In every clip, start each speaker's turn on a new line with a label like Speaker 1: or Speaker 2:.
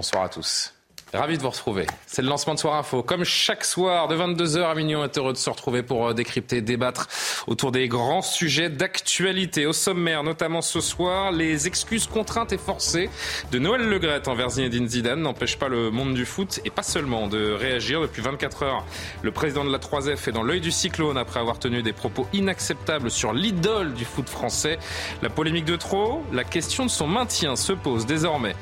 Speaker 1: Bonsoir à tous. Ravi de vous retrouver. C'est le lancement de Soir Info. Comme chaque soir, de 22h à minuit, est heureux de se retrouver pour euh, décrypter, débattre autour des grands sujets d'actualité. Au sommaire, notamment ce soir, les excuses contraintes et forcées de Noël Legrette envers Zinedine Zidane n'empêchent pas le monde du foot et pas seulement de réagir. Depuis 24 heures, le président de la 3F est dans l'œil du cyclone après avoir tenu des propos inacceptables sur l'idole du foot français. La polémique de trop, la question de son maintien se pose désormais.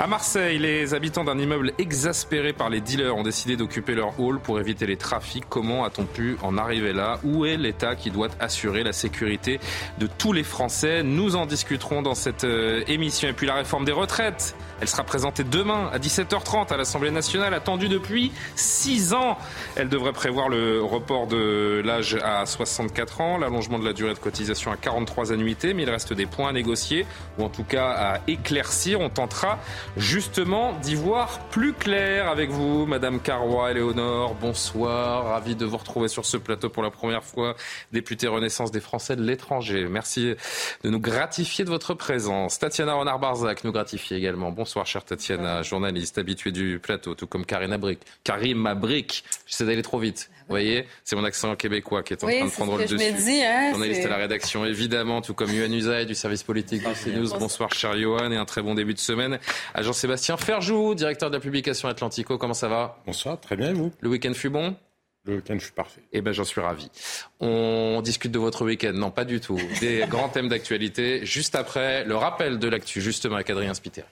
Speaker 1: À Marseille, les habitants d'un immeuble exaspérés par les dealers ont décidé d'occuper leur hall pour éviter les trafics. Comment a-t-on pu en arriver là? Où est l'État qui doit assurer la sécurité de tous les Français? Nous en discuterons dans cette euh, émission. Et puis la réforme des retraites, elle sera présentée demain à 17h30 à l'Assemblée nationale, attendue depuis 6 ans. Elle devrait prévoir le report de l'âge à 64 ans, l'allongement de la durée de cotisation à 43 annuités, mais il reste des points à négocier, ou en tout cas à éclaircir. On tentera justement d'y voir plus clair avec vous, Madame Carrois, Léonore. Bonsoir, ravi de vous retrouver sur ce plateau pour la première fois, députée Renaissance des Français de l'étranger. Merci de nous gratifier de votre présence. Tatiana Renard-Barzac nous gratifie également. Bonsoir, chère Tatiana, journaliste habituée du plateau, tout comme Karine Brick. Karim Abric, j'essaie d'aller trop vite. Vous voyez, c'est mon accent québécois qui est en train de prendre le dessus.
Speaker 2: Dis, hein,
Speaker 1: Journaliste à la rédaction, évidemment, tout comme Yuan Usaï du service politique de CNews. Bonsoir, cher Yohan, et un très bon début de semaine. À Jean-Sébastien Ferjou, directeur de la publication Atlantico. Comment ça va?
Speaker 3: Bonsoir, très bien, et vous?
Speaker 1: Le week-end fut bon?
Speaker 3: Le week-end, fut parfait.
Speaker 1: Eh ben, j'en suis ravi. On discute de votre week-end. Non, pas du tout. Des grands thèmes d'actualité. Juste après, le rappel de l'actu, justement, avec Adrien Spiteri.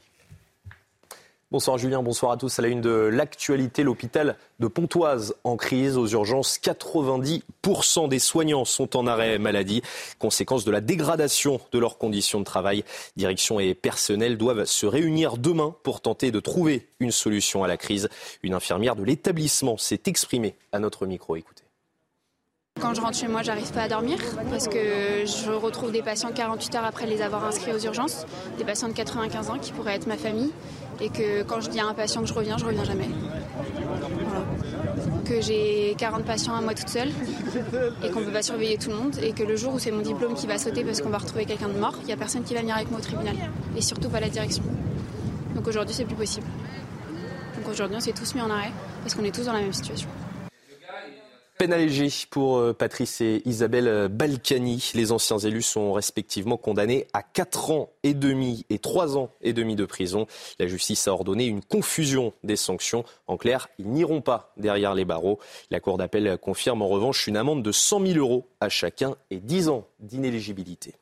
Speaker 4: Bonsoir Julien, bonsoir à tous. À la une de l'actualité, l'hôpital de Pontoise en crise aux urgences. 90% des soignants sont en arrêt maladie, conséquence de la dégradation de leurs conditions de travail. Direction et personnel doivent se réunir demain pour tenter de trouver une solution à la crise. Une infirmière de l'établissement s'est exprimée à notre micro. Écoutez.
Speaker 5: Quand je rentre chez moi, j'arrive pas à dormir parce que je retrouve des patients 48 heures après les avoir inscrits aux urgences, des patients de 95 ans qui pourraient être ma famille et que quand je dis à un patient que je reviens, je reviens jamais. Que j'ai 40 patients à moi toute seule et qu'on ne peut pas surveiller tout le monde et que le jour où c'est mon diplôme qui va sauter parce qu'on va retrouver quelqu'un de mort, il n'y a personne qui va venir avec moi au tribunal et surtout pas la direction. Donc aujourd'hui, c'est plus possible. Donc aujourd'hui, on s'est tous mis en arrêt parce qu'on est tous dans la même situation.
Speaker 4: Peine allégée pour euh, Patrice et Isabelle Balkany. Les anciens élus sont respectivement condamnés à 4 ans et demi et 3 ans et demi de prison. La justice a ordonné une confusion des sanctions. En clair, ils n'iront pas derrière les barreaux. La Cour d'appel confirme en revanche une amende de 100 000 euros à chacun et 10 ans d'inéligibilité.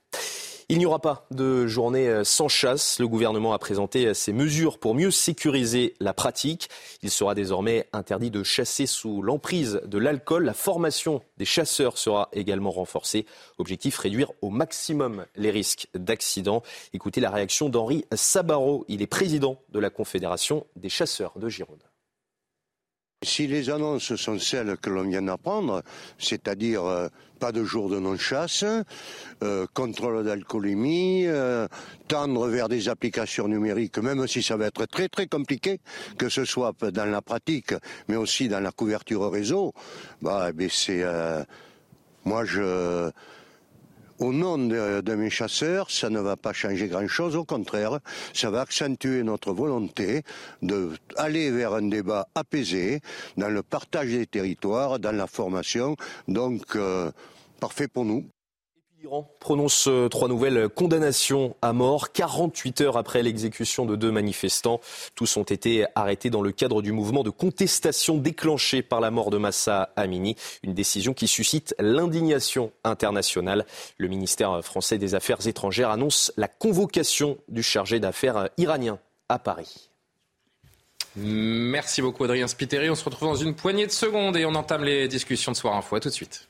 Speaker 4: Il n'y aura pas de journée euh, sans chasse. Le gouvernement a présenté euh, ses mesures pour mieux sécuriser la pratique. Il sera désormais interdit de chasser sous l'emprise de l'alcool. La formation des chasseurs sera également renforcée. Objectif réduire au maximum les risques d'accident. Écoutez la réaction d'Henri Sabaro. Il est président de la Confédération des chasseurs de Gironde.
Speaker 6: Si les annonces sont celles que l'on vient d'apprendre, c'est-à-dire euh, pas de jour de non-chasse, euh, contrôle d'alcoolémie, euh, tendre vers des applications numériques, même si ça va être très très compliqué, que ce soit dans la pratique, mais aussi dans la couverture réseau, bah, eh c'est moi je au nom de, mes chasseurs, ça ne va pas changer grand-chose. Au contraire, ça va accentuer notre volonté d'aller vers un débat apaisé dans le partage des territoires, dans la formation. Donc, euh, parfait pour nous.
Speaker 4: L'Iran prononce euh, trois nouvelles condamnations à mort 48 heures après l'exécution de deux manifestants. Tous ont été arrêtés dans le cadre du mouvement de contestation déclenché par la mort de Massa Amini, une décision qui suscite l'indignation internationale. Le ministère français des Affaires étrangères annonce la convocation du chargé d'affaires iranien à Paris.
Speaker 1: Merci beaucoup Adrien Spiteri. On se retrouve dans une poignée de secondes et on entame les discussions de Soir Info. À tout de suite.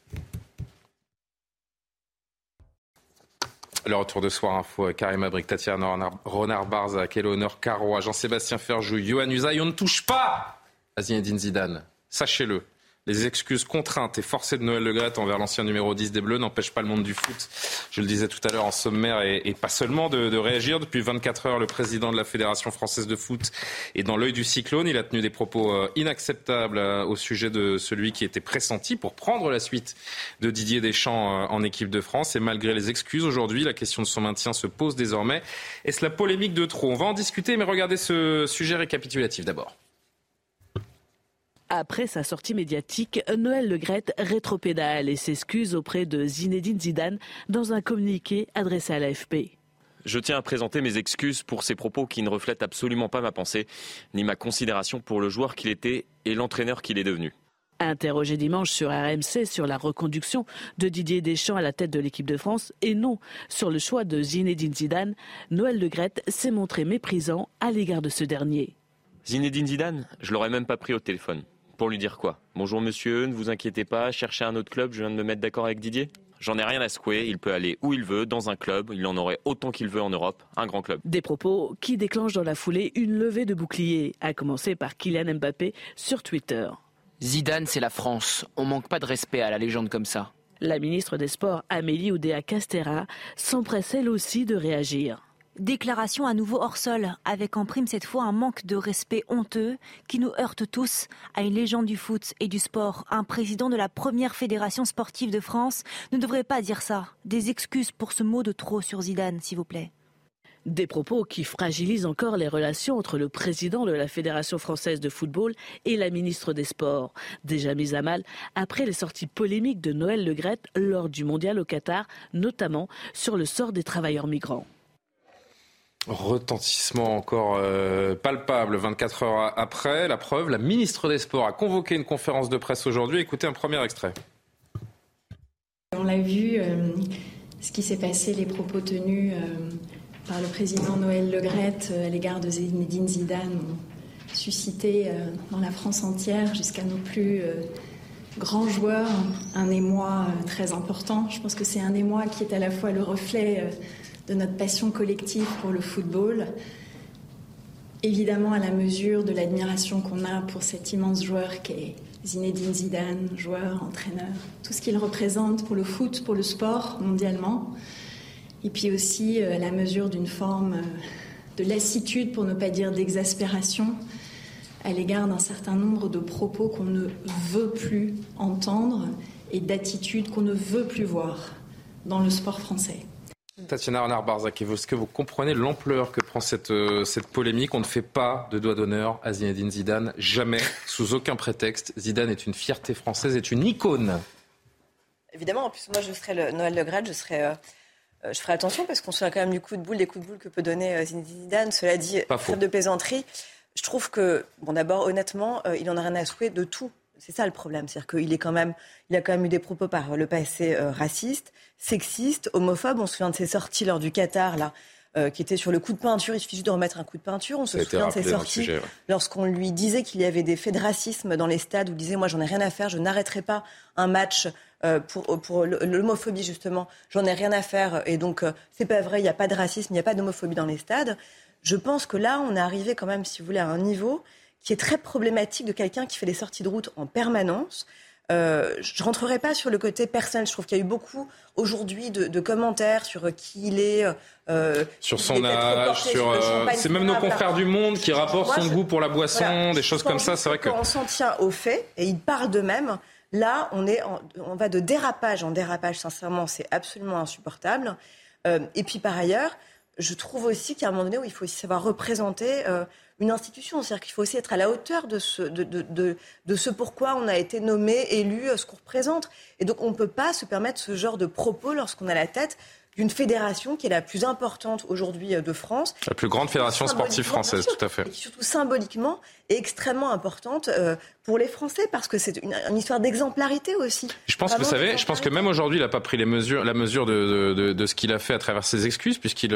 Speaker 1: Le retour de soir info, Karim Abrik, Tatiana Renard Barzac, Eleonore Carrois, Jean-Sébastien Ferjou, Johan Usaï. On ne touche pas à Zinedine Zidane. Sachez-le. Les excuses contraintes et forcées de Noël Le Gret envers l'ancien numéro 10 des Bleus n'empêchent pas le monde du foot, je le disais tout à l'heure en sommaire, et, pas seulement de, réagir. Depuis 24 heures, le président de la Fédération française de foot est dans l'œil du cyclone. Il a tenu des propos euh, inacceptables euh, au sujet de celui qui était pressenti pour prendre la suite de Didier Deschamps euh, en équipe de France. Et malgré les excuses, aujourd'hui, la question de son maintien se pose désormais. Est-ce la polémique de trop? On va en discuter, mais regardez ce sujet récapitulatif d'abord.
Speaker 2: Après sa sortie médiatique, Noël Legrette rétropédale et s'excuse auprès de Zinedine Zidane dans un communiqué adressé à l'AFP.
Speaker 7: Je tiens à présenter mes excuses pour ces propos qui ne reflètent absolument pas ma pensée, ni ma considération pour le joueur qu'il était et l'entraîneur qu'il est devenu.
Speaker 2: Interrogé dimanche sur RMC sur la reconduction de Didier Deschamps à la tête de l'équipe de France et non sur le choix de Zinedine Zidane, Noël Legrette s'est montré méprisant à l'égard de ce dernier.
Speaker 7: Zinedine Zidane, je l'aurais même pas pris au téléphone. Pour lui dire quoi Bonjour monsieur, ne vous inquiétez pas, cherchez un autre club, je viens de me mettre d'accord avec Didier J'en ai rien à secouer, il peut aller où il veut, dans un club, il en aurait autant qu'il veut en Europe, un grand club.
Speaker 2: Des propos qui déclenchent dans la foulée une levée de boucliers, à commencer par Kylian Mbappé sur Twitter.
Speaker 8: Zidane, c'est la France, on manque pas de respect à la légende comme ça.
Speaker 2: La ministre des Sports, Amélie Oudéa Castera, s'empresse elle aussi de réagir.
Speaker 9: Déclaration à nouveau hors sol, avec en prime cette fois un manque de respect honteux qui nous heurte tous à une légende du foot et du sport. Un président de la première fédération sportive de France ne devrait pas dire ça. Des excuses pour ce mot de trop sur Zidane, s'il vous plaît.
Speaker 2: Des propos qui fragilisent encore les relations entre le président de la Fédération française de football et la ministre des Sports, déjà mise à mal après les sorties polémiques de Noël Legrette lors du mondial au Qatar, notamment sur le sort des travailleurs migrants.
Speaker 1: Retentissement encore euh, palpable 24 heures après. La preuve, la ministre des Sports a convoqué une conférence de presse aujourd'hui. Écoutez un premier extrait.
Speaker 10: On l'a vu, euh, ce qui s'est passé, les propos tenus euh, par le président Noël Legrette à l'égard de Zinedine Zidane ont suscité dans la France entière, jusqu'à nos plus grands joueurs, un émoi très important. Je pense que c'est un émoi qui est à la fois le reflet de notre passion collective pour le football, évidemment à la mesure de l'admiration qu'on a pour cet immense joueur qui est Zinedine Zidane, joueur, entraîneur, tout ce qu'il représente pour le foot, pour le sport mondialement, et puis aussi euh, à la mesure d'une forme euh, de lassitude, pour ne pas dire d'exaspération, à l'égard d'un certain nombre de propos qu'on ne veut plus entendre et d'attitudes qu'on ne veut plus voir dans le sport français.
Speaker 1: Tatiana Renard-Barzac, est-ce que vous comprenez l'ampleur que prend cette, euh, cette polémique? On ne fait pas de doigt d'honneur à Zinedine Zidane, jamais, sous aucun prétexte. Zidane est une fierté française, est une icône.
Speaker 11: Évidemment, en plus, moi, je serais le Noël Le je serais. Euh, euh, je ferai attention parce qu'on se souvient quand même du coup de boule, des coups de boule que peut donner Zinedine Zidane. Cela dit, pas de plaisanterie. Je trouve que, bon, d'abord, honnêtement, il en a rien à souhaiter de tout c'est ça le problème, c'est-à-dire qu'il est quand même, il a quand même eu des propos par le passé euh, racistes, sexistes, homophobes. On se souvient de ses sorties lors du Qatar là. Euh, qui était sur le coup de peinture, il suffit juste de remettre un coup de peinture. On se souvient de ses sorties lorsqu'on lui disait qu'il y avait des faits de racisme dans les stades, où il disait moi j'en ai rien à faire, je n'arrêterai pas un match euh, pour, pour l'homophobie justement, j'en ai rien à faire et donc c'est pas vrai, il n'y a pas de racisme, il n'y a pas d'homophobie dans les stades. Je pense que là on est arrivé quand même, si vous voulez, à un niveau qui est très problématique de quelqu'un qui fait des sorties de route en permanence. Euh, je ne rentrerai pas sur le côté personnel. Je trouve qu'il y a eu beaucoup aujourd'hui de, commentaires sur qui il est.
Speaker 1: Euh, sur son âge, sur. Euh, c'est même nos confrères du Monde qui rapportent son goût pour la boisson, des choses comme ça. C'est vrai que.
Speaker 11: on s'en tient aux faits et ils parlent d'eux-mêmes. Là, on, est on va de dérapage en dérapage. Sincèrement, c'est absolument insupportable. et puis par ailleurs, je trouve aussi qu'à un moment donné où il faut aussi savoir représenter une institution. C'est-à-dire qu'il faut aussi être à la hauteur de ce, de, de, de, ce pourquoi on a été nommé, élu, euh, ce qu'on représente. Et donc on ne peut pas se permettre ce genre de propos lorsqu'on a la tête d'une fédération qui est la plus importante aujourd'hui euh, de France.
Speaker 1: La plus grande fédération sportive française, tout à fait.
Speaker 11: Et qui surtout symboliquement est extrêmement importante euh, pour les Français parce que c'est une, histoire d'exemplarité aussi.
Speaker 1: Je pense que vous savez, je pense que même aujourd'hui, il n'a pas pris les mesures, la mesure de, de, de ce qu'il a fait à travers ses excuses puisqu'il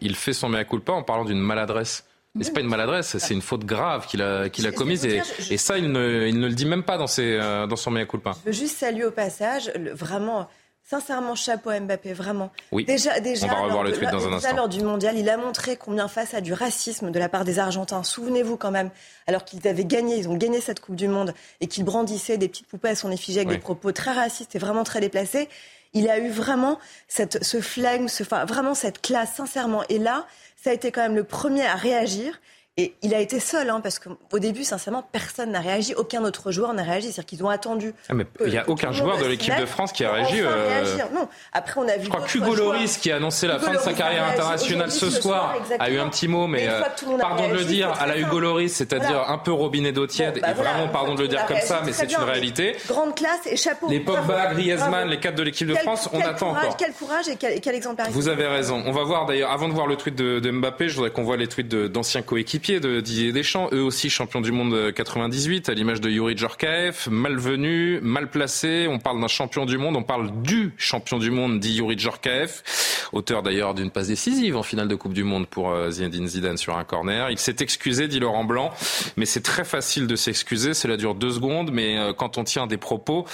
Speaker 1: il fait son mea culpa en parlant d'une maladresse. Mais c'est pas une maladresse, c'est une faute grave qu'il a, qu'il a commise et, et, ça, il ne, il ne, le dit même pas dans, ses, euh, dans son mea culpa.
Speaker 11: Je veux juste saluer au passage, vraiment, Sincèrement, chapeau à Mbappé, vraiment.
Speaker 1: Oui.
Speaker 11: Déjà, déjà,
Speaker 1: on va revoir
Speaker 11: lors,
Speaker 1: le tweet dans un instant.
Speaker 11: lors du mondial, il a montré combien face à du racisme de la part des Argentins. Souvenez-vous quand même, alors qu'ils avaient gagné, ils ont gagné cette Coupe du Monde et qu'ils brandissaient des petites poupées à son effigie avec des propos très racistes et vraiment très déplacés. Il a eu vraiment cette, ce flingue, ce, enfin, vraiment cette classe, sincèrement. Et là, ça a été quand même le premier à réagir. Et il a été seul, hein, parce qu'au début, sincèrement, personne n'a réagi, aucun autre joueur n'a réagi. C'est-à-dire qu'ils ont attendu.
Speaker 1: Ah, il n'y a aucun joueur de l'équipe de France qui a réagi.
Speaker 11: Euh... Non, après on a vu.
Speaker 1: Je crois qu'Hugo Loris, qui a annoncé la fin de sa carrière internationale ce soir, a eu un petit mot, mais euh, pardon de le dire, à la Hugo Loris, c'est-à-dire un peu robinet d'eau tiède, bah et vraiment, pardon de le dire comme ça, mais c'est une réalité.
Speaker 11: Grande classe et chapeau.
Speaker 1: Les Pogba, Griezmann, les quatre de l'équipe de France, on attend encore.
Speaker 11: Quel courage et quel exemplarité.
Speaker 1: Vous avez raison. On va voir d'ailleurs, avant de voir le tweet de Mbappé, je voudrais qu'on voit les tweets d'anciens coéquipiers de Didier eux aussi champions du monde 98, à l'image de Yuri Djorkaeff, malvenu, mal placé. On parle d'un champion du monde, on parle du champion du monde, dit Yuri Djorkaeff, auteur d'ailleurs d'une passe décisive en finale de Coupe du Monde pour euh, Zinedine Zidane sur un corner. Il s'est excusé, dit Laurent Blanc, mais c'est très facile de s'excuser, cela dure deux secondes, mais euh, quand on tient des propos,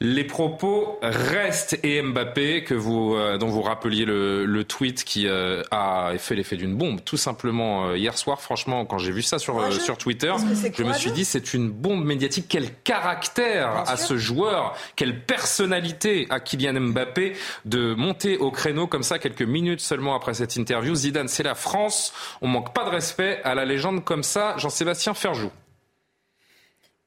Speaker 1: les propos restent. Et Mbappé, que vous, euh, dont vous rappeliez le tweet qui a fait l'effet d'une bombe, tout simplement hier soir, franchement, quand j'ai vu ça sur, euh, sur Twitter. Je me suis dit, c'est une bombe médiatique. Quel caractère à ce joueur, quelle personnalité à Kylian Mbappé de monter au créneau comme ça quelques minutes seulement après cette interview? Zidane, c'est la France. On manque pas de respect à la légende comme ça. Jean-Sébastien Ferjou.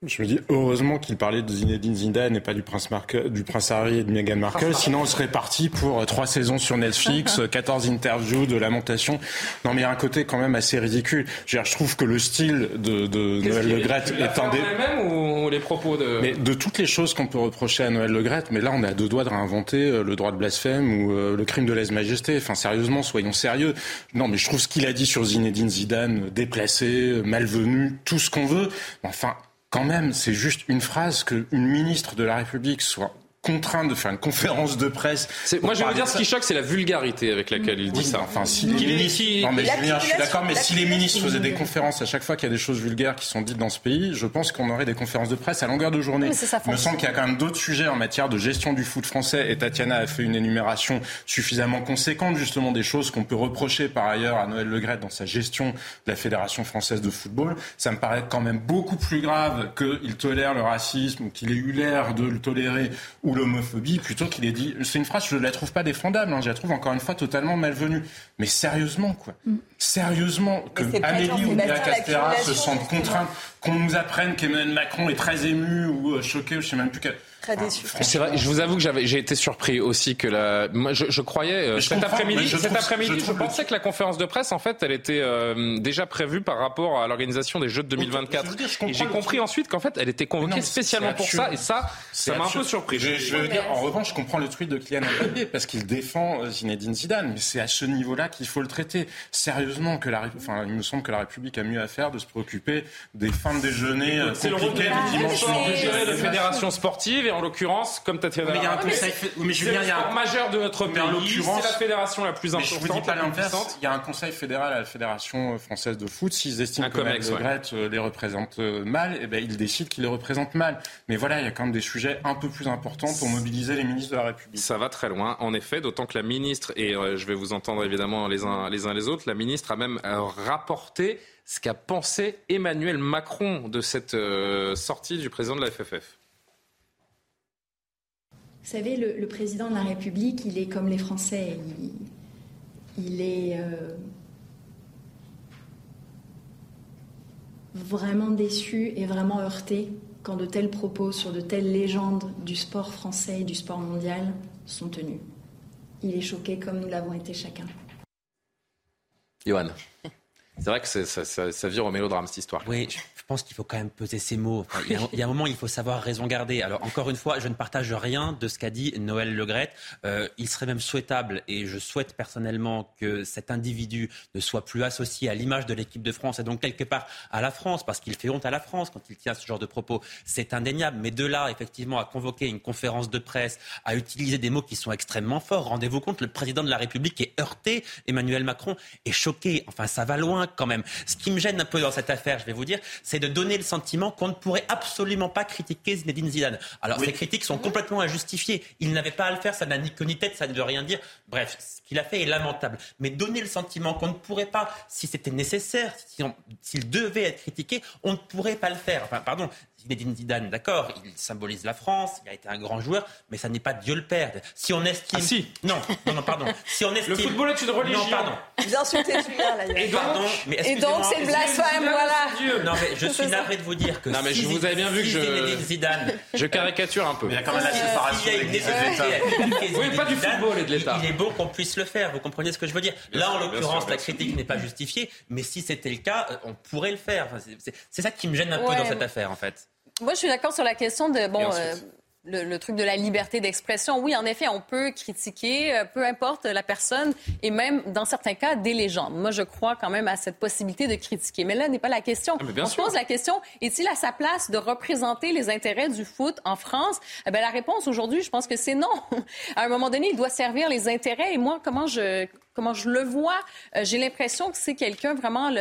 Speaker 3: Je me dis heureusement qu'il parlait de Zinedine Zidane et pas du prince, du prince Harry et de Meghan Markle. Sinon, on serait parti pour trois saisons sur Netflix, 14 interviews de lamentation. Non, mais il y a un côté quand même assez ridicule. Je, je trouve que le style de, de Noël Le Gret est un des.
Speaker 1: Même ou les propos de.
Speaker 3: Mais de toutes les choses qu'on peut reprocher à Noël Le Gret, mais là, on est à deux doigts de réinventer euh, le droit de blasphème ou euh, le crime de lèse-majesté. Enfin, sérieusement, soyons sérieux. Non, mais je trouve ce qu'il a dit sur Zinedine Zidane, déplacé, malvenu, tout ce qu'on veut. Enfin, quand même, c'est juste une phrase qu'une ministre de la République soit contraint de faire une conférence de presse.
Speaker 1: Moi, je vais vous dire, ce qui choque, c'est la vulgarité avec laquelle il dit ça.
Speaker 3: Enfin, si les ministres, non, mais Julien, je suis d'accord, mais si les ministres faisaient des conférences à chaque fois qu'il y a des choses vulgaires qui sont dites dans ce pays, je pense qu'on aurait des conférences de presse à longueur de journée. Il me semble qu'il y a quand même d'autres sujets en matière de gestion du foot français, et Tatiana a fait une énumération suffisamment conséquente, justement, des choses qu'on peut reprocher par ailleurs à Noël Legret dans sa gestion de la Fédération française de football. Ça me paraît quand même beaucoup plus grave qu'il tolère le racisme, ou qu'il ait eu l'air de le tolérer, ou l'homophobie plutôt qu'il ait dit. C'est une phrase, je ne la trouve pas défendable, hein, je la trouve encore une fois totalement malvenue. Mais sérieusement, quoi. Mm. Sérieusement, que Amélie ou Léa Castera se sentent contraintes, qu'on nous apprenne qu'Emmanuel Macron est très ému ou euh, choqué, je ne sais même plus quel
Speaker 1: c'est vrai, je vous avoue que j'ai été surpris aussi que la. Moi, je, je croyais euh, cet après-midi. Cet après-midi, je, pensais que la conférence de presse, en fait, elle était euh, déjà prévue par rapport à l'organisation des Jeux de 2024. et j'ai compris ensuite qu'en fait, elle était convoquée spécialement pour ça. Et ça, ça m'a un peu surpris.
Speaker 3: Je, veux dire, en revanche, je comprends le tweet de Kylian Mbappé parce qu'il défend euh, Zinedine Zidane, mais c'est à ce niveau-là qu'il faut le traiter sérieusement. Que la, enfin, il me semble que la République a mieux à faire de se préoccuper des fins de déjeuner compliquées
Speaker 1: du dimanche. de fédération sportive et en l'occurrence, comme Tatiana.
Speaker 8: Mais il y a un conseil.
Speaker 1: Mais Julien, il y a un majeur de notre pays. C'est la fédération la plus importante.
Speaker 3: je vous dis pas l'inverse. Il y a un conseil fédéral à la fédération française de foot. S'ils estiment que le Gret euh, les représente euh, mal, eh ben, ils décident qu'ils les représentent mal. Mais voilà, il y a quand même des sujets un peu plus importants pour mobiliser les ministres de la République.
Speaker 1: Ça va très loin, en effet, d'autant que la ministre, et euh, je vais vous entendre évidemment les uns les, uns les autres, la ministre a même rapporté ce qu'a pensé Emmanuel Macron de cette sortie du président de la FFF.
Speaker 10: Vous savez, le, président de la République, il est comme les Français. Il, est euh, vraiment déçu et vraiment heurté quand de tels propos sur de telles légendes du sport français et du sport mondial sont tenus. Il est choqué comme nous l'avons été chacun.
Speaker 1: Johan. C'est vrai que ça, ça, vire au mélodrame, cette histoire.
Speaker 8: Oui, je pense qu'il faut quand même peser ses mots. il, y a, un moment, il faut savoir raison garder. Alors, encore une fois, je ne partage rien de ce qu'a dit Noël Legrette. Euh, il serait même souhaitable, et je souhaite personnellement que cet individu ne soit plus associé à l'image de l'équipe de France et donc quelque part à la France, parce qu'il fait honte à la France quand il tient ce genre de propos. C'est indéniable. Mais de là, effectivement, à convoquer une conférence de presse, à utiliser des mots qui sont extrêmement forts, rendez-vous compte, le président de la République est heurté, Emmanuel Macron est choqué. Enfin, ça va loin quand même. Ce qui me gêne un peu dans cette affaire, je vais vous dire, c'est de donner le sentiment qu'on ne pourrait absolument pas critiquer Zinedine Zidane. Alors ces critiques sont complètement injustifiées. Il n'avait pas à le faire, ça n'a ni queue ni tête, ça ne veut rien dire. Bref, ce qu'il a fait est lamentable. Mais donner le sentiment qu'on ne pourrait pas, si c'était nécessaire, s'il devait être critiqué, on ne pourrait pas le faire. Enfin, pardon, Zinedine Zidane, d'accord, il symbolise la France, il a été un grand joueur, mais ça n'est pas Dieu le Père. Si on estime...
Speaker 1: Ah si
Speaker 8: Non, non, non, pardon. Si on estime...
Speaker 1: Le football est une religion.
Speaker 8: Non, pardon.
Speaker 11: Vous insultez Julien, là.
Speaker 8: Et, pardon, mais
Speaker 11: Et donc, c'est blasphème, voilà.
Speaker 8: Non, mais je suis navré de vous dire que
Speaker 1: non, mais
Speaker 8: si
Speaker 1: je vous avais bien vu que je...
Speaker 8: Zidane...
Speaker 1: Je caricature un peu.
Speaker 3: Mais il y a quand même la séparation
Speaker 8: des
Speaker 1: l'État. Oui, pas du football et de l'État.
Speaker 8: Il est bon qu'on puisse le faire, vous comprenez ce que je veux dire Là, en l'occurrence, la critique n'est pas justifiée, mais si c'était le cas, on pourrait le faire. C'est ça qui me gêne un peu dans cette affaire, en fait.
Speaker 12: Moi, je suis d'accord sur la question de bon. Euh, le, truc de la liberté d'expression. Oui, en effet, on peut critiquer, euh, peu importe la personne, et même, dans certains cas, des légendes. Moi, je crois quand même à cette possibilité de critiquer. Mais là n'est pas la question.
Speaker 1: Ah,
Speaker 12: on se pose la question, est-il à sa place de représenter les intérêts du foot en France? Eh bien, la réponse aujourd'hui, je pense que c'est non. à un moment donné, il doit servir les intérêts. Et moi, comment je, comment je le vois, euh, j'ai l'impression que c'est quelqu'un vraiment,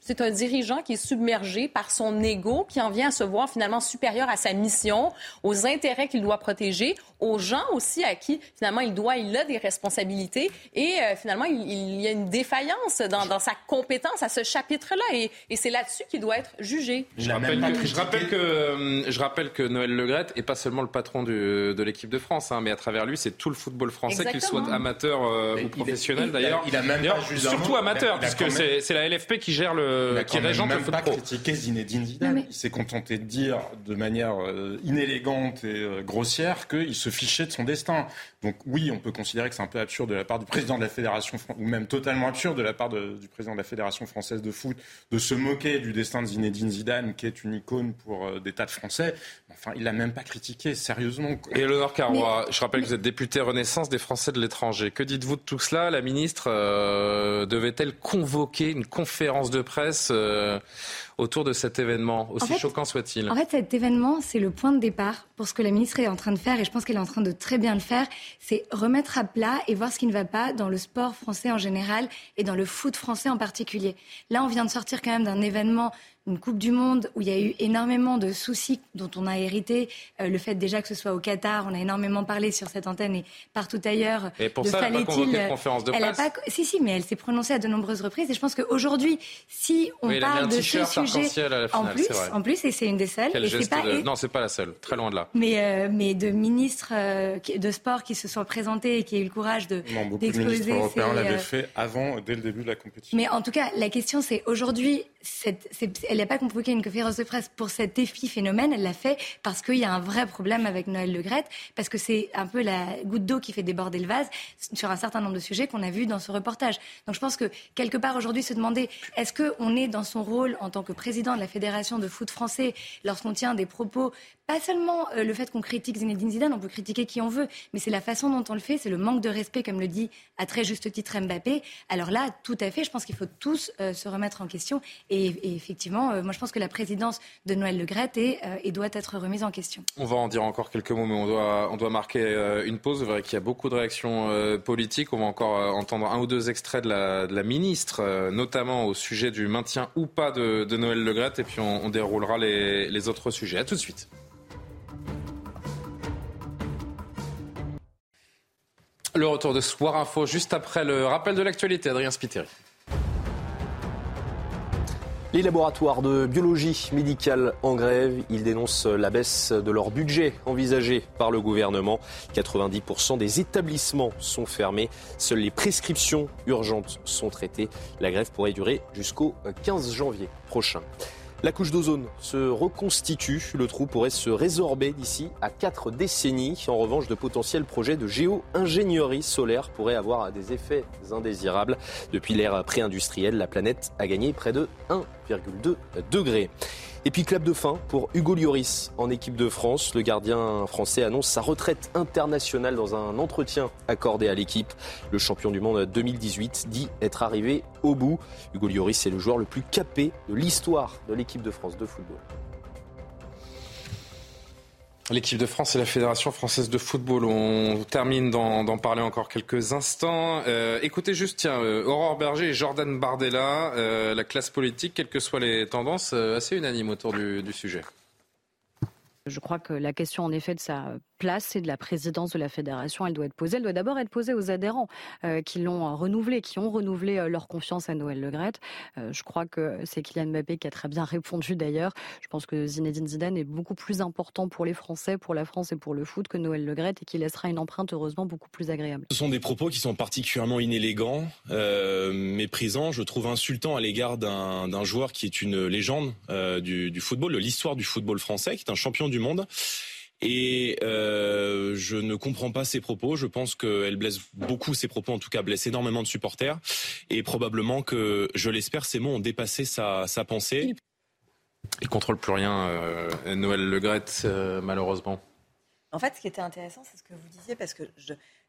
Speaker 12: c'est un dirigeant qui est submergé par son ego, qui en vient à se voir finalement supérieur à sa mission, aux intérêts qu'il doit protéger, aux gens aussi à qui finalement il doit, il a des responsabilités. Et euh, finalement il, y a une défaillance dans, sa compétence à ce chapitre-là. Et, c'est là-dessus qu'il doit être jugé.
Speaker 1: Je rappelle, que, je rappelle, que, euh, je rappelle que Noël Legrette est pas seulement le patron de l'équipe de France, hein, mais à travers lui c'est tout le football français, qu'il soit amateur ou professionnel d'ailleurs
Speaker 3: il a même pas
Speaker 1: surtout amateur, puisque c'est la LFP qui gère le, qui régente le foot
Speaker 3: pas critiqué Zinedine Zidane. Il s'est contenté de dire de manière euh, inélégante et euh, grossière qu'il se fichait de son destin. Donc oui, on peut considérer que c'est un peu absurde de la part du président de la fédération, ou même totalement absurde de la part du président de la fédération française de foot, de se moquer du destin de Zinedine Zidane, qui est une icône pour euh, des tas de Français. Enfin, il l'a même pas critiqué, sérieusement.
Speaker 1: Et Eleonore Carrois, je rappelle que vous êtes députée Renaissance des Français de l'étranger. Que dites-vous de tout cela? La ministre euh, devait-elle convoquer une conférence de presse euh, autour de cet événement, aussi choquant soit-il
Speaker 13: En fait, cet événement, c'est le point de départ pour ce que la ministre est en train de faire, et je pense qu'elle est en train de très bien le faire, c'est remettre à plat et voir ce qui ne va pas dans le sport français en général et dans le foot français en particulier. Là, on vient de sortir quand même d'un événement une Coupe du Monde où il y a eu énormément de soucis dont on a hérité. Euh, le fait déjà que ce soit au Qatar, on a énormément parlé sur cette antenne et partout ailleurs.
Speaker 1: Et pour ça, elle n'a pas convoqué une conférence de presse
Speaker 13: pas... Si, si, mais elle s'est prononcée à de nombreuses reprises. Et je pense qu'aujourd'hui, si on parle de ce sujet... en plus, en plus, et c'est une des seules.
Speaker 1: et pas... de... Non, c'est pas la seule. Très loin de là.
Speaker 13: Mais, euh, mais de ministres euh, de sport qui se soient présentés et qui aient eu le courage de d'exposer...
Speaker 3: de européens l'avaient fait avant, dès le début de la compétition.
Speaker 13: Mais en tout cas, la question, c'est aujourd'hui, elle n'a pas convoqué une conférence de presse pour cet épiphénomène, elle l'a fait parce qu'il y a un vrai problème avec Noël Le Gret, parce que c'est un peu la goutte d'eau qui fait déborder le vase sur un certain nombre de sujets qu'on a vus dans ce reportage. Donc je pense que quelque part aujourd'hui se demander est-ce qu'on est dans son rôle en tant que président de la Fédération de foot français lorsqu'on tient des propos pas seulement euh, le fait qu'on critique Zinedine Zidane, on peut critiquer qui on veut, mais c'est la façon dont on le fait, c'est le manque de respect, comme le dit à très juste titre Mbappé. Alors là, tout à fait, je pense qu'il faut tous euh, se remettre en question. Et, effectivement, euh, moi je pense que la présidence de Noël Le Gret et doit être remise en question.
Speaker 1: On va en dire encore quelques mots, mais on doit, on doit marquer une pause. Vous verrez qu'il y a beaucoup de réactions politiques. On va encore entendre un ou deux extraits de la, ministre, notamment au sujet du maintien ou pas de, de Noël Le Gret, et puis on, déroulera les, les autres sujets. À tout de suite. Le retour de Soir Info juste après le rappel de l'actualité. Adrien Spiteri.
Speaker 4: Les laboratoires de biologie médicale en grève, ils dénoncent la baisse de leur budget envisagé par le gouvernement. 90% des établissements sont fermés. Seules les prescriptions urgentes sont traitées. La grève pourrait durer jusqu'au 15 janvier prochain. La couche d'ozone se reconstitue. Le trou pourrait se résorber d'ici à quatre décennies. En revanche, de potentiels projets de géo-ingénierie solaire pourraient avoir des effets indésirables. Depuis l'ère pré-industrielle, la planète a gagné près de 1,2 degrés. Et puis clap de fin pour Hugo Lloris en équipe de France. Le gardien français annonce sa retraite internationale dans un entretien accordé à l'équipe. Le champion du monde 2018 dit être arrivé au bout. Hugo Lloris est le joueur le plus capé de l'histoire de l'équipe de France de football.
Speaker 1: L'équipe de France et la Fédération française de football. On termine d'en parler encore quelques instants. Euh, écoutez juste, tiens, euh, Aurore Berger et Jordan Bardella, euh, la classe politique, quelles que soient les tendances, assez unanime autour du, du sujet.
Speaker 14: Je crois que la question, en effet, de sa place et de la présidence de la fédération, elle doit être posée. Elle doit d'abord être posée aux adhérents euh, qui l'ont euh, renouvelé, qui ont renouvelé euh, leur confiance à Noël Legrette. je crois que c'est Kylian Mbappé qui a très bien répondu d'ailleurs. Je pense que Zinedine Zidane est beaucoup plus important pour les Français, pour la France et pour le foot que Noël Legrette et qui laissera une empreinte heureusement beaucoup plus agréable.
Speaker 15: Ce sont des propos qui sont particulièrement inélégants, méprisants, je trouve insultants à l'égard d'un joueur qui est une légende du football, de l'histoire du football français, qui est un champion du monde. Et euh, je ne comprends pas ses propos. Je pense qu'elle blesse beaucoup ses propos, en tout cas blesse énormément de supporters. Et probablement que, je l'espère, ces mots ont dépassé sa, sa pensée.
Speaker 1: Il contrôle plus rien, euh, Noël Le euh, malheureusement.
Speaker 11: En fait, ce qui était intéressant, c'est ce que vous disiez, parce que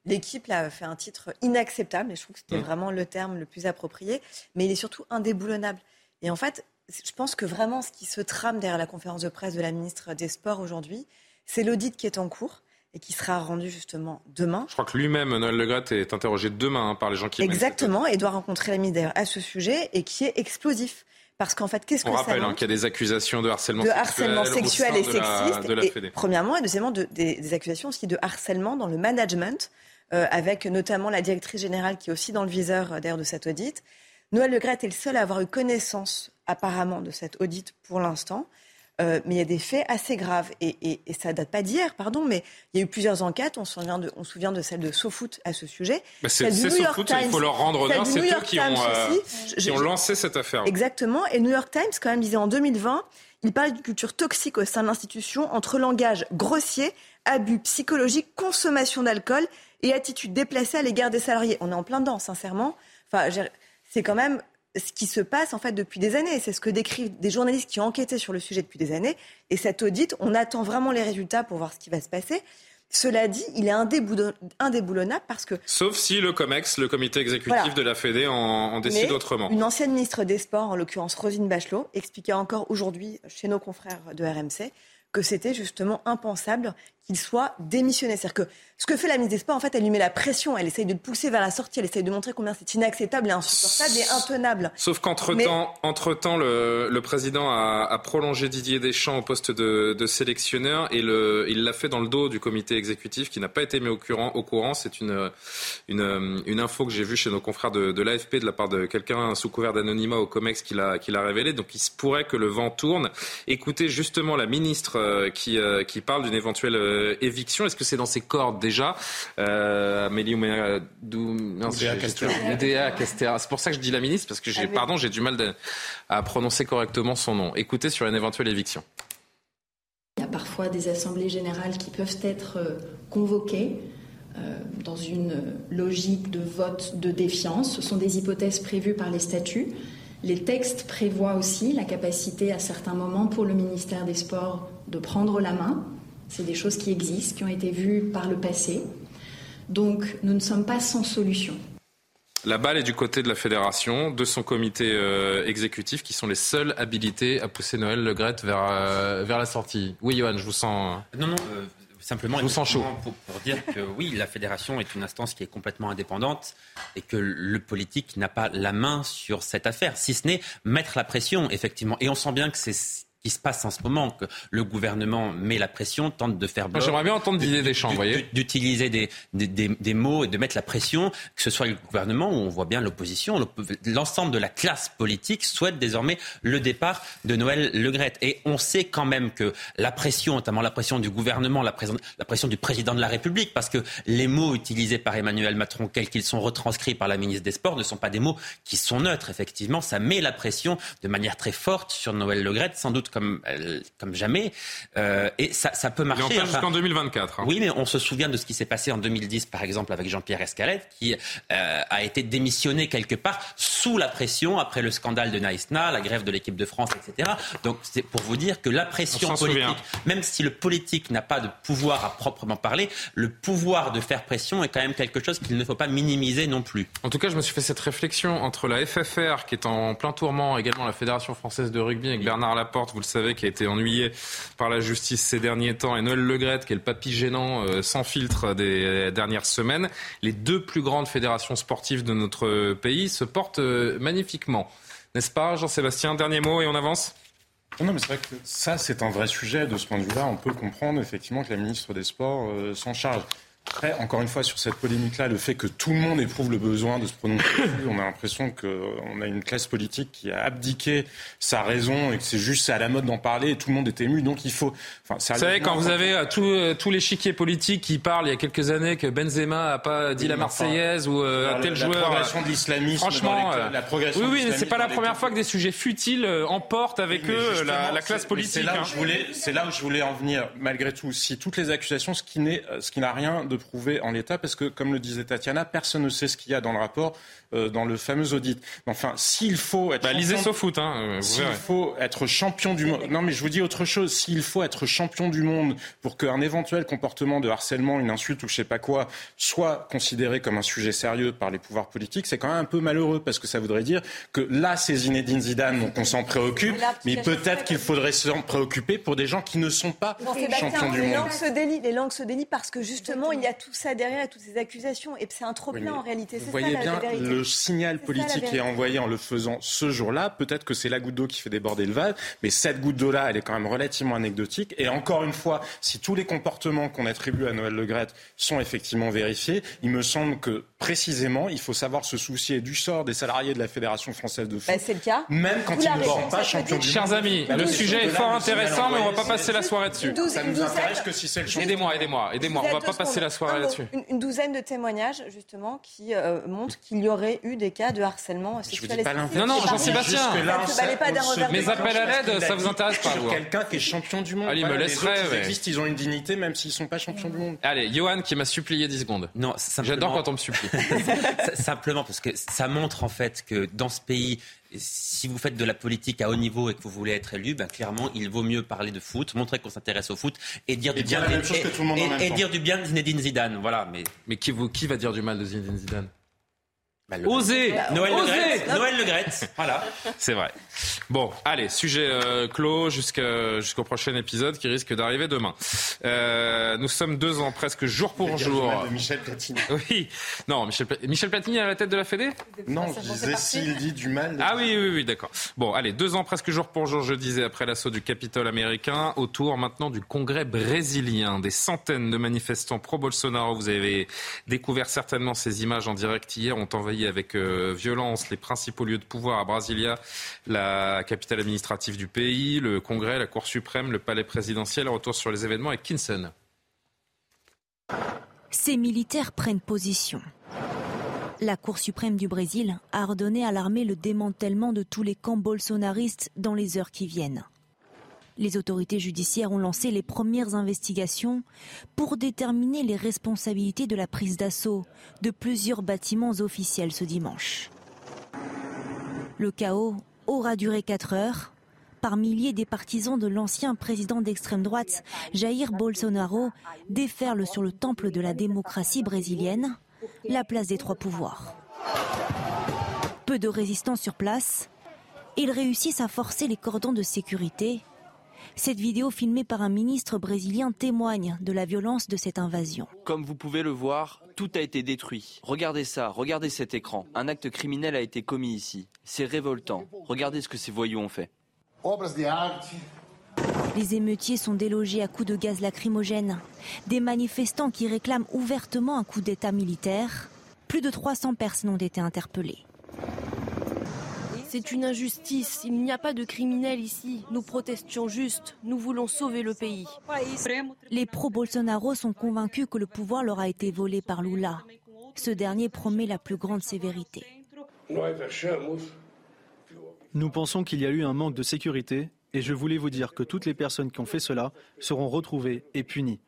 Speaker 11: l'équipe a fait un titre inacceptable, et je trouve que c'était mm. vraiment le terme le plus approprié, mais il est surtout indéboulonnable. Et en fait, je pense que vraiment ce qui se trame derrière la conférence de presse de la ministre des Sports aujourd'hui, c'est l'audit qui est en cours et qui sera rendu justement demain.
Speaker 1: Je crois que lui-même, Noël Legret, est interrogé demain hein, par les gens qui...
Speaker 11: Exactement, et doit rencontrer la ministre à ce sujet et qui est explosif. Parce qu'en fait, qu'est-ce que
Speaker 1: On rappelle hein, qu'il y a des accusations de harcèlement
Speaker 11: de
Speaker 1: sexuel,
Speaker 11: harcèlement sexuel et sexiste. premièrement, et deuxièmement, des, accusations aussi de harcèlement dans le management, euh, avec notamment la directrice générale qui est aussi dans le viseur euh, d'ailleurs de cet audit. Noël Legret est le seul à avoir eu connaissance apparemment de cet audit pour l'instant. Euh, mais il y a des faits assez graves. Et, et, et ça date pas d'hier, pardon, mais il y a eu plusieurs enquêtes. On se souvient de, on se souvient de celle de SoFoot à ce sujet.
Speaker 1: Bah c'est SoFoot, il faut leur rendre honneur. C'est eux qui ont, euh, qui ont lancé cette affaire.
Speaker 11: Exactement. Et New York Times, quand même, disait en 2020, il parlait d'une culture toxique au sein de l'institution entre langage grossier, abus psychologique, consommation d'alcool et attitude déplacée à l'égard des salariés. On est en plein dedans, sincèrement. Enfin, c'est quand même ce qui se passe en fait depuis des années. C'est ce que décrivent des journalistes qui ont enquêté sur le sujet depuis des années. Et cet audit, on attend vraiment les résultats pour voir ce qui va se passer. Cela dit, il est indéboulonnable parce que...
Speaker 1: Sauf si le COMEX, le comité exécutif de la Fédé, en, décide autrement.
Speaker 11: Une ancienne ministre des Sports, en l'occurrence Rosine Bachelot, expliquait encore aujourd'hui chez nos confrères de RMC que c'était justement impensable qu'il soit démissionné. C'est-à-dire que ce que fait la ministre des Sports, en fait, elle lui met la pression, elle essaye de le pousser vers la sortie, elle essaye de montrer combien c'est inacceptable et insupportable et intenable.
Speaker 1: Sauf qu'entre-temps, entre-temps, le, le, président a, a, prolongé Didier Deschamps au poste de, de sélectionneur et le, il l'a fait dans le dos du comité exécutif qui n'a pas été mis au courant. Au courant. C'est une, une, une, info que j'ai vue chez nos confrères de, de l'AFP de la part de quelqu'un sous couvert d'anonymat au COMEX qui l'a, qui l'a révélé. Donc il se pourrait que le vent tourne. Écoutez justement la ministre euh, qui, euh, qui parle d'une éventuelle euh, éviction. Est-ce que c'est dans ses cordes déjà euh, Amélie C'est pour ça que je dis la ministre, parce que j'ai, pardon, j'ai du mal à prononcer correctement son nom. Écoutez sur une éventuelle éviction.
Speaker 10: Il y a parfois des assemblées générales qui peuvent être euh, convoquées dans une logique de vote de défiance. Ce sont des hypothèses prévues par les statuts. Les textes prévoient aussi la capacité à certains moments pour le ministère des Sports de prendre la main c'est des choses qui existent, qui ont été vues par le passé. Donc nous ne sommes pas sans solution.
Speaker 1: La balle est du côté de la fédération, de son comité euh, exécutif, qui sont les seuls habilités à pousser Noël Le Gret vers, euh, vers la sortie. Oui, Johan, je vous sens.
Speaker 8: Euh, non, non. Simplement,
Speaker 1: je vous sens chaud.
Speaker 8: Pour, pour, dire que oui, la fédération est une instance qui est complètement indépendante et que le politique n'a pas la main sur cette affaire, si ce n'est mettre la pression, effectivement. Et on sent bien que c'est qui se passe en ce moment, que le gouvernement met la pression, tente de faire.
Speaker 1: J'aimerais bien entendre Didier Deschamps, vous voyez.
Speaker 8: D'utiliser des, des, des, des, mots et de mettre la pression, que ce soit le gouvernement ou on voit bien l'opposition. L'ensemble de la classe politique souhaite désormais le départ de Noël Legrette. Et on sait quand même que la pression, notamment la pression du gouvernement, la, la pression du président de la République, parce que les mots utilisés par Emmanuel Macron, quels qu'ils sont retranscrits par la ministre des Sports, ne sont pas des mots qui sont neutres. Effectivement, ça met la pression de manière très forte sur Noël Legrette, sans doute comme, euh, comme jamais. Euh, et ça, ça peut marcher.
Speaker 1: Il en jusqu'en 2024.
Speaker 8: Hein. Oui, mais on se souvient de ce qui s'est passé en 2010, par exemple, avec Jean-Pierre Escalette, qui euh, a été démissionné quelque part sous la pression après le scandale de Naïsna, la grève de l'équipe de France, etc. Donc c'est pour vous dire que la pression politique, même si le politique n'a pas de pouvoir à proprement parler, le pouvoir de faire pression est quand même quelque chose qu'il ne faut pas minimiser non plus.
Speaker 1: En tout cas, je me suis fait cette réflexion entre la FFR, qui est en plein tourment, également la Fédération française de rugby avec Bernard Laporte, vous le savez, qui a été ennuyé par la justice ces derniers temps, et Noël Legrette, qui est le papy gênant euh, sans filtre des dernières semaines. Les deux plus grandes fédérations sportives de notre pays se portent euh, magnifiquement. N'est-ce pas, Jean-Sébastien Dernier mot et on avance?
Speaker 3: Non, mais c'est vrai que ça, c'est un vrai sujet. De ce point de vue-là, on peut comprendre effectivement que la ministre des Sports euh, s'en charge. Après, encore une fois, sur cette polémique-là, le fait que tout le monde éprouve le besoin de se prononcer on a l'impression qu'on a une classe politique qui a abdiqué sa raison et que c'est juste à la mode d'en parler et tout le monde est ému. Donc il faut.
Speaker 1: Enfin, vous savez, quand vous avez euh, tout, euh, tous les chiquiers politiques qui parlent il y a quelques années que Benzema a pas dit la Marseillaise ou euh, un tel joueur. La
Speaker 3: progression de l'islamisme.
Speaker 1: Franchement, la progression oui, oui, c'est pas la première fois que des sujets futiles emportent avec eux la, classe politique. C'est
Speaker 3: là, où hein. je voulais, là où je voulais en venir. Malgré tout, si toutes les accusations, ce qui n'a rien de prouvé en l'état, parce que, comme le disait Tatiana, personne ne sait ce qu'il y a dans le rapport, euh, dans le fameux audit. Enfin, s'il faut être.
Speaker 1: Bah, lisez foot, hein,
Speaker 3: euh, S'il faut être champion du monde. Non, mais je vous dis autre chose. S'il faut être champion du monde pour qu'un éventuel comportement de harcèlement, une insulte ou je sais pas quoi, soit considéré comme un sujet sérieux par les pouvoirs politiques, c'est quand même un peu malheureux, parce que ça voudrait dire que là, c'est Zinedine Zidane, donc on s'en préoccupe, mais peut-être qu'il faudrait s'en préoccuper pour des gens qui ne sont pas champions du
Speaker 11: les
Speaker 3: monde.
Speaker 11: Langues se délient, les langues se délient parce que justement, il y a tout ça derrière, toutes ces accusations. Et c'est un trop-plein en réalité.
Speaker 3: Vous voyez bien le signal politique qui est envoyé en le faisant ce jour-là. Peut-être que c'est la goutte d'eau qui fait déborder le vase, mais cette goutte d'eau-là, elle est quand même relativement anecdotique. Et encore une fois, si tous les comportements qu'on attribue à Noël Le Gret sont effectivement vérifiés, il me semble que précisément, il faut savoir se soucier du sort des salariés de la Fédération française de foot.
Speaker 11: Bah, c'est le cas.
Speaker 3: Même quand ils ne sont pas champions du.
Speaker 1: Chers amis, le sujet est fort intéressant, mais on ne va pas passer la soirée dessus.
Speaker 3: Ça nous intéresse que si c'est le
Speaker 1: Aidez-moi, aidez-moi, aidez-moi. On ne va pas passer la soirée là-dessus.
Speaker 11: Une douzaine de témoignages, justement, qui euh, montrent qu'il y aurait eu des cas de harcèlement sexuel.
Speaker 1: Non, non, Jean-Sébastien. Mes appels à l'aide, ça vous intéresse pas
Speaker 3: Quelqu'un qui est champion du monde.
Speaker 1: Allez, me laisserait.
Speaker 3: Ils existent, ils ont une dignité, même s'ils ne sont pas champions du monde.
Speaker 1: Allez, Johan qui m'a supplié 10 secondes. Non, J'adore quand on me supplie.
Speaker 8: Simplement parce que ça montre en fait que dans ce pays, si vous faites de la politique à haut niveau et que vous voulez être élu, ben clairement, il vaut mieux parler de foot, montrer qu'on s'intéresse au foot et dire du bien, et, dire du bien de Zinedine Zidane. Voilà, mais
Speaker 1: mais qui, qui va dire du mal de Zinedine Zidane?
Speaker 8: Bah, Osez Noël Le Noël Le voilà.
Speaker 1: C'est vrai. Bon, allez, sujet euh, clos jusqu'au prochain épisode qui risque d'arriver demain. Euh, nous sommes deux ans presque jour pour jour.
Speaker 3: De Michel Platini.
Speaker 1: Oui. Non, Michel, Michel Platini à la tête de la Fédé
Speaker 3: Non, je disais s'il dit du mal.
Speaker 1: Ah oui, oui, oui, d'accord. Bon, allez, deux ans presque jour pour jour, je disais, après l'assaut du Capitole américain, autour maintenant du Congrès brésilien. Des centaines de manifestants pro-Bolsonaro, vous avez découvert certainement ces images en direct hier, ont envahi avec euh, violence les principaux lieux de pouvoir à Brasilia, la capitale administrative du pays, le Congrès, la Cour suprême, le palais présidentiel. Retour sur les événements avec Kinson.
Speaker 9: Ces militaires prennent position. La Cour suprême du Brésil a ordonné à l'armée le démantèlement de tous les camps bolsonaristes dans les heures qui viennent. Les autorités judiciaires ont lancé les premières investigations pour déterminer les responsabilités de la prise d'assaut de plusieurs bâtiments officiels ce dimanche. Le chaos aura duré 4 heures. Par milliers des partisans de l'ancien président d'extrême droite, Jair Bolsonaro, déferlent sur le temple de la démocratie brésilienne, la place des trois pouvoirs. Peu de résistants sur place, ils réussissent à forcer les cordons de sécurité cette vidéo filmée par un ministre brésilien témoigne de la violence de cette invasion.
Speaker 16: Comme vous pouvez le voir, tout a été détruit. Regardez ça, regardez cet écran. Un acte criminel a été commis ici. C'est révoltant. Regardez ce que ces voyous ont fait.
Speaker 9: Les émeutiers sont délogés à coups de gaz lacrymogène. Des manifestants qui réclament ouvertement un coup d'État militaire. Plus de 300 personnes ont été interpellées.
Speaker 17: C'est une injustice. Il n'y a pas de criminels ici. Nous protestions juste. Nous voulons sauver le pays.
Speaker 9: Les pro-Bolsonaro sont convaincus que le pouvoir leur a été volé par Lula. Ce dernier promet la plus grande sévérité.
Speaker 18: Nous pensons qu'il y a eu un manque de sécurité et je voulais vous dire que toutes les personnes qui ont fait cela seront retrouvées et punies.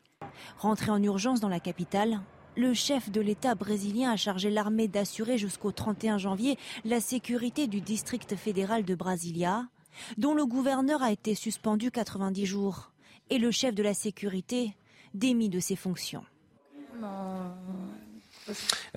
Speaker 9: Rentré en urgence dans la capitale, le chef de l'État brésilien a chargé l'armée d'assurer jusqu'au 31 janvier la sécurité du district fédéral de Brasilia, dont le gouverneur a été suspendu 90 jours, et le chef de la sécurité démis de ses fonctions.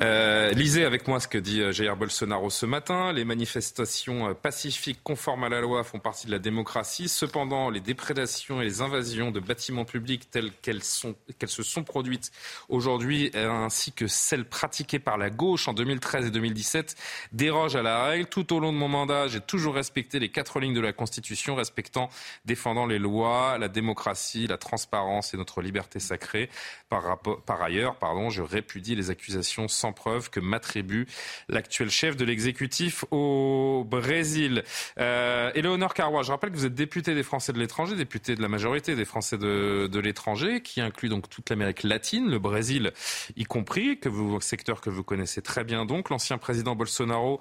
Speaker 1: Euh, lisez avec moi ce que dit euh, Jair Bolsonaro ce matin. Les manifestations euh, pacifiques conformes à la loi font partie de la démocratie. Cependant, les déprédations et les invasions de bâtiments publics telles qu'elles se sont produites aujourd'hui, ainsi que celles pratiquées par la gauche en 2013 et 2017, dérogent à la règle. Tout au long de mon mandat, j'ai toujours respecté les quatre lignes de la Constitution, respectant, défendant les lois, la démocratie, la transparence et notre liberté sacrée. Par, par ailleurs, pardon, je répudie les accusations sans preuve que m'attribue l'actuel chef de l'exécutif au Brésil. Euh, Eleonore Carrois, je rappelle que vous êtes député des Français de l'étranger, député de la majorité des Français de, l'étranger, qui inclut donc toute l'Amérique latine, le Brésil y compris, que vous, secteur que vous connaissez très bien donc. L'ancien président Bolsonaro,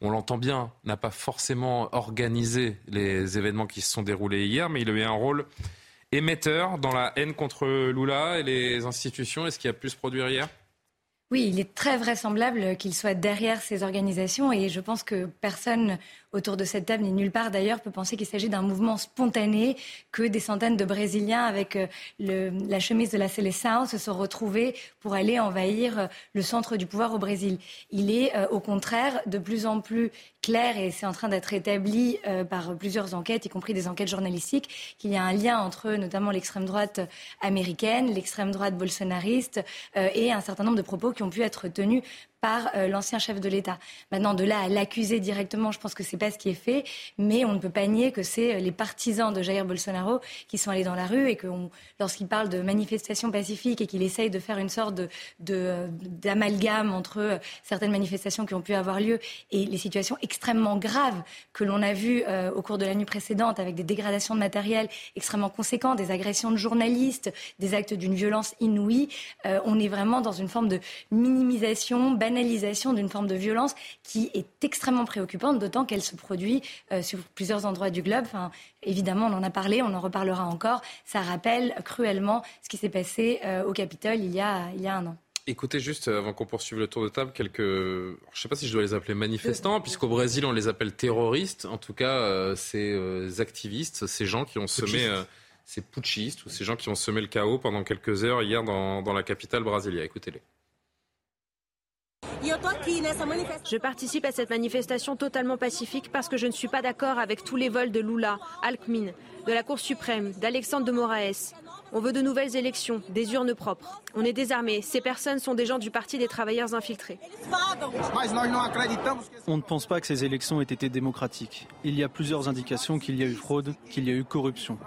Speaker 1: on l'entend bien, n'a pas forcément organisé les événements qui se sont déroulés hier, mais il a eu un rôle émetteur dans la haine contre Lula et les institutions. Est-ce qu'il a pu se produire hier?
Speaker 13: Oui, il est très vraisemblable qu'il soit derrière ces organisations et je pense que personne autour de cette table, ni nulle part d'ailleurs, peut penser qu'il s'agit d'un mouvement spontané, que des centaines de Brésiliens avec euh, la chemise de la Seleção se sont retrouvés pour aller envahir euh, le centre du pouvoir au Brésil. Il est euh, au contraire de plus en plus clair, et c'est en train d'être établi par plusieurs enquêtes, y compris des enquêtes journalistiques, qu'il y a un lien entre notamment l'extrême droite américaine, l'extrême droite bolsonariste et un certain nombre de propos qui ont pu être tenus par euh, l'ancien chef de l'État. Maintenant, de là à l'accuser directement, je pense que c'est pas ce qui est fait, mais on ne peut pas nier que c'est euh, les partisans de Jair Bolsonaro qui sont allés dans la rue et que lorsqu'il parle de manifestations pacifiques et qu'il essaye de faire une sorte de, euh, d'amalgame entre certaines manifestations qui ont pu avoir lieu et les situations extrêmement graves que l'on a vues au cours de la nuit précédente avec des dégradations de matériel extrêmement conséquentes, des agressions de journalistes, des actes d'une violence inouïe, on est vraiment dans une forme de minimisation, banalisation d'une forme de violence qui est extrêmement préoccupante, d'autant qu'elle se produit euh, sur plusieurs endroits du globe. Enfin, évidemment, on en a parlé, on en reparlera encore. Ça rappelle cruellement ce qui s'est passé euh, au Capitole il y, a, il y a un an.
Speaker 1: Écoutez juste, avant qu'on poursuive le tour de table, quelques, je ne sais pas si je dois les appeler manifestants, puisqu'au Brésil on les appelle terroristes. En tout cas, euh, ces activistes, ces gens qui ont semé, ces putschistes ou ces gens qui ont semé le chaos pendant quelques heures hier dans, dans la capitale brésilienne. Écoutez-les.
Speaker 19: Je participe à cette manifestation totalement pacifique parce que je ne suis pas d'accord avec tous les vols de Lula, Alckmin, de la Cour suprême, d'Alexandre de Moraes. On veut de nouvelles élections, des urnes propres. On est désarmés. Ces personnes sont des gens du Parti des travailleurs infiltrés.
Speaker 18: On ne pense pas que ces élections aient été démocratiques. Il y a plusieurs indications qu'il y a eu fraude, qu'il y a eu corruption.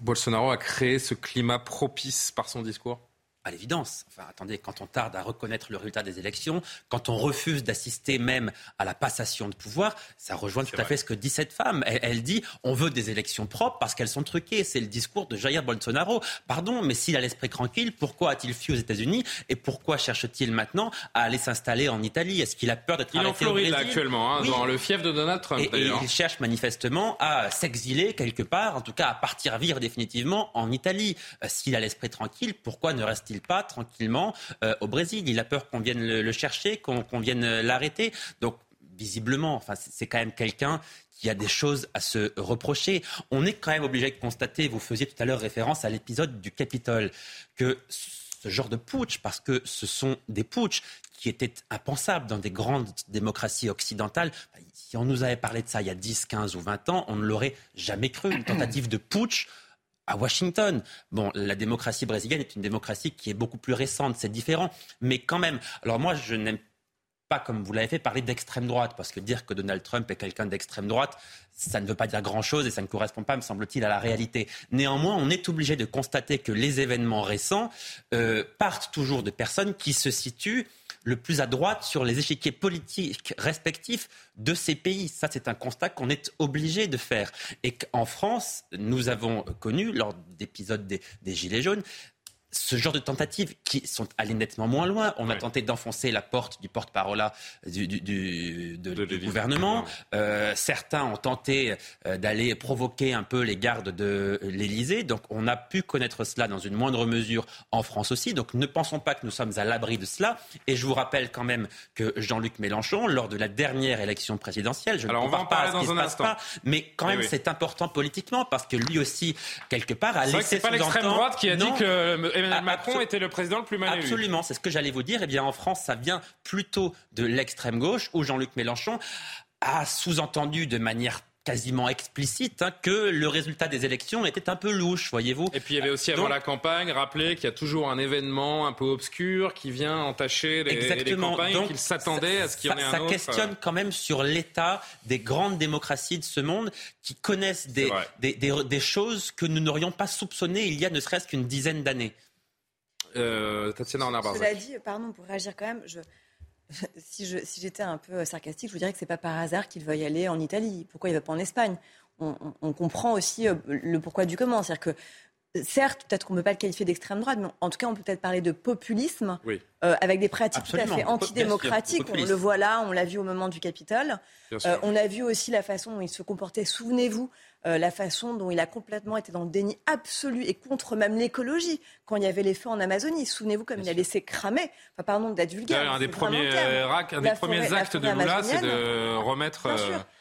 Speaker 1: Bolsonaro a créé ce climat propice par son discours?
Speaker 8: À l'évidence. Enfin, attendez, quand on tarde à reconnaître le résultat des élections, quand on refuse d'assister même à la passation de pouvoir, ça rejoint tout à fait ce que dit cette femme. Elle, dit on veut des élections propres parce qu'elles sont truquées. C'est le discours de Jair Bolsonaro. Pardon, mais s'il a l'esprit tranquille, pourquoi a-t-il fui aux États-Unis et pourquoi cherche-t-il maintenant à aller s'installer en Italie? Est-ce qu'il a peur d'être arrêté
Speaker 1: en Floride actuellement, hein, dans le fief de Donald Trump.
Speaker 8: Et, et il cherche manifestement à s'exiler quelque part, en tout cas à partir vivre définitivement en Italie. Euh, s'il a l'esprit tranquille, pourquoi ne reste pas tranquillement euh, au Brésil Il a peur qu'on vienne le, chercher, qu'on vienne l'arrêter. Donc, visiblement, enfin, c'est quand même quelqu'un qui a des choses à se reprocher. On est quand même obligé de constater, vous faisiez tout à l'heure référence à l'épisode du Capitole, que ce genre de putsch, parce que ce sont des putschs qui étaient impensables dans des grandes démocraties occidentales. Si on nous avait parlé de ça il y a 10, 15 ou 20 ans, on ne l'aurait jamais cru. Une tentative de putsch à Washington. Bon, la démocratie brésilienne est une démocratie qui est beaucoup plus récente, c'est différent, mais quand même. Alors moi, je n'aime pas, comme vous l'avez fait, parler d'extrême droite, parce que dire que Donald Trump est quelqu'un d'extrême droite, ça ne veut pas dire grand-chose et ça ne correspond pas, me semble-t-il, à la réalité. Néanmoins, on est obligé de constater que les événements récents euh, partent toujours de personnes qui se situent le plus à droite sur les échiquiers politiques respectifs de ces pays. Ça, c'est un constat qu'on est obligé de faire. Et qu'en France, nous avons connu, lors d'épisodes des, des Gilets jaunes, ce genre de tentatives qui sont allées nettement moins loin. On a tenté d'enfoncer la porte du porte-parole du, du, du, gouvernement. Euh, certains ont tenté euh, d'aller provoquer un peu les gardes de l'Élysée. Donc on a pu connaître cela dans une moindre mesure en France aussi. Donc ne pensons pas que nous sommes à l'abri de cela. Et je vous rappelle quand même que Jean-Luc Mélenchon, lors de la dernière élection présidentielle, je
Speaker 1: Alors
Speaker 8: ne
Speaker 1: on va en parler dans un instant. Pas,
Speaker 8: mais quand même c'est important politiquement parce que lui aussi quelque part a laissé.
Speaker 1: C'est pas l'extrême droite qui a dit que Emmanuel Macron était le président le plus mal.
Speaker 8: Absolument, c'est ce que j'allais vous dire. Eh bien, en France, ça vient plutôt de l'extrême gauche, où Jean-Luc Mélenchon a sous-entendu de manière quasiment explicite hein, que le résultat des élections était un peu louche, voyez-vous.
Speaker 1: Et puis il y avait aussi avant la campagne rappelé qu'il y a toujours un événement un peu obscur qui vient entacher les, Exactement. les campagnes, qu'il s'attendait à ce qu'il y en ait un
Speaker 8: ça autre. Questionne quand même sur l'état des grandes démocraties de ce monde qui connaissent des, des, des, choses que nous n'aurions pas soupçonnées il y a ne serait-ce qu'une dizaine d'années.
Speaker 1: Euh, Tatiana
Speaker 11: Cela dit, pardon, pour réagir quand même, je, si, j'étais un peu sarcastique, je vous dirais que ce n'est pas par hasard qu'il veuille aller en Italie. Pourquoi il ne va pas en Espagne? On, comprend aussi euh, le pourquoi du comment. C'est-à-dire que certes, peut-être qu'on ne peut pas le qualifier d'extrême droite, mais en tout cas, on peut peut-être parler de populisme euh, avec des pratiques tout à fait antidémocratiques. On le voit là, on l'a vu au moment du Capitole. Euh, on a vu aussi la façon dont il se comportait, souvenez-vous, euh, la façon dont il a complètement été dans le déni absolu et contre même l'écologie quand il y avait les feux en Amazonie. Souvenez-vous comme il a laissé cramer, enfin, pardon d'être vulgaire.
Speaker 1: un des premiers, un des premiers actes de Lula, c'est de remettre.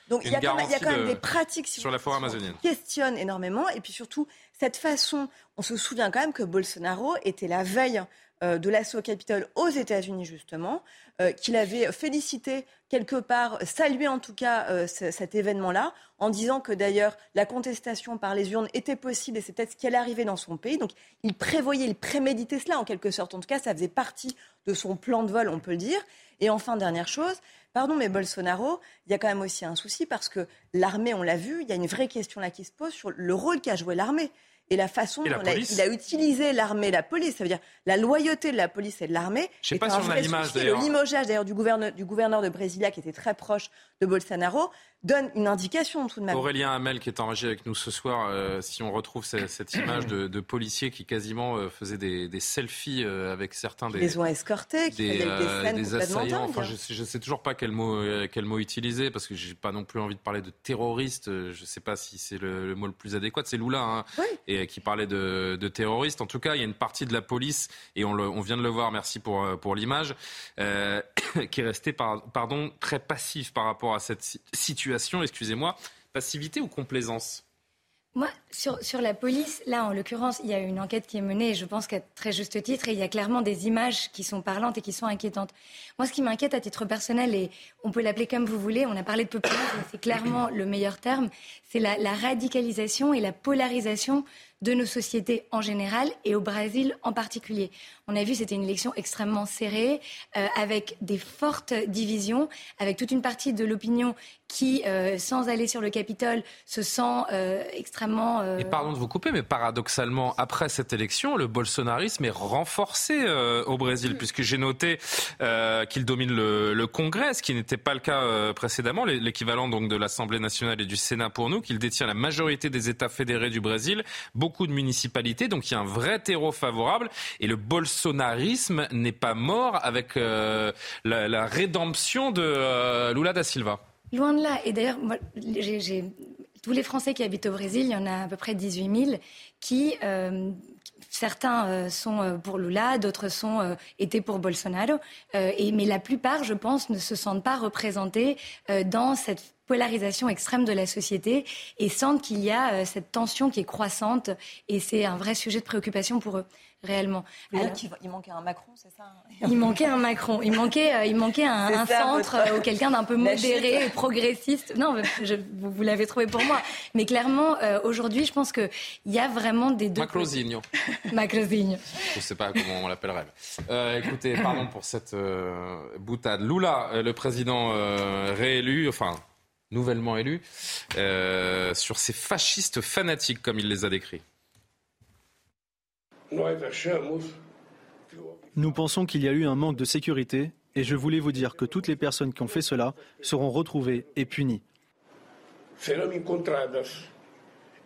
Speaker 11: Donc il y, a quand même des pratiques
Speaker 1: sur la forêt amazonienne.
Speaker 11: Qui questionnent énormément. Et puis surtout, cette façon, on se souvient quand même que Bolsonaro était la veille euh, de l'assaut au Capitole aux États-Unis, justement, euh, qu'il avait félicité quelque part, salué en tout cas euh, cet événement-là, en disant que d'ailleurs la contestation par les urnes était possible et c'est peut-être ce qui allait arriver dans son pays. Donc il prévoyait, il préméditait cela en quelque sorte. En tout cas, ça faisait partie de son plan de vol, on peut le dire. Et enfin, dernière chose, pardon, mais Bolsonaro, il y a quand même aussi un souci parce que l'armée, on l'a vu, il y a une vraie question là qui se pose sur le rôle qu'a joué l'armée et la façon dont il a utilisé l'armée, la police, ça veut dire la loyauté de la police et de l'armée.
Speaker 1: Je sais pas si on a l'image
Speaker 11: d'ailleurs. Le limogeage d'ailleurs du gouverneur, du gouverneur de Brasilia qui était très proche de Bolsonaro donne une indication tout de même.
Speaker 1: Aurélien Hamel qui est en régie avec nous ce soir, euh, si on retrouve cette, image de, policiers qui quasiment euh, faisaient des, selfies euh, avec certains des...
Speaker 11: les ont escortés, qui des, des, des assaillants.
Speaker 1: Enfin, je ne sais, toujours pas quel mot, quel mot utiliser parce que j'ai pas non plus envie de parler de terroristes. Je ne sais pas si c'est le, mot le plus adéquat. C'est Lula hein, et qui parlait de, terroristes. En tout cas, il y a une partie de la police et on, vient de le voir. Merci pour, pour l'image qui est restée très passif par rapport à cette situation excusez-moi, passivité ou complaisance?
Speaker 13: Moi, sur, sur la police, là, en l'occurrence, il y a une enquête qui est menée, je pense qu'à très juste titre, et il y a clairement des images qui sont parlantes et qui sont inquiétantes. Moi, ce qui m'inquiète à titre personnel, et on peut l'appeler comme vous voulez, on a parlé de populisme, c'est clairement le meilleur terme, c'est la, la radicalisation et la polarisation de nos sociétés en général et au Brésil en particulier. On a vu, c'était une élection extrêmement serrée, euh, avec des fortes divisions, avec toute une partie de l'opinion qui, euh, sans aller sur le Capitole, se sent euh, extrêmement...
Speaker 1: Et pardon de vous couper, mais paradoxalement, après cette élection, le bolsonarisme est renforcé au Brésil, puisque j'ai noté qu'il domine le, le, Congrès, ce qui n'était pas le cas précédemment, l'équivalent donc de l'Assemblée nationale et du Sénat pour nous, qu'il détient la majorité des États fédérés du Brésil, beaucoup de municipalités, donc il y a un vrai terreau favorable, et le bolsonarisme n'est pas mort avec la, rédemption de Lula da Silva.
Speaker 13: Loin de là. Et d'ailleurs, tous les Français qui habitent au Brésil, il y en a à peu près 18 000, qui, euh, certains euh, sont euh, pour Lula, d'autres sont étaient pour Bolsonaro. et, mais la plupart, je pense, ne se sentent pas représentés dans cette polarisation extrême de la société et sentent qu'il y a cette tension qui est croissante et c'est un vrai sujet de préoccupation pour eux réellement.
Speaker 11: il manquait un Macron, c'est ça hein
Speaker 13: Il manquait un Macron. Il manquait, euh, il manquait un, centre euh, ou quelqu'un d'un peu modéré et progressiste. Non, je, vous, l'avez trouvé pour moi. Mais clairement, euh, aujourd'hui, je pense qu'il y a vraiment des deux.
Speaker 1: Macrosigno.
Speaker 13: Macrosigno.
Speaker 1: Je ne sais pas comment on l'appellerait. écoutez, pardon pour cette boutade. Lula, le président réélu, enfin nouvellement élu, sur ces fascistes fanatiques, comme il les a décrits.
Speaker 18: Nous pensons qu'il y a eu un manque de sécurité et je voulais vous dire que toutes les personnes qui ont fait cela seront retrouvées et punies.
Speaker 20: Serão encontradas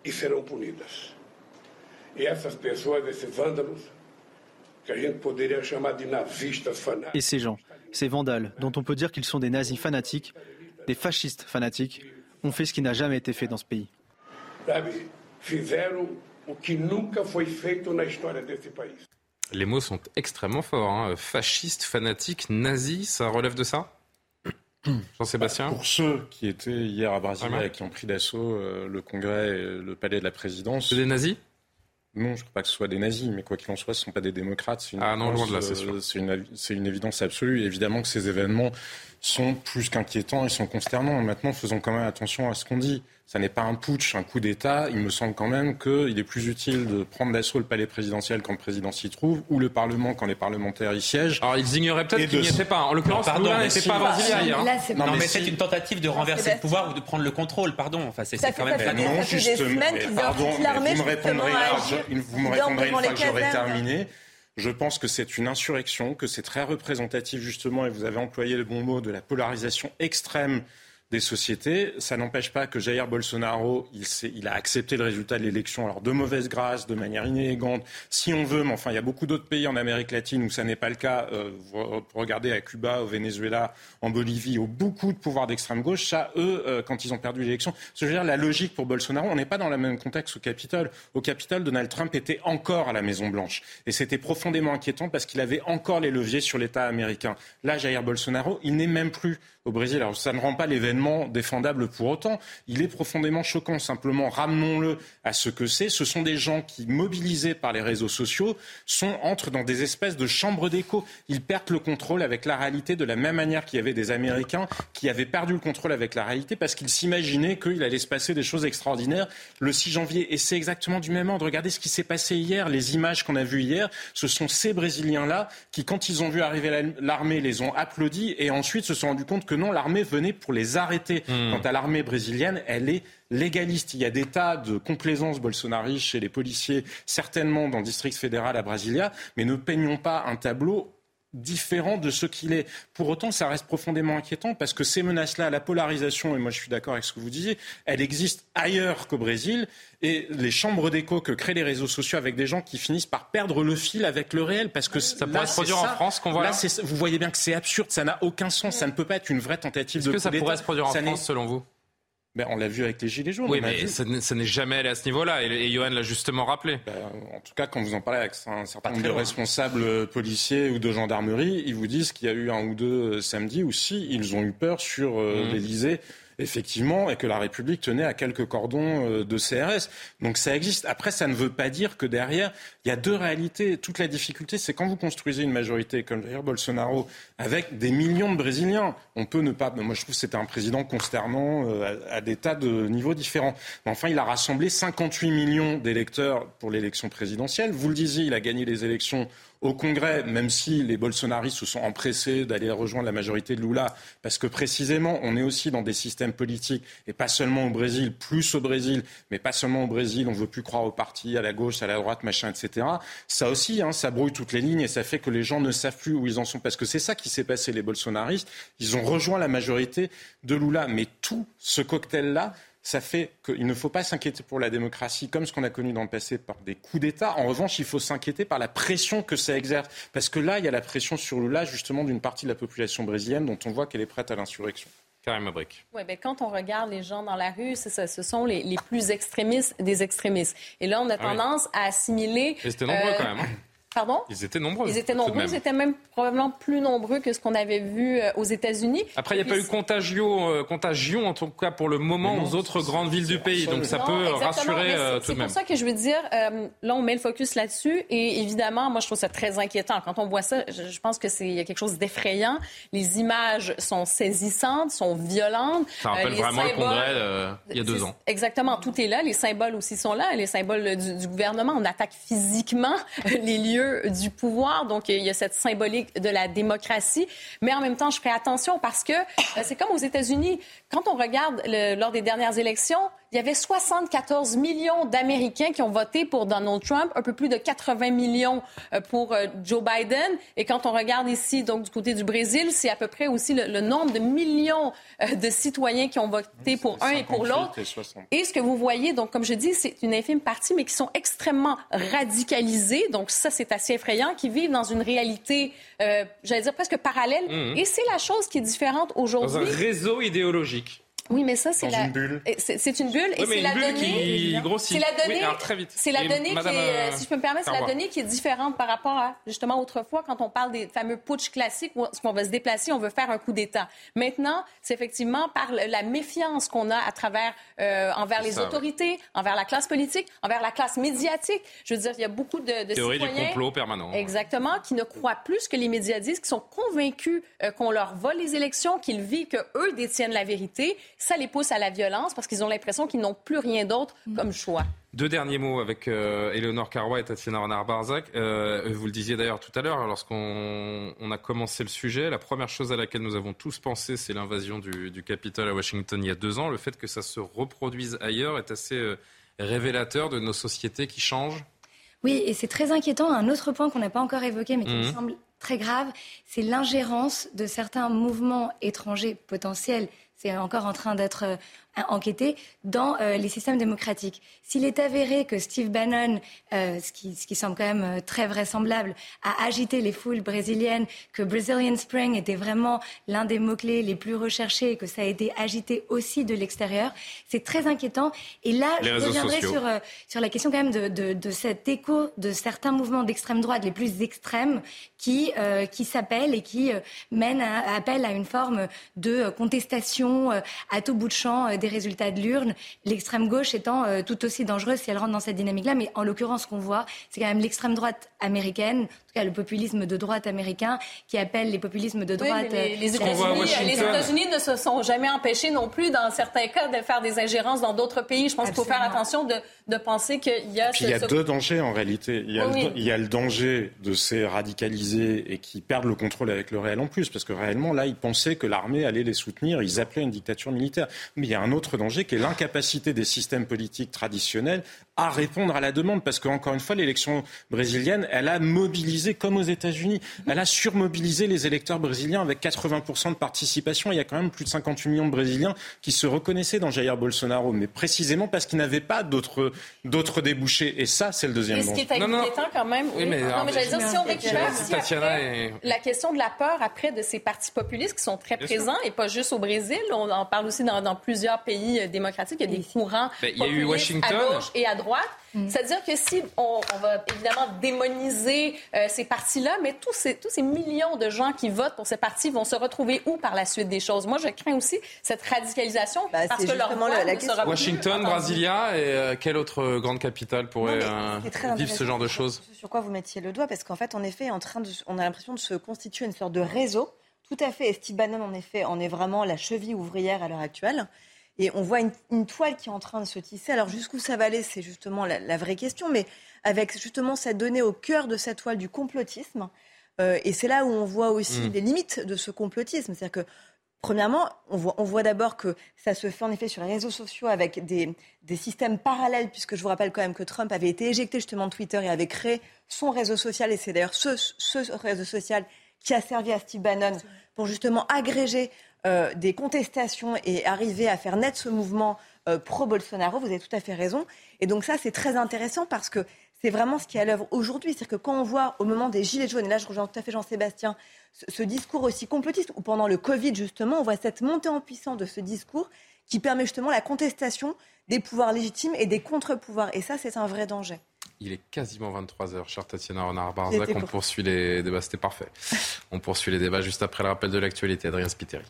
Speaker 20: e serão punidas. E essas pessoas, esses vândalos, que a gente poderia chamar de nazistas fanáticos.
Speaker 18: Et ces gens, ces vandales, dont on peut dire qu'ils sont des nazis fanatiques, des fascistes fanatiques, ont fait ce qui n'a jamais été fait dans ce pays.
Speaker 20: Sabe, fizeram
Speaker 1: les mots sont extrêmement forts. Hein. Fasciste, fanatique, nazi, ça relève de ça? Jean-Sébastien?
Speaker 3: Pour ceux qui étaient hier à Brasilia et qui ont pris d'assaut euh, le Congrès et le palais de la présidence.
Speaker 1: C'est des nazis?
Speaker 3: Non, je ne crois pas que ce soit des nazis, mais quoi qu'il en soit, ce ne sont pas des démocrates.
Speaker 1: C'est une, ah non, loin de là, c'est sûr.
Speaker 3: C'est une, une, évidence absolue. évidemment que ces événements sont plus qu'inquiétants, ils sont consternants. Maintenant, faisons quand même attention à ce qu'on dit ça n'est pas un putsch, un coup d'État. Il me semble quand même qu'il est plus utile de prendre d'assaut le palais présidentiel quand le président s'y trouve, ou le Parlement quand les parlementaires y siègent.
Speaker 1: Alors ils ignoraient peut-être qu'il n'y était pas. En l'occurrence, Lula n'était pas brésilien hier.
Speaker 8: Non, mais, c'est une tentative de renverser le pouvoir ou de prendre le contrôle. Pardon. Enfin, c'est quand même.
Speaker 11: Ça non,
Speaker 3: justement. Pardon, vous me répondrez, vous me répondrez une fois que j'aurai terminé. Je pense que c'est une insurrection, que c'est très représentatif justement, et vous avez employé le bon mot, de la polarisation extrême des sociétés. Ça n'empêche pas que Jair Bolsonaro, il, a accepté le résultat de l'élection, alors de mauvaise grâce, de manière inélégante, si on veut, mais enfin, il y a beaucoup d'autres pays en Amérique latine où ça n'est pas le cas. Euh, regardez à Cuba, au Venezuela, en Bolivie, où beaucoup de pouvoirs d'extrême gauche, ça, eux, euh, quand ils ont perdu l'élection, je veux dire, la logique pour Bolsonaro, on n'est pas dans le même contexte au Capitole. Au Capitole, Donald Trump était encore à la Maison-Blanche. Et c'était profondément inquiétant parce qu'il avait encore les leviers sur l'État américain. Là, Jair Bolsonaro, il n'est même plus au Brésil. Alors ça ne rend pas l'événement défendable pour autant. Il est profondément choquant. Simplement, ramenons-le à ce que c'est. Ce sont des gens qui, mobilisés par les réseaux sociaux, sont, entrent dans des espèces de chambres d'écho. Ils perdent le contrôle avec la réalité de la même manière qu'il y avait des Américains qui avaient perdu le contrôle avec la réalité parce qu'ils s'imaginaient qu'il allait se passer des choses extraordinaires le 6 janvier. Et c'est exactement du même ordre. Regardez ce qui s'est passé hier. Les images qu'on a vues hier, ce sont ces Brésiliens-là qui, quand ils ont vu arriver l'armée, les ont applaudis et ensuite se sont rendus compte que non, l'armée venait pour les arrêter. Hmm. Quant à l'armée brésilienne, elle est légaliste. Il y a des tas de complaisance bolsonaristes chez les policiers, certainement dans le district fédéral à Brasilia, mais ne peignons pas un tableau différent de ce qu'il est. Pour autant, ça reste profondément inquiétant parce que ces menaces-là, la polarisation, et moi je suis d'accord avec ce que vous disiez, elle existe ailleurs qu'au Brésil. Et les chambres d'écho que créent les réseaux sociaux avec des gens qui finissent par perdre le fil avec le réel. Parce que
Speaker 1: ça pourrait se produire en France qu'on voit là.
Speaker 3: vous voyez bien que c'est absurde, ça n'a aucun sens, ça ne peut pas être une vraie tentative de
Speaker 1: Est-ce que ça pourrait se produire en France selon vous?
Speaker 3: Ben, on l'a vu avec les Gilets jaunes.
Speaker 1: Oui, mais ça n'est jamais allé à ce niveau-là. Et, Johan l'a justement rappelé.
Speaker 3: Ben, en tout cas, quand vous en parlez avec un certain nombre de responsables policiers ou de gendarmerie, ils vous disent qu'il y a eu un ou deux euh, samedis où si ils ont eu peur sur euh, mmh. l'Elysée effectivement, et que la République tenait à quelques cordons euh, de CRS. Donc ça existe. Après, ça ne veut pas dire que derrière, il y a deux réalités. Toute la difficulté, c'est quand vous construisez une majorité comme Jair Bolsonaro, avec des millions de Brésiliens, on peut ne pas. Moi, je trouve que c'était un président consternant euh, à, des tas de niveaux différents. Mais enfin, il a rassemblé 58 millions d'électeurs pour l'élection présidentielle. Vous le disiez, il a gagné les élections au Congrès, même si les bolsonaristes se sont empressés d'aller rejoindre la majorité de Lula, parce que précisément, on est aussi dans des systèmes politiques, et pas seulement au Brésil, plus au Brésil, mais pas seulement au Brésil, on ne veut plus croire au parti, à la gauche, à la droite, machin, etc. Ça aussi, hein, ça brouille toutes les lignes et ça fait que les gens ne savent plus où ils en sont, parce que c'est ça qui s'est passé, les bolsonaristes, ils ont rejoint la majorité de Lula. Mais tout ce cocktail-là, ça fait qu'il ne faut pas s'inquiéter pour la démocratie comme ce qu'on a connu dans le passé par des coups d'État. En revanche, il faut s'inquiéter par la pression que ça exerce. Parce que là, il y a la pression sur Lula, justement, d'une partie de la population brésilienne dont on voit qu'elle est prête à l'insurrection.
Speaker 1: Karim Abrik.
Speaker 12: Oui, ben, quand on regarde les gens dans la rue, ça, ce sont les, plus extrémistes des extrémistes. Et là, on a ah tendance à assimiler.
Speaker 1: c'était nombreux quand même. Hein.
Speaker 12: Pardon?
Speaker 1: Ils étaient nombreux.
Speaker 12: Ils étaient nombreux. Ils étaient même probablement plus nombreux que ce qu'on avait vu euh, aux États-Unis.
Speaker 1: Après, il n'y a pas eu contagion, euh, contagion, en tout cas pour le moment, aux autres grandes villes du pays. Donc ça peut rassurer euh, tout de même.
Speaker 12: C'est pour ça que je veux dire, là, on met le focus là-dessus. Et évidemment, moi, je trouve ça très inquiétant. Quand on voit ça, je, pense que c'est y a quelque chose d'effrayant. Les images sont saisissantes, sont violentes.
Speaker 1: Ça rappelle vraiment le congrès il y a deux ans.
Speaker 12: Exactement. Tout est là. Les symboles aussi sont là. Les symboles du, du gouvernement. On attaque physiquement les lieux du pouvoir. Donc, il y a cette symbolique de la démocratie. Mais en même temps, je ferai attention parce que euh, c'est comme aux États-Unis. Quand on regarde lors des dernières élections, il y avait 74 millions d'Américains qui ont voté pour Donald Trump, un peu plus de 80 millions euh, pour euh, Joe Biden. Et quand on regarde ici, donc du côté du Brésil, c'est à peu près aussi le, nombre de millions de citoyens qui ont voté pour un et pour l'autre. Et, ce que vous voyez, donc comme je dis, c'est une infime partie, mais qui sont extrêmement radicalisés. Donc ça, c'est assez effrayant, qui vivent dans une réalité, euh, j'allais dire presque parallèle. Mhm. Et c'est la chose qui est différente aujourd'hui.
Speaker 1: Dans un réseau idéologique.
Speaker 12: Oui, mais ça, c'est la.
Speaker 3: Une bulle.
Speaker 12: C'est une bulle et c'est la donnée.
Speaker 1: C'est
Speaker 12: la donnée.
Speaker 1: Oui, très vite.
Speaker 12: C'est la donnée qui est, si je peux me permettre, c'est la donnée qui est différente par rapport à justement autrefois quand on parle des fameux putsch classiques où on va se déplacer, on veut faire un coup d'État. Maintenant, c'est effectivement par la méfiance qu'on a à travers euh, envers les autorités, envers la classe politique, envers la classe médiatique. Je veux dire, il y a beaucoup de, de
Speaker 1: Théorie
Speaker 12: citoyens,
Speaker 1: du complot permanent.
Speaker 12: Exactement, qui ne croient plus que les médias disent, qui sont convaincus euh, qu'on leur vole les élections, qu'ils vivent que eux détiennent la vérité. Ça les pousse à la violence parce qu'ils ont l'impression qu'ils n'ont plus rien d'autre comme choix.
Speaker 1: Deux derniers mots avec euh, Éléonore Carrois et Tatiana Renard-Barzac. Euh, vous le disiez d'ailleurs tout à l'heure, lorsqu'on on a commencé le sujet, la première chose à laquelle nous avons tous pensé, c'est l'invasion du, du Capitole à Washington il y a deux ans. Le fait que ça se reproduise ailleurs est assez euh, révélateur de nos sociétés qui changent.
Speaker 13: Oui, et c'est très inquiétant. Un autre point qu'on n'a pas encore évoqué, mais qui me mhm. semble très grave, c'est l'ingérence de certains mouvements étrangers potentiels c'est encore en train d'être euh, enquêté dans euh, les systèmes démocratiques. S'il est avéré que Steve Bannon, euh, ce, qui, ce, qui, semble quand même très vraisemblable, a agité les foules brésiliennes, que Brazilian Spring était vraiment l'un des mots-clés les plus recherchés et que ça a été agité aussi de l'extérieur, c'est très inquiétant. Et là, je reviendrai sur, sur la question quand même de, de, de, cet écho de certains mouvements d'extrême droite les plus extrêmes qui, qui s'appellent et qui mènent à, appellent à une forme de contestation euh, à tout bout de champ euh, des résultats de l'urne, l'extrême gauche étant euh, tout aussi dangereuse si elle rentre dans cette dynamique-là. Mais en l'occurrence, ce qu'on voit, c'est quand même l'extrême droite américaine, cas le populisme de droite américain, qui appelle les populismes de droite.
Speaker 12: les, États-Unis ne se sont jamais empêchés non plus, dans certains cas, de faire des ingérences dans d'autres pays. Je pense qu'il faut faire attention de, de penser qu'il y a.
Speaker 3: il y a deux dangers en réalité. Il y, a le, il y, a le, danger de ces radicalisés et qui perdent le contrôle avec le réel en plus, parce que réellement là, ils pensaient que l'armée allait les soutenir. Ils appelaient une dictature militaire. Mais il y a un autre danger qui est l'incapacité des systèmes politiques traditionnels à répondre à la demande. Parce qu'encore une fois, l'élection brésilienne, elle a mobilisé, comme aux États-Unis, elle a surmobilisé les électeurs brésiliens avec 80% de participation. Il y a quand même plus de 58 millions de Brésiliens qui se reconnaissaient dans Jair Bolsonaro, mais précisément parce qu'ils n'avaient pas d'autres, d'autres débouchés. Et ça, c'est le deuxième
Speaker 12: danger. Ce qui est inquiétant quand même.
Speaker 1: Oui, mais,
Speaker 12: non, mais j'allais dire, si on récupère la question de la peur après de ces partis populistes qui sont très présents, et pas juste au Brésil, on en parle aussi dans, plusieurs pays euh, démocratiques, il y a des courants ben, il y a eu Washington. à gauche et à droite. Mm. C'est-à-dire que si on, va évidemment démoniser euh, ces partis-là, mais tous ces, tous ces millions de gens qui votent pour ces partis vont se retrouver où par la suite des choses? Moi, je crains aussi cette radicalisation bah, parce que leur voix la, la
Speaker 1: Washington, Brasilia et euh, quelle autre grande capitale pourrait vivre ce genre de choses?
Speaker 11: Sur quoi vous mettiez le doigt? Parce qu'en fait, en effet, en train de, on a l'impression de se constituer une sorte de réseau tout à fait. Et Steve Bannon, en effet, en est vraiment la cheville ouvrière à l'heure actuelle. Et on voit une, toile qui est en train de se tisser. Alors jusqu'où ça va aller, c'est justement la, vraie question. Mais avec justement cette donnée au cœur de cette toile du complotisme. Euh, et c'est là où on voit aussi mm. les limites de ce complotisme. C'est-à-dire que Premièrement, on voit, on voit d'abord que ça se fait en effet sur les réseaux sociaux avec des, des, systèmes parallèles, puisque je vous rappelle quand même que Trump avait été éjecté justement de Twitter et avait créé son réseau social, et c'est d'ailleurs ce, ce, réseau social qui a servi à Steve Bannon pour justement agréger euh, des contestations et arriver à faire naître ce mouvement euh, pro-Bolsonaro. Vous avez tout à fait raison. Et donc ça, c'est très intéressant parce que c'est vraiment ce qui est à l'œuvre aujourd'hui. C'est-à-dire que quand on voit au moment des Gilets jaunes, et là je rejoins tout à fait Jean-Sébastien, ce, discours aussi complotiste, ou pendant le Covid justement, on voit cette montée en puissance de ce discours qui permet justement la contestation des pouvoirs légitimes et des contre-pouvoirs. Et ça, c'est un vrai danger.
Speaker 1: Il est quasiment 23h, chère Tatiana Renard-Barzac. On poursuit les débats, c'était parfait. On poursuit les débats juste après le rappel de l'actualité. Adrien Spiteri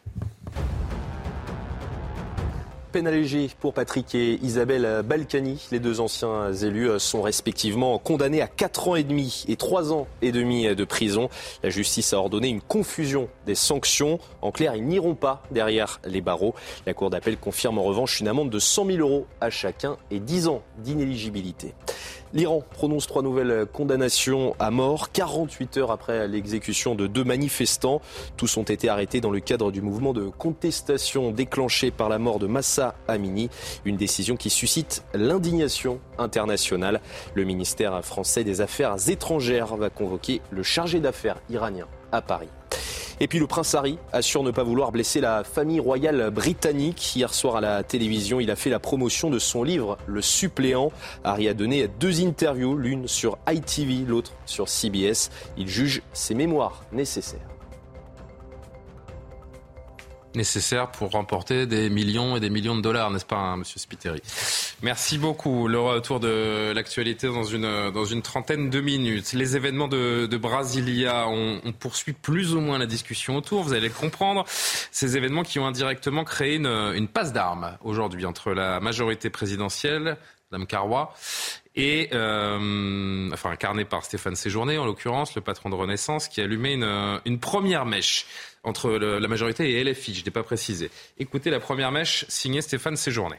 Speaker 4: peine allégée pour Patrick et Isabelle Balkany. Les deux anciens élus sont respectivement condamnés à 4 ans et demi et 3 ans et demi de prison. La justice a ordonné une confusion des sanctions. En clair, ils n'iront pas derrière les barreaux. La Cour d'appel confirme en revanche une amende de 100 000 euros à chacun et 10 ans d'inéligibilité. L'Iran prononce trois nouvelles condamnations à mort 48 heures après l'exécution de deux manifestants. Tous ont été arrêtés dans le cadre du mouvement de contestation déclenché par la mort de Massa Amini. Une décision qui suscite l'indignation internationale. Le ministère français des Affaires étrangères va convoquer le chargé d'affaires iranien à Paris. Et puis le prince Harry assure ne pas vouloir blesser la famille royale britannique. Hier soir à la télévision, il a fait la promotion de son livre Le suppléant. Harry a donné deux interviews, l'une sur ITV, l'autre sur CBS. Il juge ses mémoires nécessaires.
Speaker 1: Nécessaires pour remporter des millions et des millions de dollars, n'est-ce pas, hein, Monsieur Spiteri? Merci beaucoup. Le retour de l'actualité dans une, dans une trentaine de minutes. Les événements de, de Brasilia, on, on, poursuit plus ou moins la discussion autour, vous allez le comprendre. Ces événements qui ont indirectement créé une, une passe d'armes aujourd'hui entre la majorité présidentielle, Mme Carrois, et euh, enfin incarné par Stéphane Séjourné en l'occurrence, le patron de Renaissance, qui a allumé une, une première mèche entre la majorité et LFI. Je n'ai pas précisé. Écoutez la première mèche signée Stéphane Séjourné.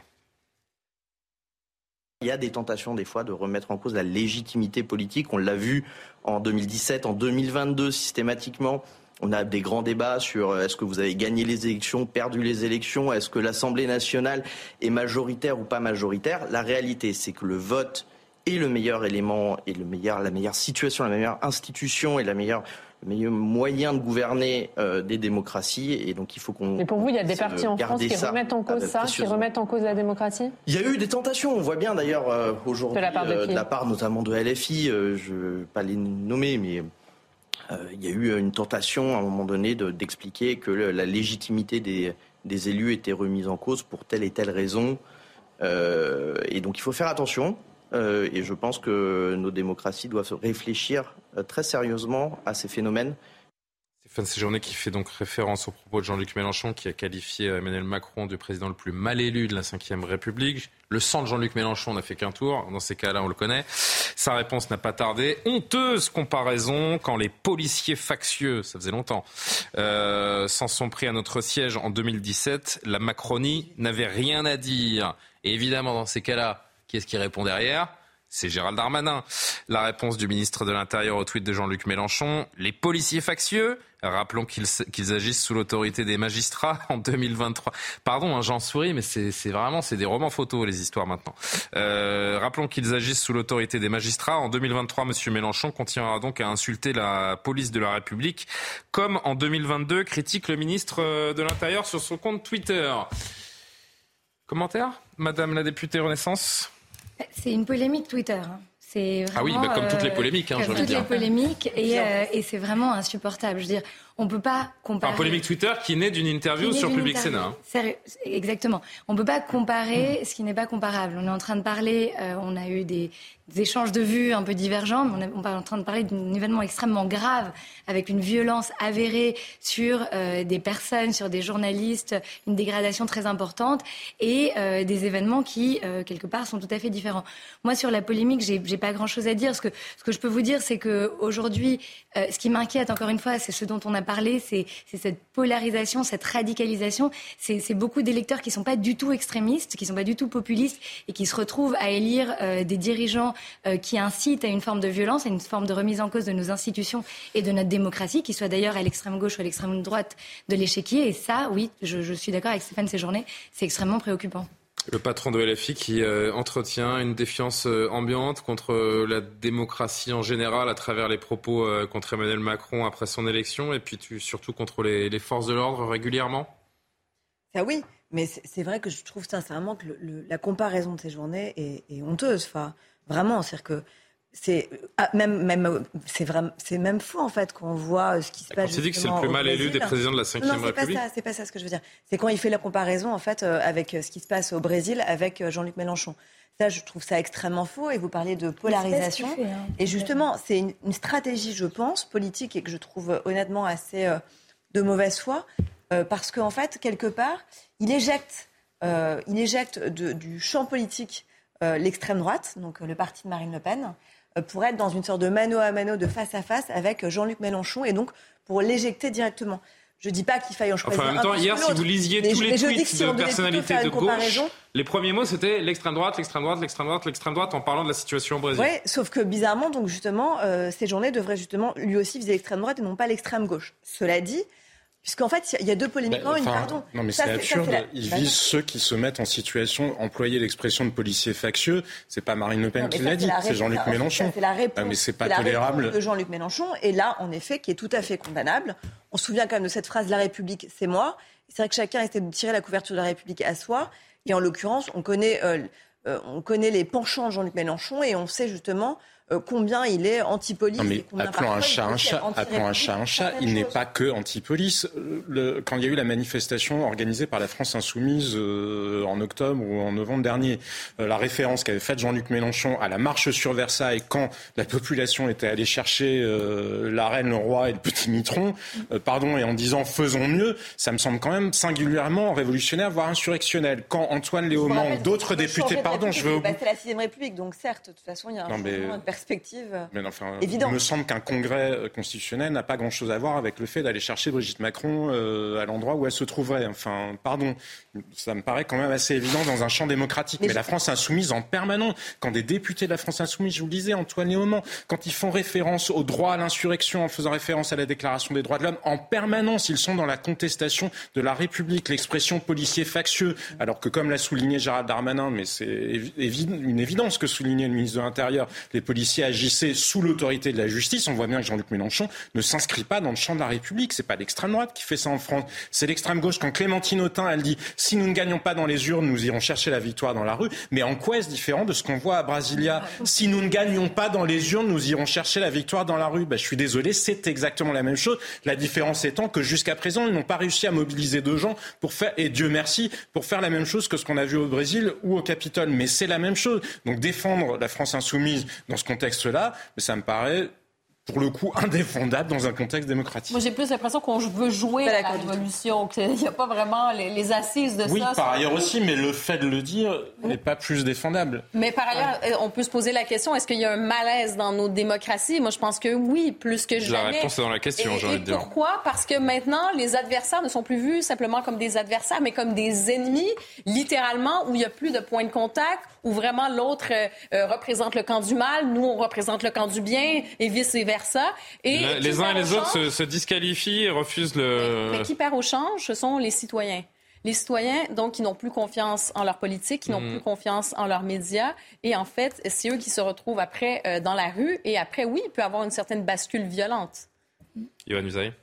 Speaker 21: Il y a des tentations des fois de remettre en cause la légitimité politique. On l'a vu en 2017, en 2022 systématiquement. On a des grands débats sur euh, est-ce que vous avez gagné les élections, perdu les élections, est-ce que l'Assemblée nationale est majoritaire ou pas majoritaire? La réalité, c'est que le vote est le meilleur élément et le meilleur, la meilleure situation, la meilleure institution et la meilleure le meilleur moyen de gouverner euh, des démocraties. Et donc, il faut qu'on.
Speaker 22: Mais pour vous, il y a des partis en France qui remettent en cause ça, qui remettent en cause la démocratie?
Speaker 21: Il y a eu des tentations. On voit bien d'ailleurs euh, aujourd'hui, de, la part de, euh, de la part notamment de LFI, euh, je ne vais pas les nommer, mais. il y a eu une tentation à un moment donné d'expliquer que le, la légitimité des, des, élus était remise en cause pour telle et telle raison. et donc il faut faire attention. Euh, et je pense que nos démocraties doivent réfléchir euh, très sérieusement à ces phénomènes.
Speaker 1: Stéphane Séjourné qui fait donc référence aux propos de Jean-Luc Mélenchon qui a qualifié Emmanuel Macron du président le plus mal élu de la Ve République. Le sang de Jean-Luc Mélenchon n'a fait qu'un tour. Dans ces cas-là, on le connaît. Sa réponse n'a pas tardé. Honteuse comparaison quand les policiers factieux, ça faisait longtemps, euh, s'en sont pris à notre siège en 2017. La Macronie n'avait rien à dire. Et évidemment, dans ces cas-là, qui est-ce qui répond derrière? C'est Gérald Darmanin. La réponse du ministre de l'Intérieur au tweet de Jean-Luc Mélenchon. Les policiers factieux, rappelons qu'ils agissent sous l'autorité des magistrats en 2023. Pardon, hein, j'en souris, mais c'est vraiment c'est des romans photos les histoires maintenant. Euh, rappelons qu'ils agissent sous l'autorité des magistrats. En 2023, Monsieur Mélenchon continuera donc à insulter la police de la République, comme en 2022 critique le ministre euh, de l'Intérieur sur son compte Twitter. Commentaire, Madame la députée Renaissance?
Speaker 13: C'est une polémique Twitter. Hein.
Speaker 1: C'est ah oui, bah, comme toutes les polémiques, hein,
Speaker 13: comme toutes les polémiques, et, euh, et c'est vraiment insupportable. Je veux dire, on peut pas comparer.
Speaker 1: Un polémique Twitter qui naît d'une interview sur Public Sénat.
Speaker 13: Hein. exactement. On peut pas comparer ce qui n'est pas comparable. On est en train de parler, euh, on a eu des, des, échanges de vues un peu divergents, mais on est, en train de parler d'un événement extrêmement grave, avec une violence avérée sur euh, des personnes, sur des journalistes, une dégradation très importante, et euh, des événements qui, quelque part, sont tout à fait différents. Moi, sur la polémique, j'ai pas grand-chose à dire. Ce que, ce que je peux vous dire, c'est que aujourd'hui, euh, ce qui m'inquiète, encore une fois, c'est ce dont on a parler, c'est cette polarisation, cette radicalisation. C'est beaucoup d'électeurs qui ne sont pas du tout extrémistes, qui ne sont pas du tout populistes et qui se retrouvent à élire euh, des dirigeants euh, qui incitent à une forme de violence, à une forme de remise en cause de nos institutions et de notre démocratie, qui soit d'ailleurs à l'extrême gauche ou à l'extrême droite de l'échiquier. Et ça, oui, je, je suis d'accord avec Stéphane Séjourné, c'est extrêmement préoccupant.
Speaker 1: Le patron de LFI qui euh, entretient une défiance euh, ambiante contre euh, la démocratie en général à travers les propos contre Emmanuel Macron après son élection et puis surtout contre les, forces de l'ordre régulièrement?
Speaker 11: Ça oui, mais c'est vrai que je trouve sincèrement que la comparaison de ces journées est, honteuse. Vraiment, c'est-à-dire que c'est ah, même même c'est vraiment c'est même fou en fait qu'on voit euh, ce qui se passe.
Speaker 1: C'est dit que c'est le plus mal élu des présidents de la Ve République.
Speaker 11: C'est pas ça, c'est pas ça ce que je veux dire. C'est quand il fait la comparaison en fait euh, avec euh, ce qui se passe au Brésil avec Jean-Luc Mélenchon. Ça, je trouve ça extrêmement faux. Et vous parliez de polarisation. Hein. Et justement, c'est une, stratégie, je pense, politique et que je trouve honnêtement assez de mauvaise foi, parce qu'en fait, quelque part, il éjecte, il éjecte du champ politique l'extrême droite, donc le parti de Marine Le Pen. Euh, pour être dans une sorte de mano à mano, de face à face avec Jean-Luc Mélenchon et donc pour l'éjecter directement. Je ne dis pas qu'il faille en choisir
Speaker 1: enfin, en même temps, hier, si vous lisiez tous les tweets de personnalités de gauche, les premiers mots c'était l'extrême droite, l'extrême droite, l'extrême droite, l'extrême droite, en parlant de la situation au Brésil.
Speaker 11: Oui, sauf que bizarrement, donc justement, euh, ces journées devraient justement lui aussi viser l'extrême droite et non pas l'extrême gauche. Cela dit, Puisqu'en fait, il y a deux polémiques
Speaker 3: pardon. Non, mais c'est absurde. Ils visent ceux qui se mettent en situation, employer l'expression de policier factieux. C'est pas Marine Le Pen qui l'a dit, c'est Jean-Luc Mélenchon.
Speaker 11: C'est la réponse. Ah, mais c'est pas tolérable. de Jean-Luc Mélenchon. Et là, en effet, qui est tout à fait condamnable. On se souvient quand même de cette phrase La République, c'est moi. C'est vrai que chacun essaie de tirer la couverture de la République à soi. Et en l'occurrence, on connaît, euh, euh, on connaît les penchants de Jean-Luc Mélenchon et on sait justement euh, combien il est anti-police.
Speaker 3: mais appelons un chat un chat. Appelons un chat un chat. Il n'est pas que anti-police. quand il y a eu la manifestation organisée par la France insoumise euh, en octobre ou en novembre dernier, euh, la référence qu'avait faite Jean-Luc Mélenchon à la marche sur Versailles quand la population était allée chercher la reine, le roi et le petit mitron, pardon, et en disant faisons mieux, ça me semble quand même singulièrement révolutionnaire, voire insurrectionnel. Quand Antoine Léaumont, d'autres députés, pardon, je veux.
Speaker 11: C'est la sixième République, donc certes, de toute façon, il y a un de perspective
Speaker 3: mais enfin, Il me semble qu'un congrès euh, constitutionnel n'a pas grand-chose à voir avec le fait d'aller chercher Brigitte Macron euh, à l'endroit où elle se trouverait. Enfin, pardon, ça me paraît quand même assez évident dans un champ démocratique. Mais, la France insoumise en permanence, quand des députés de la France insoumise, je vous le disais, Antoine Léaumont, quand ils font référence au droit à l'insurrection en faisant référence à la Déclaration des droits de l'homme, en permanence, ils sont dans la contestation de la République, l'expression policier factieux, alors que comme l'a souligné Gérald Darmanin, mais c'est une évidence que soulignait le ministre de l'Intérieur, les policiers agissaient sous l'autorité de la justice. On voit bien que Jean-Luc Mélenchon ne s'inscrit pas dans le champ de la République. C'est pas l'extrême droite qui fait ça en France. C'est l'extrême gauche. Quand Clémentine Autain, elle dit si nous ne gagnons pas dans les urnes, nous irons chercher la victoire dans la rue. Mais en quoi est-ce différent de ce qu'on voit à Brasilia? Si nous ne gagnons pas dans les urnes, nous irons chercher la victoire dans la rue. Ben, je suis désolé, c'est exactement la même chose. La différence étant que jusqu'à présent, ils n'ont pas réussi à mobiliser deux gens pour faire, et Dieu merci, pour faire la même chose que ce qu'on a vu au Brésil ou au Capitole. Mais c'est la même chose. Donc défendre la France insoumise dans ce contexte-là, ça me paraît pour le coup indéfendable dans un contexte démocratique.
Speaker 12: Moi, j'ai plus l'impression qu'on veut jouer à la révolution, qu'il n'y a pas vraiment les, assises de
Speaker 3: ça.
Speaker 12: Oui,
Speaker 3: par ailleurs aussi, mais le fait de le dire n'est pas plus défendable.
Speaker 12: Mais par ailleurs, euh, on peut se poser la question, est-ce qu'il y a un malaise dans nos démocraties? Moi, je pense que oui, plus que jamais.
Speaker 1: La réponse est dans la question, j'ai envie de dire.
Speaker 12: Pourquoi? Parce que maintenant, les adversaires ne sont plus vus simplement comme des adversaires, mais comme des ennemis, littéralement, où il n'y a plus de point de contact, où vraiment l'autre euh, euh, représente le camp du mal, nous, on représente le camp du bien, et vice-versa.
Speaker 1: Et les uns et les autres se, disqualifient et refusent le.
Speaker 12: Mais, qui perd au change, ce sont les citoyens. Les citoyens, donc, qui n'ont plus confiance en leur politique, qui n'ont mm. plus confiance en leurs médias. Et en fait, c'est eux qui se retrouvent après euh, dans la rue. Et après, oui, il peut y avoir une certaine bascule violente.
Speaker 1: Yohann Usaï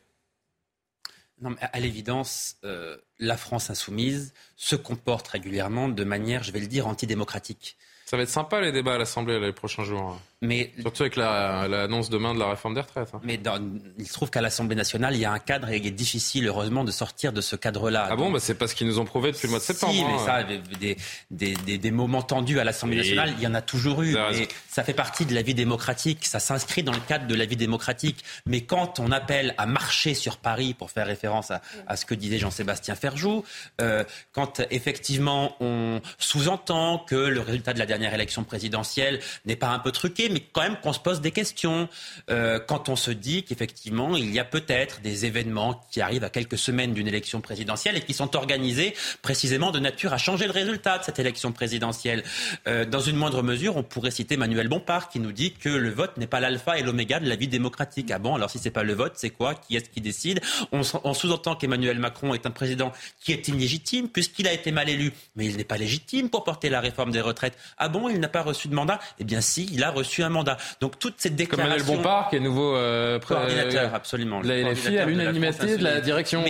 Speaker 8: non, mais à l'évidence, euh, la France insoumise se comporte régulièrement de manière, je vais le dire, antidémocratique.
Speaker 1: Ça va être sympa les débats à l'Assemblée les prochains jours. Mais, Surtout avec l'annonce demain de la réforme des retraites. Hein.
Speaker 8: Mais il se trouve qu'à l'Assemblée nationale, il y a un cadre et il est difficile, heureusement, de sortir de ce cadre-là.
Speaker 1: Ah bon bah C'est pas ce qu'ils nous ont prouvé depuis le mois de septembre.
Speaker 8: Si, mais hein. ça, des, des, des, moments tendus à l'Assemblée nationale, il y en a toujours eu. Mais ça fait partie de la vie démocratique, ça s'inscrit dans le cadre de la vie démocratique. Mais quand on appelle à marcher sur Paris, pour faire référence à, à ce que disait Jean-Sébastien Ferjou, euh, quand effectivement on sous-entend que le résultat de la dernière élection présidentielle n'est pas un peu truqué, mais quand même qu'on se pose des questions. Euh, quand on se dit qu'effectivement, il y a peut-être des événements qui arrivent à quelques semaines d'une élection présidentielle et qui sont organisés précisément de nature à changer le résultat de cette élection présidentielle. Euh, dans une moindre mesure, on pourrait citer Manuel Bompard qui nous dit que le vote n'est pas l'alpha et l'oméga de la vie démocratique. Ah bon, alors si c'est pas le vote, c'est quoi? Qui est-ce qui décide? On, on sous-entend qu'Emmanuel Macron est un président qui est illégitime puisqu'il a été mal élu, mais il n'est pas légitime pour porter la réforme des retraites. Ah bon, il n'a pas reçu de mandat? Eh bien si, il a reçu un mandat. Donc toute cette déclaration...
Speaker 1: Comme Manuel Bompard, qui est nouveau
Speaker 8: euh, coordinateur, absolument.
Speaker 1: La LFI à l'unanimité de la direction.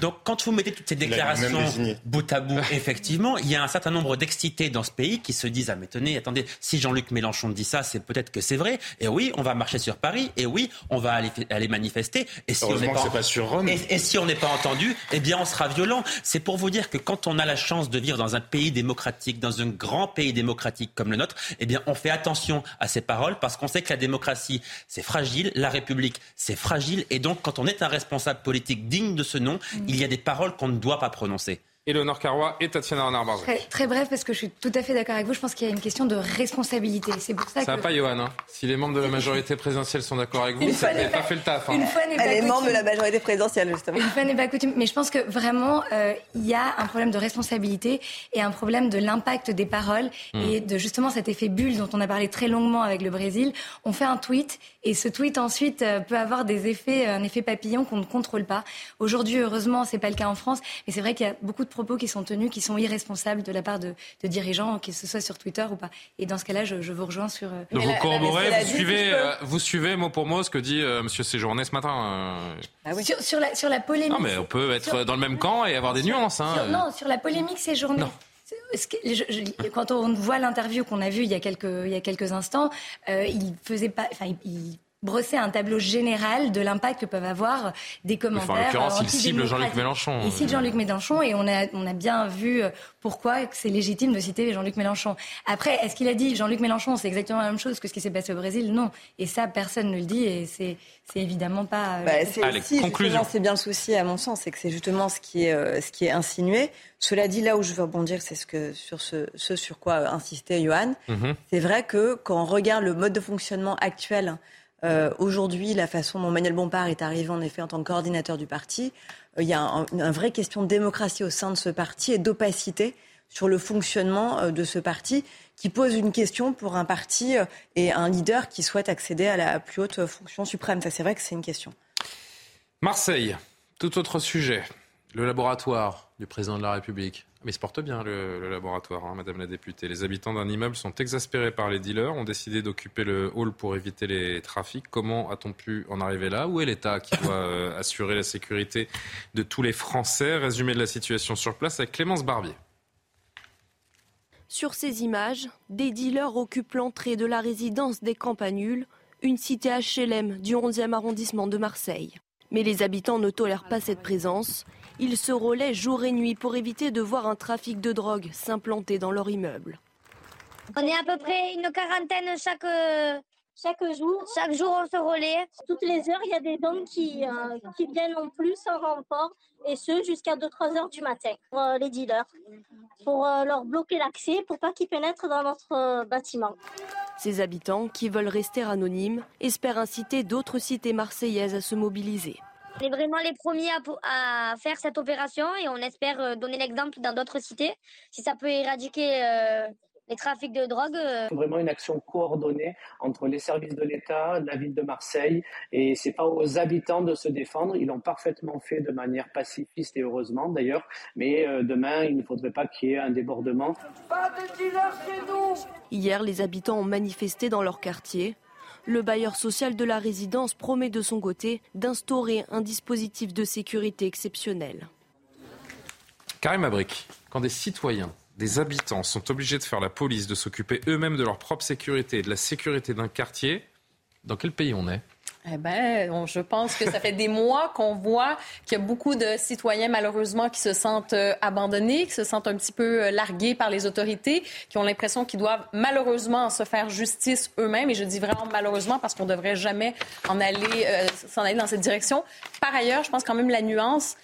Speaker 8: donc quand vous mettez toutes ces déclarations bout à bout, effectivement, il y a un certain nombre d'excités dans ce pays qui se disent ah mais tenez, attendez, si Jean-Luc Mélenchon dit ça, c'est peut-être que c'est vrai. Et oui, on va marcher sur Paris. Et oui, on va aller, aller manifester. Et si on n'est pas,
Speaker 3: pas sur Rome.
Speaker 8: Et, si on n'est pas entendu, eh bien on sera violent. C'est pour vous dire que quand on a la chance de vivre dans un pays démocratique, dans un grand pays démocratique comme le nôtre, eh bien on fait attention à ces parce qu'on sait que la démocratie, c'est fragile, la République, c'est fragile, et donc quand on est un responsable politique digne de ce nom, mm. il y a des paroles qu'on ne doit pas prononcer.
Speaker 1: Éléonore Carrois et Tatiana renard
Speaker 13: très, très, bref, parce que je suis tout à fait d'accord avec vous. Je pense qu'il y a une question de responsabilité. C'est pour ça,
Speaker 1: ça
Speaker 13: que.
Speaker 1: pas, Johan. Hein. Si les membres de la majorité présidentielle sont d'accord avec vous, ça n'a pas fait le taf. Hein. Une fois
Speaker 11: n'est pas Les membres de la majorité présidentielle, justement.
Speaker 13: Une fois n'est pas coutume. Mais je pense que vraiment, euh, il y a un problème de responsabilité et un problème de l'impact des paroles hmm. et de justement cet effet bulle dont on a parlé très longuement avec le Brésil. On fait un tweet et ce tweet ensuite euh, peut avoir des effets, un effet papillon qu'on ne contrôle pas. Aujourd'hui, heureusement, c'est pas le cas en France, mais c'est vrai qu'il y a beaucoup de propos qui sont tenus, qui sont irresponsables de la part de, dirigeants, que ce soit sur Twitter ou pas. Et dans ce cas-là, je, vous rejoins sur. Euh,
Speaker 1: vous corroborez, vous suivez, euh, vous suivez mot pour mot ce que dit euh, Monsieur Séjourné ce matin.
Speaker 13: Ah oui. sur, la, sur la polémique.
Speaker 1: Non, mais on peut être dans le même camp et avoir des nuances. Hein.
Speaker 13: non, sur la polémique Séjourné. Quand on voit l'interview qu'on a vue il y a quelques, instants, euh, il faisait pas, il, brosser un tableau général de l'impact que peuvent avoir des commentaires. en
Speaker 1: l'occurrence, il cible Jean-Luc Mélenchon.
Speaker 13: Il cible Jean-Luc Mélenchon et on a, on a bien vu euh, pourquoi c'est légitime de citer Jean-Luc Mélenchon. Après, est-ce qu'il a dit Jean-Luc Mélenchon, c'est exactement la même chose que ce qui s'est passé au Brésil? Non. Et ça, personne ne le dit et c'est, c'est évidemment pas.
Speaker 11: Euh, bah, c'est, c'est bien le souci, à mon sens, c'est que c'est justement ce qui est, euh, ce qui est insinué. Cela dit, là où je veux rebondir, c'est ce, que, sur ce, ce sur quoi insistait Johan. Mhm. C'est vrai que quand on regarde le mode de fonctionnement actuel, euh, Aujourd'hui, la façon dont Manuel Bompard est arrivé en effet en tant que coordinateur du parti, euh, il y a une vraie question de démocratie au sein de ce parti et d'opacité sur le fonctionnement euh, de ce parti qui pose une question pour un parti et un leader qui souhaite accéder à la plus haute fonction suprême. Ça, c'est vrai que c'est une question.
Speaker 1: Marseille, tout autre sujet. Le laboratoire du président de la République. Mais se porte bien le, laboratoire, hein, Madame la députée. Les habitants d'un immeuble sont exaspérés par les dealers, ont décidé d'occuper le hall pour éviter les trafics. Comment a-t-on pu en arriver là? Où est l'État qui doit euh, assurer la sécurité de tous les Français? Résumé de la situation sur place avec Clémence Barbier.
Speaker 17: Sur ces images, des dealers occupent l'entrée de la résidence des Campanules, une cité HLM du 11e arrondissement de Marseille. Mais les habitants ne tolèrent pas cette présence ils se relaient jour et nuit pour éviter de voir un trafic de drogue s'implanter dans leur immeuble.
Speaker 23: On est à peu près une quarantaine chaque, chaque jour. Chaque jour, on se relaie. Toutes les heures, il y a des dons qui, euh, qui viennent en plus en renfort, et ce jusqu'à 2-3 heures du matin pour euh, les dealers, pour euh, leur bloquer l'accès, pour pas qu'ils pénètrent dans notre bâtiment.
Speaker 17: Ces habitants, qui veulent rester anonymes, espèrent inciter d'autres cités marseillaises à se mobiliser.
Speaker 23: On est vraiment les premiers à, faire cette opération et on espère euh, donner l'exemple dans d'autres cités. Si ça peut éradiquer euh, les trafics de drogue.
Speaker 24: Euh. C'est vraiment une action coordonnée entre les services de l'État, la ville de Marseille, et c'est pas aux habitants de se défendre. Ils l'ont parfaitement fait de manière pacifiste et heureusement d'ailleurs. Mais demain, il ne faudrait pas qu'il y ait un débordement. Pas de
Speaker 17: chez nous. Hier, les habitants ont manifesté dans leur quartier. Le bailleur social de la résidence promet de son côté d'instaurer un dispositif de sécurité exceptionnel.
Speaker 1: Karim Abrik, quand des citoyens, des habitants sont obligés de faire la police, de s'occuper eux-mêmes de leur propre sécurité et de la sécurité d'un quartier, dans quel pays on est?
Speaker 12: Eh ben, je pense que ça fait des mois qu'on voit qu'il y a beaucoup de citoyens, malheureusement, qui se sentent euh, abandonnés, qui se sentent un petit peu euh, largués par les autorités, qui ont l'impression qu'ils doivent malheureusement se faire justice eux-mêmes. Et je dis vraiment malheureusement parce qu'on ne devrait jamais en aller, euh, s'en aller dans cette direction. Par ailleurs, je pense quand même la nuance,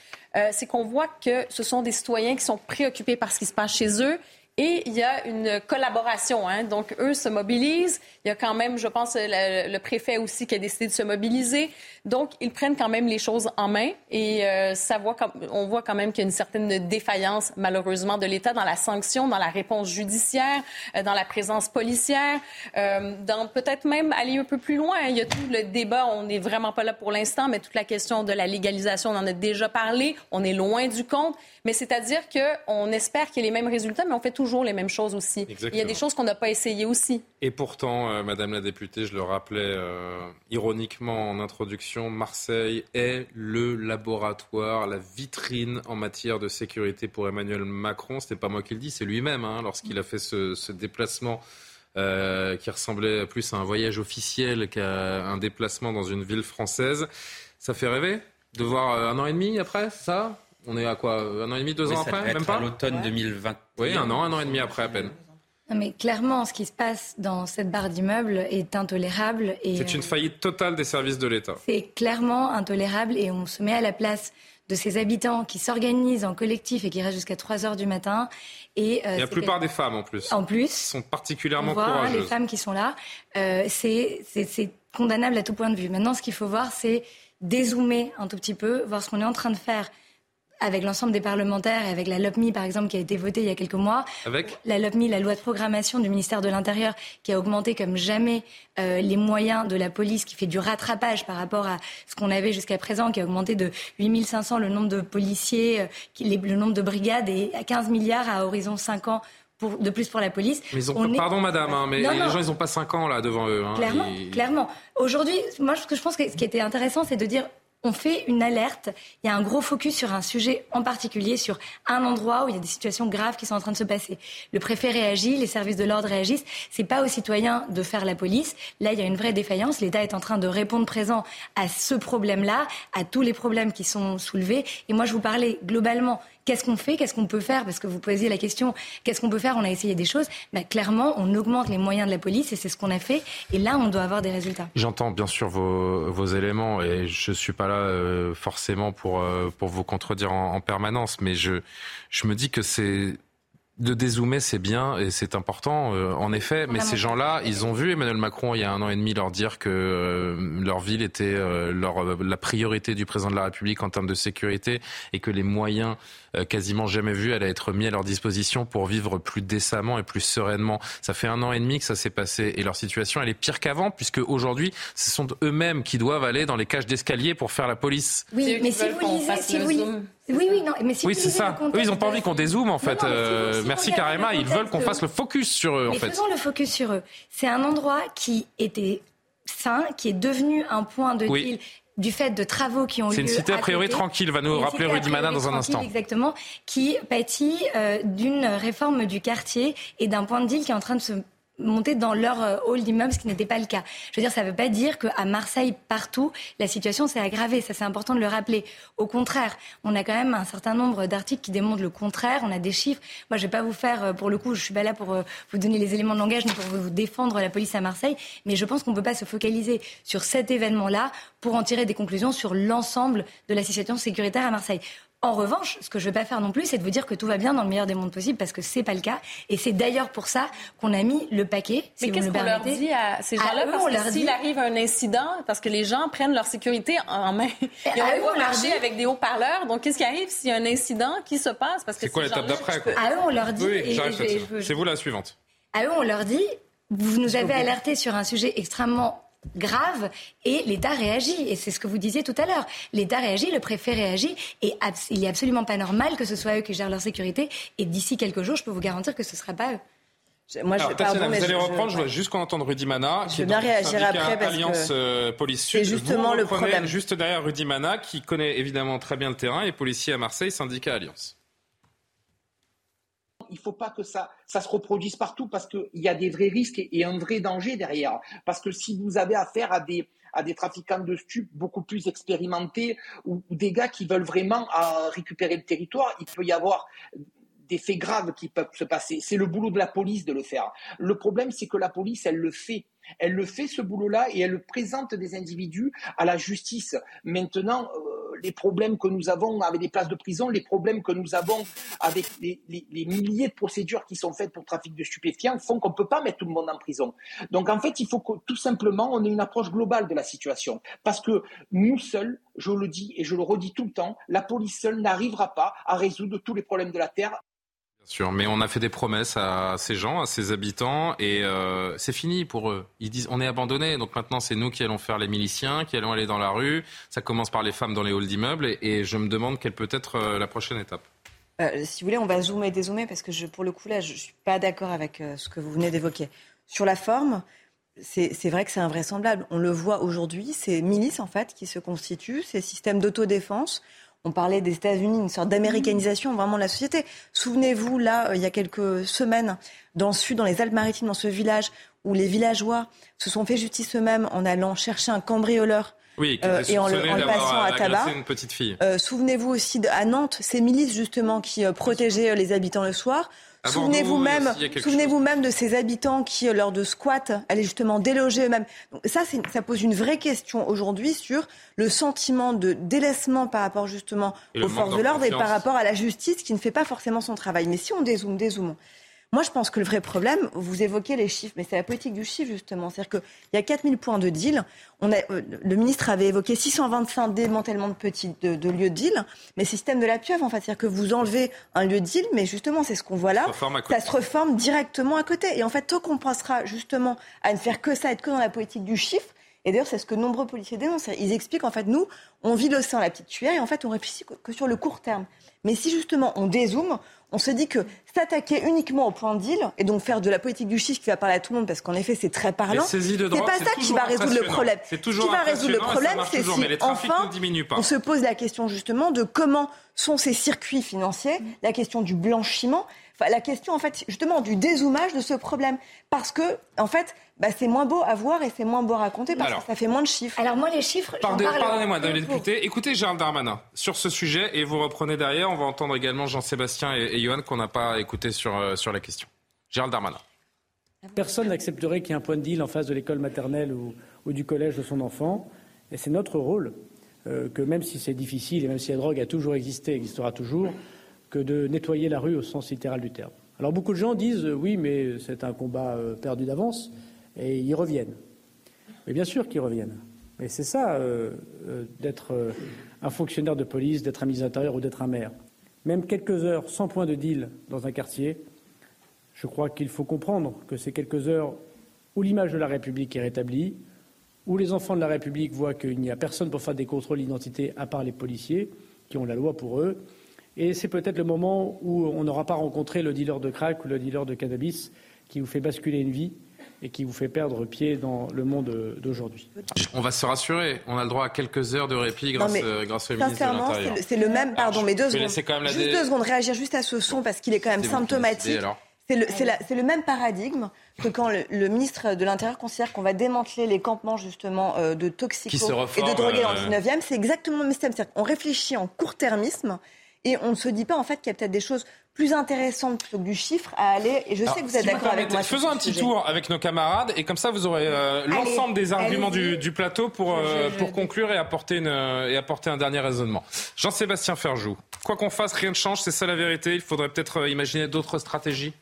Speaker 12: c'est qu'on voit que ce sont des citoyens qui sont préoccupés par ce qui se passe chez eux et il y a une collaboration. Hein. Donc, eux se mobilisent. Il y a quand même, je pense, le, préfet aussi qui a décidé de se mobiliser. Donc, ils prennent quand même les choses en main. Et euh, on voit quand même qu'il y a une certaine défaillance, malheureusement, de l'État dans la sanction, dans la réponse judiciaire, euh, dans la présence policière, euh, dans peut-être même aller un peu plus loin. Il y a tout le débat. On n'est vraiment pas là pour l'instant, mais toute la question de la légalisation, on en a déjà parlé. On est loin du compte. Mais c'est-à-dire qu'on espère qu'il y ait les mêmes résultats, mais on fait toujours les mêmes choses aussi. Il y a des choses qu'on n'a pas essayées aussi.
Speaker 1: Et pourtant, euh, Madame la députée, je le rappelais euh, ironiquement en introduction, Marseille est le laboratoire, la vitrine en matière de sécurité pour Emmanuel Macron. Ce n'est pas moi qui le dis, c'est lui-même, hein, lorsqu'il a fait ce, déplacement. Euh, qui ressemblait plus à un voyage officiel qu'à un déplacement dans une ville française. Ça fait rêver de voir un an et demi après ça? On est à quoi Un an et demi, deux ans après Même pas
Speaker 8: l'automne 2020.
Speaker 1: Oui, un an, un an et demi après à peine.
Speaker 13: mais clairement, ce qui se passe dans cette barre d'immeubles est intolérable.
Speaker 1: C'est une euh, faillite totale des services de l'État.
Speaker 13: C'est clairement intolérable et on se met à la place de ces habitants qui s'organisent en collectif et qui restent jusqu'à 3 heures du matin.
Speaker 1: Et, euh, la plupart des femmes en plus.
Speaker 13: En plus.
Speaker 1: Sont particulièrement
Speaker 13: on
Speaker 1: voit,
Speaker 13: les femmes qui sont là. Euh, c'est condamnable à tout point de vue. Maintenant, ce qu'il faut voir, c'est dézoomer un tout petit peu, voir ce qu'on est en train de faire avec l'ensemble des parlementaires et avec la LOPMI, par exemple, qui a été votée il y a quelques mois.
Speaker 1: Avec
Speaker 13: La LOPMI, la loi de programmation du ministère de l'Intérieur, qui a augmenté comme jamais euh, les moyens de la police, qui fait du rattrapage par rapport à ce qu'on avait jusqu'à présent, qui a augmenté de 8500 le nombre de policiers, euh, le nombre de brigades et à 15 milliards à horizon 5 ans pour, de plus pour la police.
Speaker 1: Mais pardon, madame, hein, mais les gens, ils n'ont pas 5 ans là devant eux. Hein,
Speaker 13: clairement, clairement. Aujourd'hui, moi, ce que je pense que ce qui était intéressant, c'est de dire on fait une alerte. Il y a un gros focus sur un sujet en particulier, sur un endroit où il y a des situations graves qui sont en train de se passer. Le préfet réagit, les services de l'ordre réagissent. C'est pas aux citoyens de faire la police. Là, il y a une vraie défaillance. L'État est en train de répondre présent à ce problème-là, à tous les problèmes qui sont soulevés. Et moi, je vous parlais globalement Qu'est-ce qu'on fait Qu'est-ce qu'on peut faire Parce que vous posiez la question, qu'est-ce qu'on peut faire On a essayé des choses. Bah, clairement, on augmente les moyens de la police et c'est ce qu'on a fait. Et là, on doit avoir des résultats.
Speaker 1: J'entends bien sûr vos, vos, éléments et je suis pas là euh, forcément pour, euh, pour vous contredire en, en permanence, mais je, je me dis que c'est de dézoomer, c'est bien et c'est important, euh, en effet. Mais ces gens-là, ils ont vu Emmanuel Macron il y a un an et demi leur dire que euh, leur ville était euh, leur, la priorité du président de la République en termes de sécurité et que les moyens quasiment jamais vus allaient être mis à leur disposition pour vivre plus décemment et plus sereinement. Ça fait un an et demi que ça s'est passé et leur situation, elle est pire qu'avant puisque aujourd'hui, ce sont eux-mêmes qui doivent aller dans les cages d'escalier pour faire la police.
Speaker 13: Oui, mais si vous lisez, si vous oui, oui, non, mais si
Speaker 1: oui, c'est ça. Eux, ils n'ont pas envie qu'on dézoome, en fait. Euh, merci, Karima. Ils veulent qu'on fasse le focus sur eux, en fait.
Speaker 13: Faisons le focus sur eux. C'est un endroit qui était sain, qui est devenu un point de deal du fait de travaux qui ont lieu.
Speaker 1: C'est une cité a priori tranquille, va nous rappeler Rudimana dans un instant.
Speaker 13: Exactement, qui pâtit euh, d'une réforme du quartier et d'un point de deal qui est en train de se monter dans leur euh, hall d'immeuble, ce qui n'était pas le cas. Je veux dire, ça ne veut pas dire qu'à Marseille, partout, la situation s'est aggravée. Ça, c'est important de le rappeler. Au contraire, on a quand même un certain nombre d'articles qui démontrent le contraire. On a des chiffres. Moi, je ne vais pas vous faire, euh, pour le coup, je suis pas là pour euh, vous donner les éléments de langage, ni pour vous défendre la police à Marseille. Mais je pense qu'on ne peut pas se focaliser sur cet événement-là pour en tirer des conclusions sur l'ensemble de la situation sécuritaire à Marseille. En revanche, ce que je ne vais pas faire non plus, c'est de vous dire que tout va bien dans le meilleur des mondes possibles, parce que ce n'est pas le cas. Et c'est d'ailleurs pour ça qu'on a mis le paquet.
Speaker 12: Mais qu'est-ce qu'on leur dit à ces gens-là? Parce que s'il arrive un incident, parce que les gens prennent leur sécurité en main, ils vont marcher avec des haut-parleurs. Donc, qu'est-ce qui arrive s'il y a un incident qui se passe?
Speaker 1: C'est quoi l'étape d'après
Speaker 13: À eux, on leur dit.
Speaker 1: Oui, c'est vous la suivante.
Speaker 13: À eux, on leur dit vous nous avez alerté sur un sujet extrêmement grave et l'État réagit. Et c'est ce que vous disiez tout à l'heure. L'État réagit, le préfet réagit et il n'est absolument pas normal que ce soit eux qui gèrent leur sécurité. Et d'ici quelques jours, je peux vous garantir que ce ne sera pas eux.
Speaker 1: Moi, Alors, je, pardon, vous allez reprendre, je... veux juste qu'on entende Rudy Mana,
Speaker 11: qui je bien réagir après parce
Speaker 1: Alliance euh, Police Sud.
Speaker 11: C'est justement
Speaker 1: le
Speaker 11: problème.
Speaker 1: Juste derrière Rudy Mana, qui connaît évidemment très bien le terrain, et policier à Marseille, syndicat Alliance
Speaker 25: il faut pas que ça, ça se reproduise partout parce qu'il y a des vrais risques et, un vrai danger derrière. Parce que si vous avez affaire à des, à des trafiquants de stupes beaucoup plus expérimentés ou, des gars qui veulent vraiment euh, récupérer le territoire, il peut y avoir des faits graves qui peuvent se passer. C'est le boulot de la police de le faire. Le problème, c'est que la police, elle le fait. Elle le fait ce boulot-là et elle présente des individus à la justice. Maintenant, euh, les problèmes que nous avons avec les places de prison, les problèmes que nous avons avec les, milliers de procédures qui sont faites pour trafic de stupéfiants font qu'on ne peut pas mettre tout le monde en prison. Donc en fait, il faut que tout simplement on ait une approche globale de la situation. Parce que nous seuls, je le dis et je le redis tout le temps, la police seule n'arrivera pas à résoudre tous les problèmes de la Terre
Speaker 1: mais on a fait des promesses à ces gens, à ces habitants, et euh, c'est fini pour eux. Ils disent on est abandonnés, donc maintenant c'est nous qui allons faire les miliciens, qui allons aller dans la rue. Ça commence par les femmes dans les halls d'immeubles, et, je me demande quelle peut être euh, la prochaine étape.
Speaker 11: Euh, si vous voulez, on va zoomer et dézoomer, parce que pour le coup là, je ne suis pas d'accord avec ce que vous venez d'évoquer. Sur la forme, c'est vrai que c'est invraisemblable. On le voit aujourd'hui, ces milices en fait qui se constituent, ces systèmes d'autodéfense on parlait des États-Unis, une sorte d'américanisation vraiment de la société. Souvenez-vous, là, euh, il y a quelques semaines, dans le sud, dans les Alpes-Maritimes, dans ce village, où les villageois se sont fait justice eux-mêmes en allant chercher un cambrioleur
Speaker 1: oui, euh, et en le, passant à tabac. Une petite fille. Euh,
Speaker 11: souvenez-vous aussi à Nantes, ces milices justement qui protégeaient les habitants le soir. Souvenez-vous même, souvenez-vous même de ces habitants qui, lors de squats, allaient justement déloger eux-mêmes. ça, ça pose une vraie question aujourd'hui sur le sentiment de délaissement par rapport justement aux forces de l'ordre et par rapport à la justice qui ne fait pas forcément son travail. Mais si on dézoome, dézoome. Moi, je pense que le vrai problème, vous évoquez les chiffres, mais c'est la politique du chiffre, justement. C'est-à-dire qu'il y a 4000 points de deal. On a, euh, le ministre avait évoqué 625 démantèlements de petits de, lieux de deal, mais système de la pieuvre, en fait. C'est-à-dire que vous enlevez un lieu de deal, mais justement, c'est ce qu'on voit là. Ça se reforme directement à côté. Et en fait, tant qu'on pensera justement à ne faire que ça, être que dans la politique du chiffre, Et d'ailleurs, c'est ce que nombreux policiers dénoncent. Ils expliquent en fait, nous, on vit l'océan à la petite cuillère et en fait, on réfléchit que sur le court terme. Mais si justement on dézoome, on se dit que s'attaquer uniquement au point de deal et donc faire de la politique du chiffre qui va parler à tout le monde parce qu'en effet c'est très parlant. C'est pas ça qui va résoudre le problème. Ce qui va résoudre le problème, c'est si enfin on se pose la question justement de comment sont ces circuits financiers, la question du blanchiment la question, en fait, justement, du dézoomage de ce problème. Parce que, en fait, bah, c'est moins beau à voir et c'est moins beau à raconter parce que ça fait moins de chiffres.
Speaker 22: Alors, moi, les chiffres.
Speaker 1: Pardonnez-moi, de député. Écoutez Gérald Darmanin sur ce sujet et vous reprenez derrière. On va entendre également Jean-Sébastien et, Johan qu'on n'a pas écouté sur, euh, sur la question. Gérald Darmanin.
Speaker 26: Personne n'accepterait qu'il y ait un point de deal en face de l'école maternelle ou, du collège de son enfant. Et c'est notre rôle euh, que, même si c'est difficile et même si la drogue a toujours existé, existera toujours, que de nettoyer la rue au sens littéral du terme. Alors beaucoup de gens disent euh, oui, mais c'est un combat euh, perdu d'avance, et ils reviennent. Mais bien sûr qu'ils reviennent. Mais c'est ça, euh, d'être un fonctionnaire de police, d'être un ministre intérieur ou d'être un maire. Même quelques heures sans point de deal dans un quartier, je crois qu'il faut comprendre que c'est quelques heures où l'image de la République est rétablie, où les enfants de la République voient qu'il n'y a personne pour faire des contrôles d'identité à part les policiers, qui ont la loi pour eux, et c'est peut-être le moment où on n'aura pas rencontré le dealer de crack ou le dealer de cannabis qui vous fait basculer une vie et qui vous fait perdre pied dans le monde d'aujourd'hui.
Speaker 1: On va se rassurer, on a le droit à quelques heures de répit grâce, euh, grâce au ministre de l'Intérieur.
Speaker 11: C'est le, même, pardon, mais deux secondes. juste deux secondes, réagir juste à ce son parce qu'il est quand même symptomatique. C'est le, le, même paradigme que quand le, ministre de l'Intérieur considère qu'on va démanteler les campements justement euh, de toxicos et de drogués dans le 19e. C'est exactement le même système. On réfléchit en court-termisme et on ne se dit pas en fait qu'il y a peut-être des choses plus intéressantes plutôt que du chiffre à aller. Et je sais que vous êtes d'accord avec moi.
Speaker 1: Faisons un petit tour avec nos camarades et comme ça vous aurez euh, l'ensemble des arguments du, plateau pour, euh, pour conclure et apporter, une, euh, et apporter un dernier raisonnement. Jean-Sébastien Ferjou, quoi qu'on fasse, rien ne change, c'est ça la vérité. Il faudrait peut-être imaginer d'autres stratégies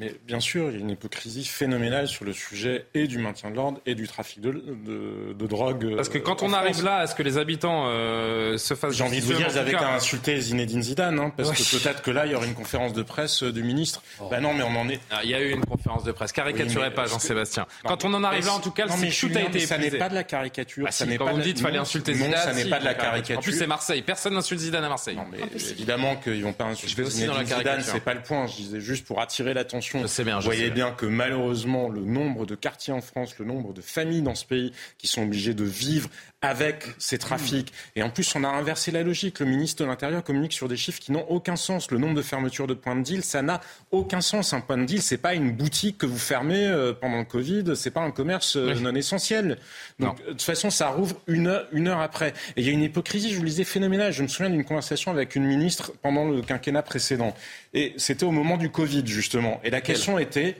Speaker 3: mais bien sûr, il y a une hypocrisie phénoménale sur le sujet et du maintien de l'ordre et du trafic de, de, drogue.
Speaker 1: Parce que quand on arrive là, est-ce que les habitants euh, se fassent
Speaker 3: J'ai envie de vous dire, ils avaient qu'à insulter Zinedine Zidane, hein, parce que peut-être que là, il y aurait une conférence de presse euh, du ministre. Oh. Ben non, mais on en est.
Speaker 1: Ah, il y a eu une conférence de presse. Caricaturez pas, Jean-Sébastien. Quand on en arrive là, en tout cas, le tout a été
Speaker 3: Ça n'est pas de la caricature.
Speaker 1: Bah,
Speaker 3: ça
Speaker 1: n'est
Speaker 3: pas
Speaker 1: vous dites fallait insulter Zidane.
Speaker 3: ça n'est pas de la caricature. En
Speaker 1: plus, c'est Marseille. Personne n'insulte Zidane à Marseille.
Speaker 3: Non, mais évidemment qu'ils vont pas insulter Zidane. C'est pas le point. Je disais juste pour attirer l'attention.
Speaker 1: C'est bien
Speaker 3: bien que malheureusement, le nombre de quartiers en France, le nombre de familles dans ce pays qui sont obligées de vivre avec ces trafics. Et en plus, on a inversé la logique. Le ministre de l'Intérieur communique sur des chiffres qui n'ont aucun sens. Le nombre de fermetures de points de deal, ça n'a aucun sens. Un point de deal, c'est pas une boutique que vous fermez euh, pendant le Covid. C'est pas un commerce euh, non essentiel. Donc, de toute façon, ça rouvre une heure, une heure après. Et il y a une hypocrisie, je vous le disais, phénoménale. Je me souviens d'une conversation avec une ministre pendant le quinquennat précédent. Et c'était au moment du Covid, justement. Et la question était,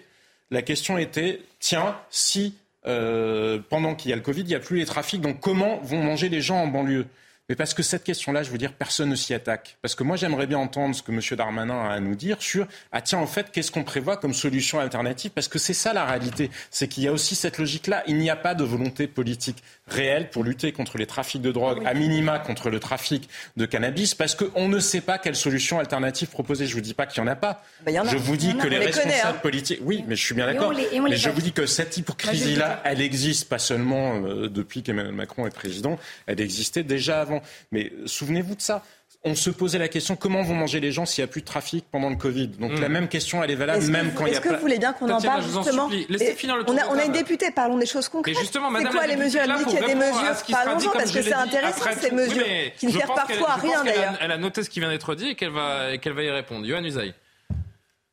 Speaker 3: la question était, tiens, si euh, pendant qu'il y a le Covid, il n'y a plus les trafics, donc comment vont manger les gens en banlieue? Mais parce que cette question-là, je veux dire, personne ne s'y attaque. Parce que moi, j'aimerais bien entendre ce que M. Darmanin a à nous dire sur, ah tiens, en fait, qu'est-ce qu'on prévoit comme solution alternative? Parce que c'est ça la réalité. C'est qu'il y a aussi cette logique-là. Il n'y a pas de volonté politique réelle pour lutter contre les trafics de drogue, à minima contre le trafic de cannabis, parce qu'on ne sait pas quelle solution alternative proposer. Je ne vous dis pas qu'il n'y en a pas.
Speaker 11: Bah,
Speaker 3: je vous dis que les, responsables hein. politiques... Oui, mais je suis bien d'accord. Mais je vous dis que cette hypocrisie-là, elle existe pas seulement euh, depuis qu'Emmanuel Macron est président, elle existait déjà avant. Mais souvenez-vous de ça on se posait la question comment vont manger les gens s'il n'y a plus de trafic pendant le Covid? Donc la hmm. même question, elle est valable même quand il y a
Speaker 11: Est-ce que vous voulez bien qu'on en parle justement
Speaker 1: Laissez finir le
Speaker 11: on, a, on a une députée, parlons des choses concrètes. C'est quoi les mesures Elle dit qu'il y a des mesures. Parlons-en parce que c'est intéressant ces mesures qui ne servent parfois à rien d'ailleurs.
Speaker 1: Elle a noté ce qui vient d'être dit et qu'elle va, qu'elle va y répondre. Yohann Usaï,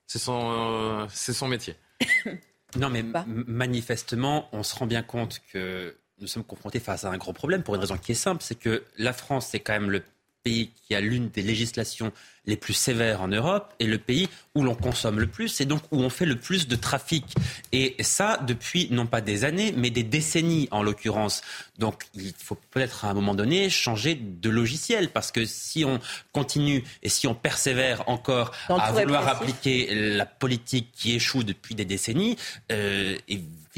Speaker 1: c'est son, euh, c'est son métier.
Speaker 8: non mais manifestement, on se rend bien compte que nous sommes confrontés face à un gros problème pour une raison qui est simple, c'est que la France, c'est quand même le pays qui a l'une des législations les plus sévères en Europe et le pays où l'on consomme le plus et donc où on fait le plus de trafic. Et ça depuis non pas des années, mais des décennies en l'occurrence. Donc il faut peut-être à un moment donné changer de logiciel parce que si on continue et si on persévère encore à vouloir appliquer la politique qui échoue depuis des décennies, euh,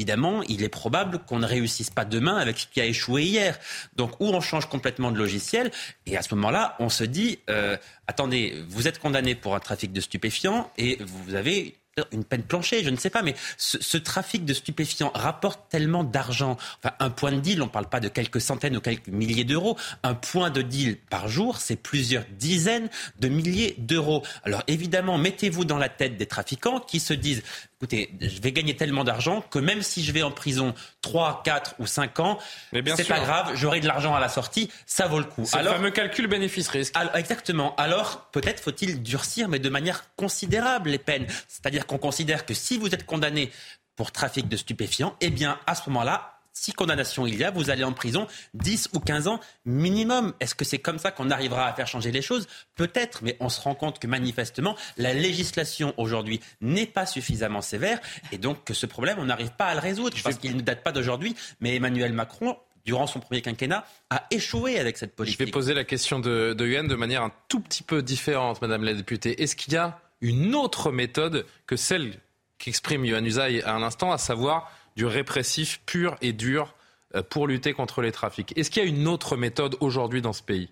Speaker 8: évidemment, il est probable qu'on ne réussisse pas demain avec ce qui a échoué hier. Donc, ou on change complètement de logiciel, et à ce moment-là, on se dit, euh, attendez, vous êtes condamné pour un trafic de stupéfiants et vous avez une peine planchée, je ne sais pas, mais ce, trafic de stupéfiants rapporte tellement d'argent. Enfin, un point de deal, on ne parle pas de quelques centaines ou quelques milliers d'euros. Un point de deal par jour, c'est plusieurs dizaines de milliers d'euros. Alors évidemment, mettez-vous dans la tête des trafiquants qui se disent écoutez, je vais gagner tellement d'argent que même si je vais en prison 3, 4 ou 5 ans, c'est pas grave, j'aurai de l'argent à la sortie, ça vaut le coup.
Speaker 1: C'est le fameux calcul bénéfice-risque.
Speaker 8: Exactement. Alors, peut-être faut-il durcir, mais de manière considérable, les peines. C'est-à-dire qu'on considère que si vous êtes condamné pour trafic de stupéfiants, eh bien, à ce moment-là, si condamnation il y a, vous allez en prison 10 ou 15 ans minimum. Est-ce que c'est comme ça qu'on arrivera à faire changer les choses? Peut-être, mais on se rend compte que manifestement, la législation aujourd'hui n'est pas suffisamment sévère et donc que ce problème, on n'arrive pas à le résoudre parce qu'il ne date pas d'aujourd'hui. Mais Emmanuel Macron durant son premier quinquennat, a échoué avec cette politique.
Speaker 1: Je vais poser la question de, de Yuan de manière un tout petit peu différente, Madame la députée. Est-ce qu'il y a une autre méthode que celle qu'exprime Yohann Usaï à l'instant, à savoir du répressif pur et dur euh, pour lutter contre les trafics. Est-ce qu'il y a une autre méthode aujourd'hui dans ce pays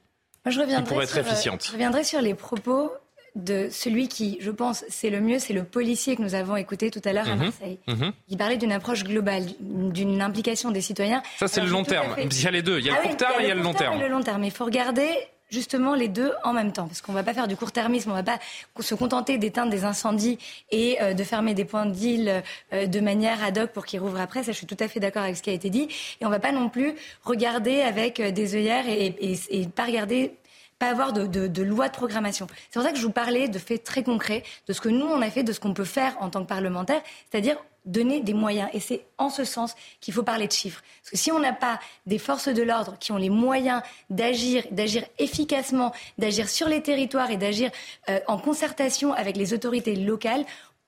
Speaker 13: je
Speaker 1: qui pourrait être
Speaker 13: sur,
Speaker 1: euh, efficiente
Speaker 13: Je reviendrai sur les propos de celui qui, je pense, c'est le mieux, c'est le policier que nous avons écouté tout à l'heure à mhm. Marseille. Mhm. Il parlait d'une approche globale, d'une implication des citoyens.
Speaker 1: Ça, c'est le long terme. Il y a les deux. Il y a le ah court terme et il y a le long terme.
Speaker 13: le long terme. Il faut regarder justement les deux en même temps, parce qu'on ne va pas faire du court-termisme, on ne va pas se contenter d'éteindre des incendies et euh, de fermer des points de deal euh, de manière ad hoc pour qu'ils rouvrent après. Ça, je suis tout à fait d'accord avec ce qui a été dit. Et on ne va pas non plus regarder avec euh, des œillères et, et, pas regarder pas avoir de, de, de, loi de programmation. C'est pour ça que je vous parlais de faits très concrets, de ce que nous, on a fait, de ce qu'on peut faire en tant que parlementaire, c'est-à-dire donner des moyens. Et c'est en ce sens qu'il faut parler de chiffres. Parce que si on n'a pas des forces de l'ordre qui ont les moyens d'agir, d'agir efficacement, d'agir sur les territoires et d'agir euh, en concertation avec les autorités locales,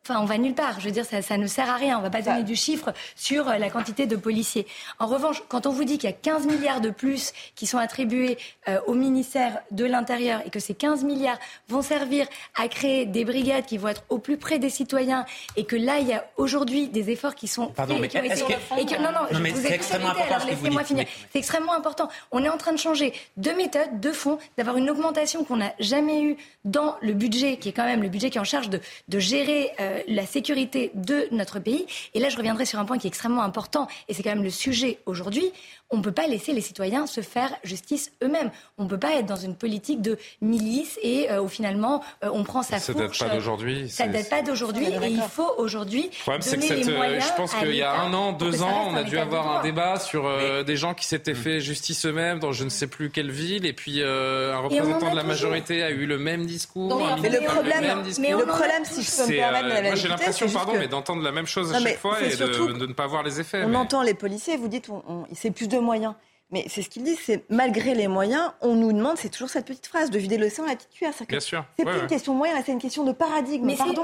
Speaker 13: Enfin, on va nulle part. Je veux dire, ça, ça ne sert à rien. On ne va pas donner du chiffre sur euh, la quantité de policiers. En revanche, quand on vous dit qu'il y a 15 milliards de plus qui sont attribués euh, au ministère de l'Intérieur et que ces 15 milliards vont servir à créer des brigades qui vont être au plus près des citoyens et que là, il y a aujourd'hui des efforts qui sont
Speaker 8: Pardon, mais est-ce
Speaker 13: que... non, non,
Speaker 8: non mais c'est extrêmement important.
Speaker 13: Laissez-moi finir. C'est extrêmement important. On est en train de changer de méthode, de fond, d'avoir une augmentation qu'on n'a jamais eue dans le budget, qui est quand même le budget qui est en charge de, de gérer. Euh, euh, la sécurité de notre pays. Et là, je reviendrai sur un point qui est extrêmement important, et c'est quand même le sujet aujourd'hui on ne peut pas laisser les citoyens se faire justice eux-mêmes. On ne peut pas être dans une politique de milice et euh, où finalement euh, on prend sa
Speaker 1: ça
Speaker 13: fourche.
Speaker 1: Ça date pas d'aujourd'hui.
Speaker 13: Ça date pas d'aujourd'hui et il faut aujourd'hui donner les euh, moyens
Speaker 1: Je pense qu'il y a un an, deux ans, on a dû avoir un débat sur des gens qui s'étaient fait justice eux-mêmes dans je ne sais plus quelle ville et puis un représentant de la majorité a eu le même discours.
Speaker 11: mais le problème, le, problème, si je peux me permettre,
Speaker 1: moi j'ai l'impression, pardon, mais d'entendre la même chose à chaque fois et de ne pas voir les effets.
Speaker 11: On entend les policiers, vous dites, c'est plus de moyens. Mais c'est ce qu'il dit, c'est malgré les moyens, on nous demande, c'est toujours cette petite phrase, de vider l'océan à la petite cuillère.
Speaker 1: Bien sûr.
Speaker 11: C'est plus une question de moyens, c'est une question de paradigme. Mais Pardon.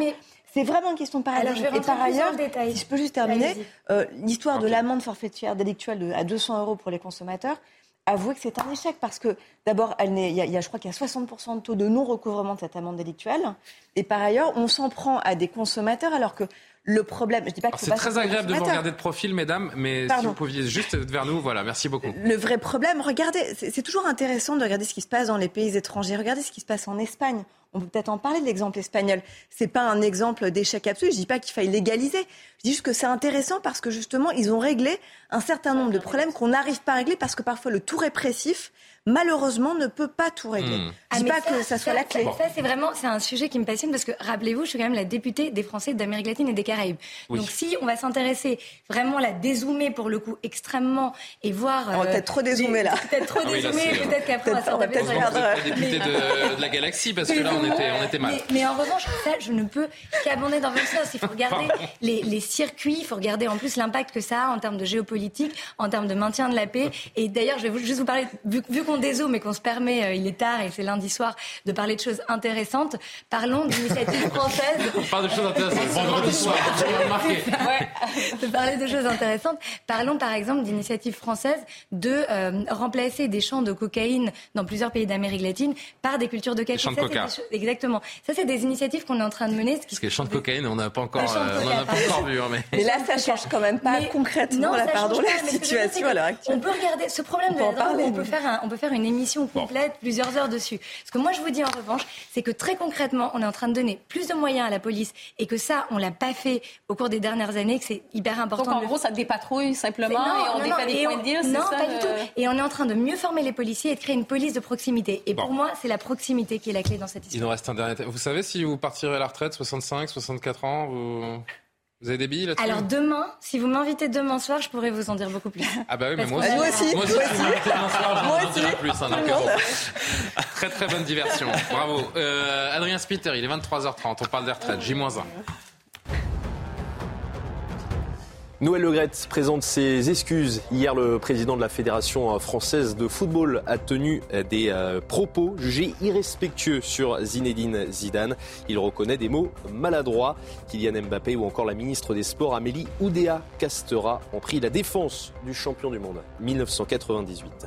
Speaker 11: C'est vraiment une question de paradigme.
Speaker 13: et par ailleurs,
Speaker 11: si je peux juste terminer, euh, l'histoire de l'amende forfaitaire délictuelle à 200 euros pour les consommateurs, avouez que c'est un échec parce que d'abord, il y, a, je crois qu'il y a 60% de taux de non-recouvrement de cette amende délictuelle. Et par ailleurs, on s'en prend à des consommateurs alors que le problème, je dis pas que
Speaker 1: c'est très agréable de vous regarder de profil, mesdames, mais si vous pouviez juste être vers nous, voilà, merci beaucoup.
Speaker 11: Le vrai problème, regardez, c'est toujours intéressant de regarder ce qui se passe dans les pays étrangers. Regardez ce qui se passe en Espagne. On peut peut-être en parler de l'exemple espagnol. C'est pas un exemple d'échec absolu. Je dis pas qu'il faille légaliser. Je dis juste que c'est intéressant parce que justement, ils ont réglé un certain nombre de problèmes qu'on n'arrive pas à régler parce que parfois le tout répressif malheureusement, ne peut pas tout régler. Hmm. Je dis ah, pas que ça soit la clé.
Speaker 13: Ça, c'est vraiment, c'est un sujet qui me passionne parce que, rappelez-vous, je suis quand même la députée des Français d'Amérique latine et des Caraïbes. Donc, si on va s'intéresser vraiment la dézoomer pour le coup extrêmement et voir.
Speaker 11: On va peut-être trop dézoomer là.
Speaker 13: Peut-être trop ah dézoomer, peut-être qu'après on va s'en taper
Speaker 1: député de, de, la galaxie parce que là, on était, on était mal.
Speaker 13: Mais, en revanche, ça, je ne peux qu'abonder dans votre sens. Il faut regarder les, les circuits, il faut regarder en plus l'impact que ça a en termes de géopolitique, en termes de maintien de la paix. Et d'ailleurs, je vais juste vous parler, vu, vu qu'on des dézoome mais qu'on se permet, euh, il est tard et c'est lundi soir, de parler de choses intéressantes, parlons d'initiatives françaises.
Speaker 1: On parle de choses intéressantes vendredi soir,
Speaker 13: de parler de choses intéressantes. Parlons par exemple d'initiatives françaises de euh, remplacer des champs de cocaïne dans plusieurs pays d'Amérique latine par des cultures de café.
Speaker 1: Des champs de coca.
Speaker 13: exactement. Ça, c'est des initiatives qu'on est en train de mener.
Speaker 1: Parce que les champs de cocaïne, on n'a pas encore, euh, on pas encore vu. Hein,
Speaker 11: mais... mais... là, ça change quand même pas concrètement la, pardon, la situation à l'heure actuelle.
Speaker 13: On peut regarder ce problème on de la drogue, on peut faire on peut faire une émission complète, plusieurs heures dessus. Ce que moi je vous dis en revanche, c'est que très concrètement, on est en train de donner plus de moyens à la police et que ça, on l'a pas fait au cours des dernières années, que c'est hyper important.
Speaker 12: Donc en gros, ça dépatrouille simplement et on défait des points de deal,
Speaker 13: Non, pas du tout. Et on est en train de mieux former les policiers et de créer une police de proximité. Et pour moi, c'est la proximité qui est la clé dans cette histoire.
Speaker 1: Il nous reste un dernier. Vous savez si vous partirez à la retraite, 65, 64 ans vous... avez des billes là-dessus
Speaker 13: Alors demain, si vous m'invitez demain soir, je pourrais vous en dire beaucoup plus.
Speaker 1: Ah bah oui, mais moi aussi.
Speaker 11: Moi aussi.
Speaker 1: Moi aussi. vous en dirai plus. Hein, donc, très très bonne diversion. Bravo. Euh, Adrien Spitter, il est 23h30. On parle des retraites. J-1.
Speaker 4: Noël Legrette présente ses excuses. Hier, le président de la Fédération française de football a tenu des euh, propos jugés irrespectueux sur Zinedine Zidane. Il reconnaît des mots maladroits. Kylian Mbappé ou encore la ministre des Sports Amélie Oudéa Castera ont pris la défense du champion du monde 1998.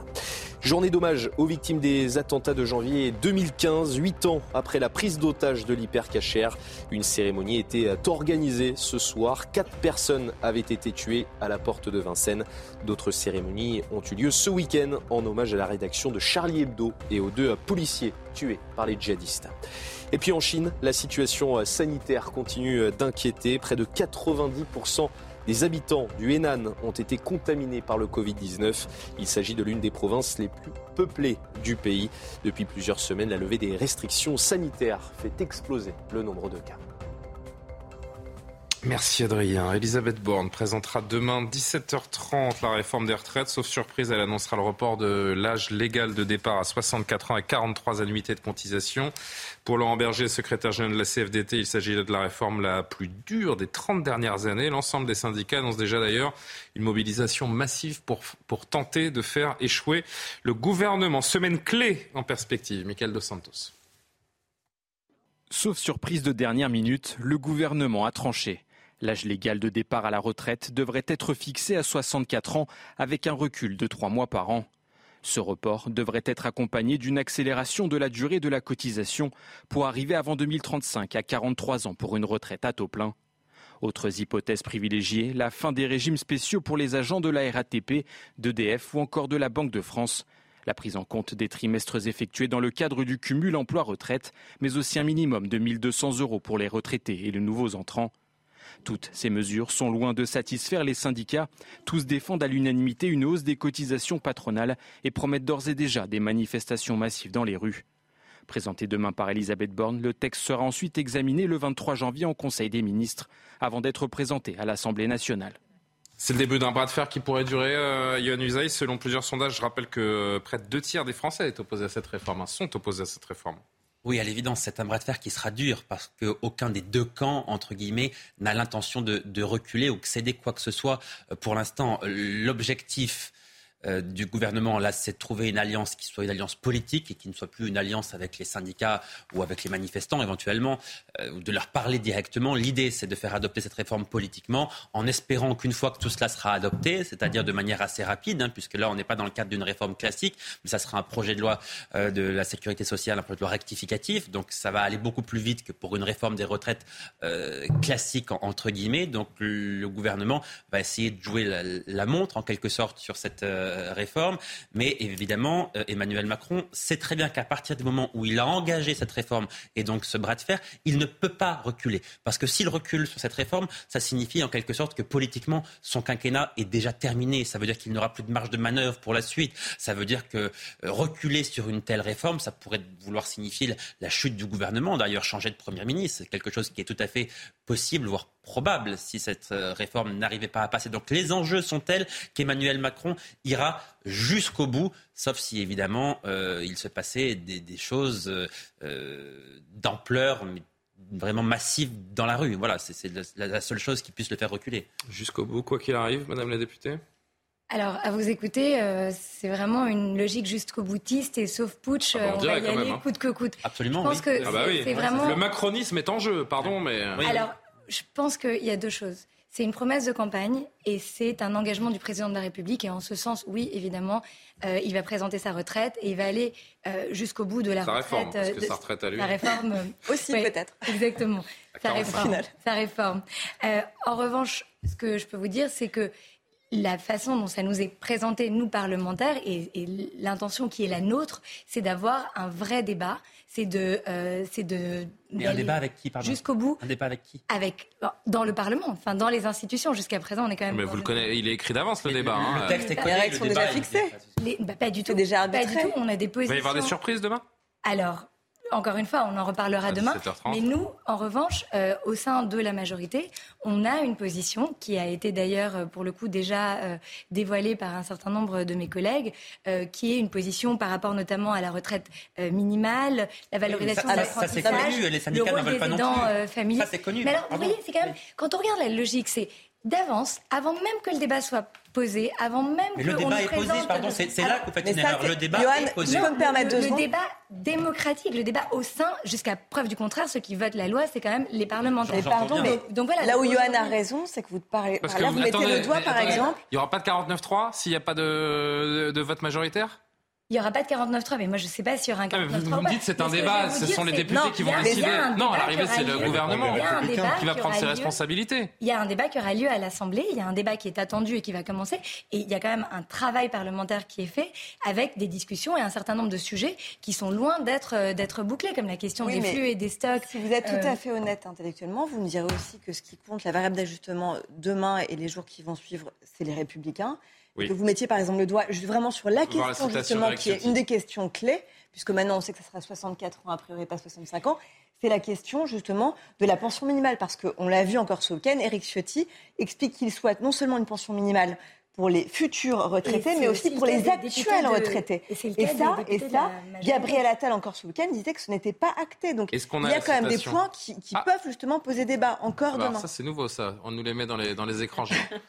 Speaker 4: Journée d'hommage aux victimes des attentats de janvier 2015, huit ans après la prise d'otage de l'hypercachère. Une cérémonie était organisée ce soir. Quatre personnes avaient été tuées à la porte de Vincennes. D'autres cérémonies ont eu lieu ce week-end en hommage à la rédaction de Charlie Hebdo et aux deux policiers tués par les djihadistes. Et puis en Chine, la situation sanitaire continue d'inquiéter. Près de 90% les habitants du Henan ont été contaminés par le Covid-19. Il s'agit de l'une des provinces les plus peuplées du pays. Depuis plusieurs semaines, la levée des restrictions sanitaires fait exploser le nombre de cas.
Speaker 1: Merci Adrien. Elisabeth Borne présentera demain 17h30 la réforme des retraites. Sauf surprise, elle annoncera le report de l'âge légal de départ à 64 ans et 43 annuités de cotisation. Pour Laurent Berger, secrétaire général de la CFDT, il s'agit de la réforme la plus dure des 30 dernières années. L'ensemble des syndicats annonce déjà d'ailleurs une mobilisation massive pour, pour tenter de faire échouer le gouvernement. Semaine clé en perspective. Michael Dos Santos.
Speaker 27: Sauf surprise de dernière minute, le gouvernement a tranché. L'âge légal de départ à la retraite devrait être fixé à 64 ans avec un recul de 3 mois par an. Ce report devrait être accompagné d'une accélération de la durée de la cotisation pour arriver avant 2035 à 43 ans pour une retraite à taux plein. Autres hypothèses privilégiées, la fin des régimes spéciaux pour les agents de la RATP, d'EDF ou encore de la Banque de France, la prise en compte des trimestres effectués dans le cadre du cumul emploi-retraite, mais aussi un minimum de 1200 euros pour les retraités et les nouveaux entrants. Toutes ces mesures sont loin de satisfaire les syndicats. Tous défendent à l'unanimité une hausse des cotisations patronales et promettent d'ores et déjà des manifestations massives dans les rues. Présenté demain par Elisabeth Borne, le texte sera ensuite examiné le 23 janvier en Conseil des ministres, avant d'être présenté à l'Assemblée nationale.
Speaker 1: C'est le début d'un bras de fer qui pourrait durer, euh. Selon plusieurs sondages, je rappelle que près de deux tiers des Français hein, sont opposés à cette réforme.
Speaker 8: Oui, à l'évidence, c'est un bras de fer qui sera dur parce qu'aucun des deux camps, entre guillemets, n'a l'intention de, de, reculer ou céder quoi que ce soit. Euh, pour l'instant, l'objectif euh, du gouvernement, là, c'est de trouver une alliance qui soit une alliance politique et qui ne soit plus une alliance avec les syndicats ou avec les manifestants éventuellement, euh, de leur parler directement. L'idée, c'est de faire adopter cette réforme politiquement en espérant qu'une fois que tout cela sera adopté, c'est-à-dire de manière assez rapide, hein, puisque là, on n'est pas dans le cadre d'une réforme classique, mais ça sera un projet de loi euh, de la sécurité sociale, un projet de loi rectificatif, donc ça va aller beaucoup plus vite que pour une réforme des retraites classique, entre guillemets. Donc le gouvernement va essayer de jouer la, la montre, en quelque sorte, sur cette euh, réforme. Mais évidemment, euh, Emmanuel Macron sait très bien qu'à partir du moment où il a engagé cette réforme et donc ce bras de fer, il ne peut pas reculer. Parce que s'il recule sur cette réforme, ça signifie en quelque sorte que politiquement, son quinquennat est déjà terminé. Ça veut dire qu'il n'aura plus de marge de manœuvre pour la suite. Ça veut dire que euh, reculer sur une telle réforme, ça pourrait vouloir signifier la chute du gouvernement. D'ailleurs, changer de Premier ministre, c'est quelque chose qui est tout à fait possible, voire probable si cette euh, réforme n'arrivait pas à passer. Donc les enjeux sont tels qu'Emmanuel Macron ira jusqu'au bout, sauf si évidemment euh, il se passait des, choses euh, d'ampleur, vraiment massive dans la rue. Voilà, c'est la, seule chose qui puisse le faire reculer.
Speaker 1: Jusqu'au bout, quoi qu'il arrive, Madame la députée?
Speaker 13: Alors, à vous écouter, c'est vraiment une logique jusqu'au boutiste et sauf putsch, ah bah, on, va y aller hein. coûte que coûte.
Speaker 8: Absolument.
Speaker 13: Je pense que
Speaker 1: ah bah oui. vraiment... Le macronisme est en jeu, pardon, mais.
Speaker 13: Alors, je pense qu'il y a deux choses. C'est une promesse de campagne et c'est un engagement du président de la République. Et en ce sens, oui, évidemment, euh, il va présenter sa retraite et il va aller euh, jusqu'au bout de la
Speaker 1: sa
Speaker 13: retraite.
Speaker 1: Réforme, parce que sa retraite à lui.
Speaker 13: La réforme
Speaker 11: aussi peut-être.
Speaker 13: Exactement. Sa réforme. Sa réforme. en revanche, ce que je peux vous dire, c'est que la façon dont ça nous est présenté, nous parlementaires, et, et l'intention qui est la nôtre, c'est d'avoir un vrai débat c'est de, euh, c'est de.
Speaker 8: Mais un débat avec qui, pardon
Speaker 13: Jusqu'au bout.
Speaker 8: Un débat avec qui?
Speaker 13: Avec dans le Parlement, enfin dans les institutions. Jusqu'à présent, on est quand même.
Speaker 1: Mais vous le connaissez, il est écrit d'avance le débat.
Speaker 8: Le,
Speaker 1: hein.
Speaker 8: texte est
Speaker 11: Les règles sont déjà fixées.
Speaker 13: Bah, pas du tout.
Speaker 11: déjà
Speaker 13: Pas du tout. On a des positions.
Speaker 1: Il va y avoir des surprises demain?
Speaker 13: Alors, encore une fois, on en reparlera demain. Mais nous, en revanche, euh, au sein de la majorité, on a une position qui a été d'ailleurs, euh, pour le coup, déjà euh, dévoilée par un certain nombre de mes collègues, euh, qui est une position par rapport notamment à la retraite euh, minimale, la valorisation
Speaker 8: ça,
Speaker 13: de
Speaker 8: ça, c'est connu, les syndicats veulent pas non plus.
Speaker 13: familiaux.
Speaker 8: Ça, c'est connu.
Speaker 13: Mais alors, vous voyez, c'est quand même, quand on regarde la logique, c'est d'avance, avant même que le débat soit posé, avant même
Speaker 8: mais
Speaker 13: que
Speaker 8: le débat est posé, pardon, c'est là que vous faites une erreur. Le débat
Speaker 11: Johan,
Speaker 8: est posé.
Speaker 11: Je peux me permettre
Speaker 13: le,
Speaker 11: deux
Speaker 13: le débat démocratique, le débat au sein, jusqu'à preuve du contraire, ceux qui votent la loi, c'est quand même les parlementaires.
Speaker 11: Mais pardon, mais donc voilà, là où Johan a raison, c'est que vous parlez,
Speaker 1: Parce
Speaker 11: par
Speaker 1: que
Speaker 11: là,
Speaker 1: vous-
Speaker 11: vous mettez
Speaker 1: attendez,
Speaker 11: le doigt, par
Speaker 1: attendez,
Speaker 11: exemple.
Speaker 1: Il n'y aura pas de 49-3 s'il n'y a pas de, de, de vote majoritaire?
Speaker 13: Il n'y aura pas de 49-3, mais moi je ne sais pas s'il y aura un 49-3.
Speaker 1: Ah, vous, vous me dites c'est un débat, ce
Speaker 13: dire,
Speaker 1: sont les députés
Speaker 13: non,
Speaker 1: qui vont
Speaker 13: a-
Speaker 1: décider. Non, à l'arrivée, c'est le
Speaker 13: lieu.
Speaker 1: gouvernement qui va prendre ses
Speaker 13: lieu.
Speaker 1: responsabilités.
Speaker 13: Il y a un débat qui aura lieu à l'Assemblée, il y a un débat qui est attendu et qui va commencer, et il y a quand même un travail parlementaire qui est fait avec des discussions et un certain nombre de sujets qui sont loin d'être euh, d'être bouclés, comme la question
Speaker 11: Oui,
Speaker 13: des flux et des stocks.
Speaker 11: Si vous êtes tout
Speaker 13: Euh,
Speaker 11: à fait honnête intellectuellement, vous me direz aussi que ce qui compte, la variable d'ajustement demain et les jours qui vont suivre, c'est les républicains.
Speaker 1: Oui.
Speaker 11: Que vous mettiez par exemple le doigt vraiment sur la
Speaker 1: la
Speaker 11: question
Speaker 1: citation
Speaker 11: justement qui est une des questions clés, puisque maintenant on sait que ce sera 64 ans a priori, pas 65 ans. C'est la question justement de la pension minimale, parce qu'on l'a vu encore ce week-end, Eric Ciotti explique qu'il souhaite non seulement une pension minimale pour les futurs retraités,
Speaker 13: Et
Speaker 11: mais aussi
Speaker 13: aussi
Speaker 11: pour les actuels
Speaker 13: de-
Speaker 11: retraités.
Speaker 13: et le
Speaker 11: ça, et ça. Gabriel Attal encore ce week-end disait que ce n'était pas acté. Donc il
Speaker 1: a
Speaker 11: y a quand même des points qui, qui
Speaker 1: Ah.
Speaker 11: peuvent justement poser débat encore
Speaker 1: Ah bah,
Speaker 11: demain.
Speaker 1: ça c'est nouveau ça, on nous les met dans les, dans les écrans.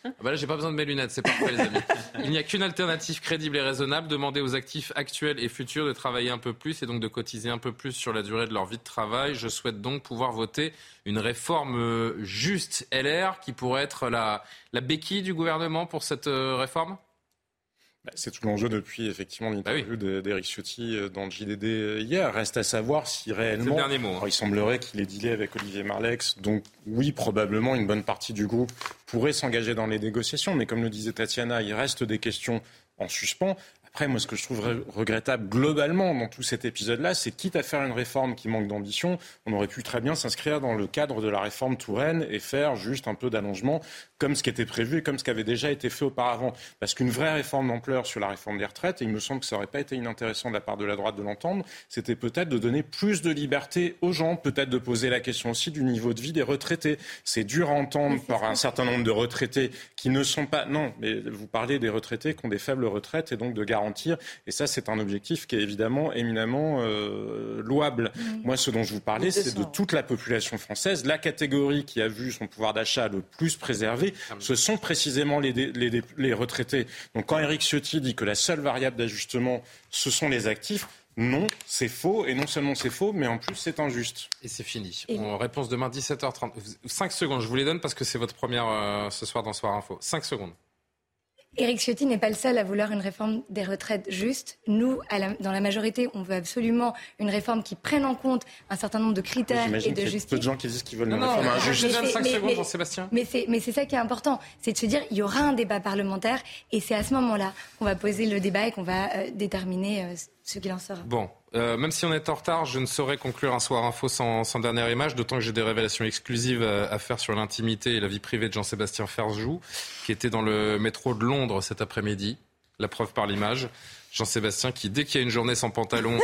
Speaker 1: Ah bah là j'ai pas besoin de mes lunettes, c'est parfait les amis. Il n'y a qu'une alternative crédible et raisonnable, demander aux actifs actuels et futurs de travailler un peu plus et donc de cotiser un peu plus sur la durée de leur vie de travail. Je souhaite donc pouvoir voter une réforme euh, juste LR qui pourrait être la, la béquille du gouvernement pour cette euh, réforme?
Speaker 3: Bah, C'est tout l'enjeu depuis effectivement l'interview de- d'Éric Ciotti euh, dans le JDD euh, hier. Reste à savoir si réellement.
Speaker 1: Le dernier mot, hein.
Speaker 3: Alors, il semblerait qu'il ait dealé avec Olivier Marlex. Donc oui, probablement une bonne partie du groupe pourrait s'engager dans les négociations. Mais comme le disait Tatiana, il reste des questions en suspens. Après, moi, ce que je trouve re- regrettable globalement dans tout cet épisode-là, c'est quitte à faire une réforme qui manque d'ambition, on aurait pu très bien s'inscrire dans le cadre de la réforme Touraine et faire juste un peu d'allongement, comme ce qui était prévu et comme ce qui avait déjà été fait auparavant. Parce qu'une vraie réforme d'ampleur sur la réforme des retraites, et il me semble que ça n'aurait pas été inintéressant de la part de la droite de l'entendre, c'était peut-être de donner plus de liberté aux gens, peut-être de poser la question aussi du niveau de vie des retraités. C'est dur à entendre par un certain nombre de retraités qui ne sont pas. Non, mais vous parlez des retraités qui ont des faibles retraites et donc de garantir. Et ça, c'est un objectif qui est évidemment éminemment euh, louable. Moi, ce dont je vous parlais, c'est de toute la population française. La catégorie qui a vu son pouvoir d'achat le plus préservé, ce sont précisément les, retraités. Donc quand Éric Ciotti dit que la seule variable d'ajustement, ce sont les actifs, non, c'est faux. Et non seulement c'est faux, mais en plus c'est injuste.
Speaker 1: Et c'est fini.
Speaker 13: Et-
Speaker 1: On réponse demain 17h30. 5 secondes, je vous les donne parce que c'est votre première euh, ce soir dans Soir Info. 5 secondes.
Speaker 13: Éric Ciotti n'est pas le seul à vouloir une réforme des retraites juste. Nous, à la- dans la majorité, on veut absolument une réforme qui prenne en compte un certain nombre de critères et
Speaker 3: J'imagine
Speaker 13: de
Speaker 3: qu'il y a
Speaker 13: justice.
Speaker 3: peu de gens qui disent qu'ils veulent une
Speaker 1: Non, non,
Speaker 3: réforme
Speaker 1: je
Speaker 3: injuste.
Speaker 1: je donne
Speaker 13: Mais-
Speaker 1: 5
Speaker 13: mais-
Speaker 1: secondes, Jean-Sébastien.
Speaker 13: Mais c'est, mais c'est ça qui est important, c'est de se dire il y aura un débat parlementaire et c'est à ce moment-là qu'on va poser le débat et qu'on va euh, déterminer euh,
Speaker 1: Bon, euh, même si on est en retard, je ne saurais conclure un soir info sans, sans dernière image, d'autant que j'ai des révélations exclusives à, à faire sur l'intimité et la vie privée de Jean-Sébastien Ferjou, qui était dans le métro de Londres cet après-midi. La preuve par l'image. Jean-Sébastien qui, dès qu'il y a une journée sans pantalon,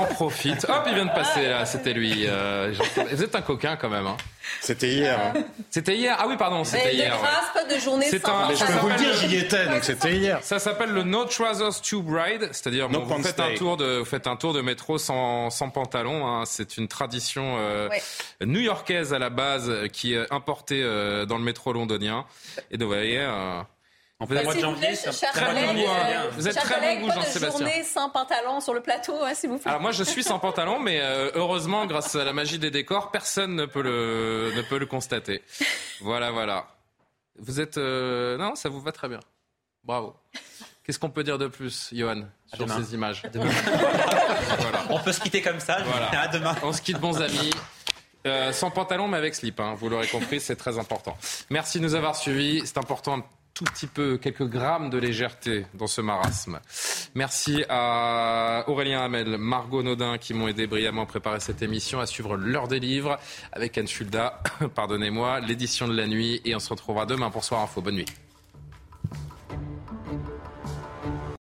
Speaker 1: en profite. Hop, il vient de passer là, c'était lui. euh, Vous êtes un coquin quand même. hein.
Speaker 3: C'était hier. hein.
Speaker 1: C'était hier Ah oui, pardon, c'était
Speaker 12: Mais de
Speaker 1: hier. ouais.
Speaker 12: grâce, pas de journée
Speaker 1: C'est
Speaker 12: sans
Speaker 1: un-
Speaker 3: Mais je peux vous le dire, j'y étais, donc c'était hier.
Speaker 1: Ça s'appelle le No Trousers Tube Ride, c'est-à-dire
Speaker 3: No
Speaker 1: bon, vous, faites un tour de, vous faites un tour de métro sans, sans pantalon. hein. C'est une tradition euh,
Speaker 11: Ouais.
Speaker 1: new-yorkaise à la base qui est importée euh, dans le métro londonien. Et donc, vous voyez, euh,
Speaker 8: En plein mois de janvier, ça
Speaker 1: hein.
Speaker 12: euh,
Speaker 1: Vous êtes très bon goût, Jean-Sébastien.
Speaker 12: journée sans pantalon sur le plateau, hein, s'il vous plaît.
Speaker 1: alors moi je suis sans pantalon, mais euh, heureusement grâce à la magie des décors, personne ne peut le, ne peut le constater. Voilà, voilà. Vous êtes. Euh, non, ça vous va très bien. Bravo. Qu'est-ce qu'on peut dire de plus, Johan, sur ces images
Speaker 8: On peut se quitter comme ça. À demain.
Speaker 1: On se quitte, bons amis. Euh, sans pantalon, mais avec slip. Hein. Vous l'aurez compris, c'est très important. Merci de nous avoir suivis. C'est important tout petit peu, quelques grammes de légèreté dans ce marasme. Merci à Aurélien Hamel, Margot Naudin qui m'ont aidé brillamment à préparer cette émission, à suivre l'heure des livres avec Anne Fulda, pardonnez-moi, l'édition de la nuit et on se retrouvera demain pour Soir Info. Bonne nuit.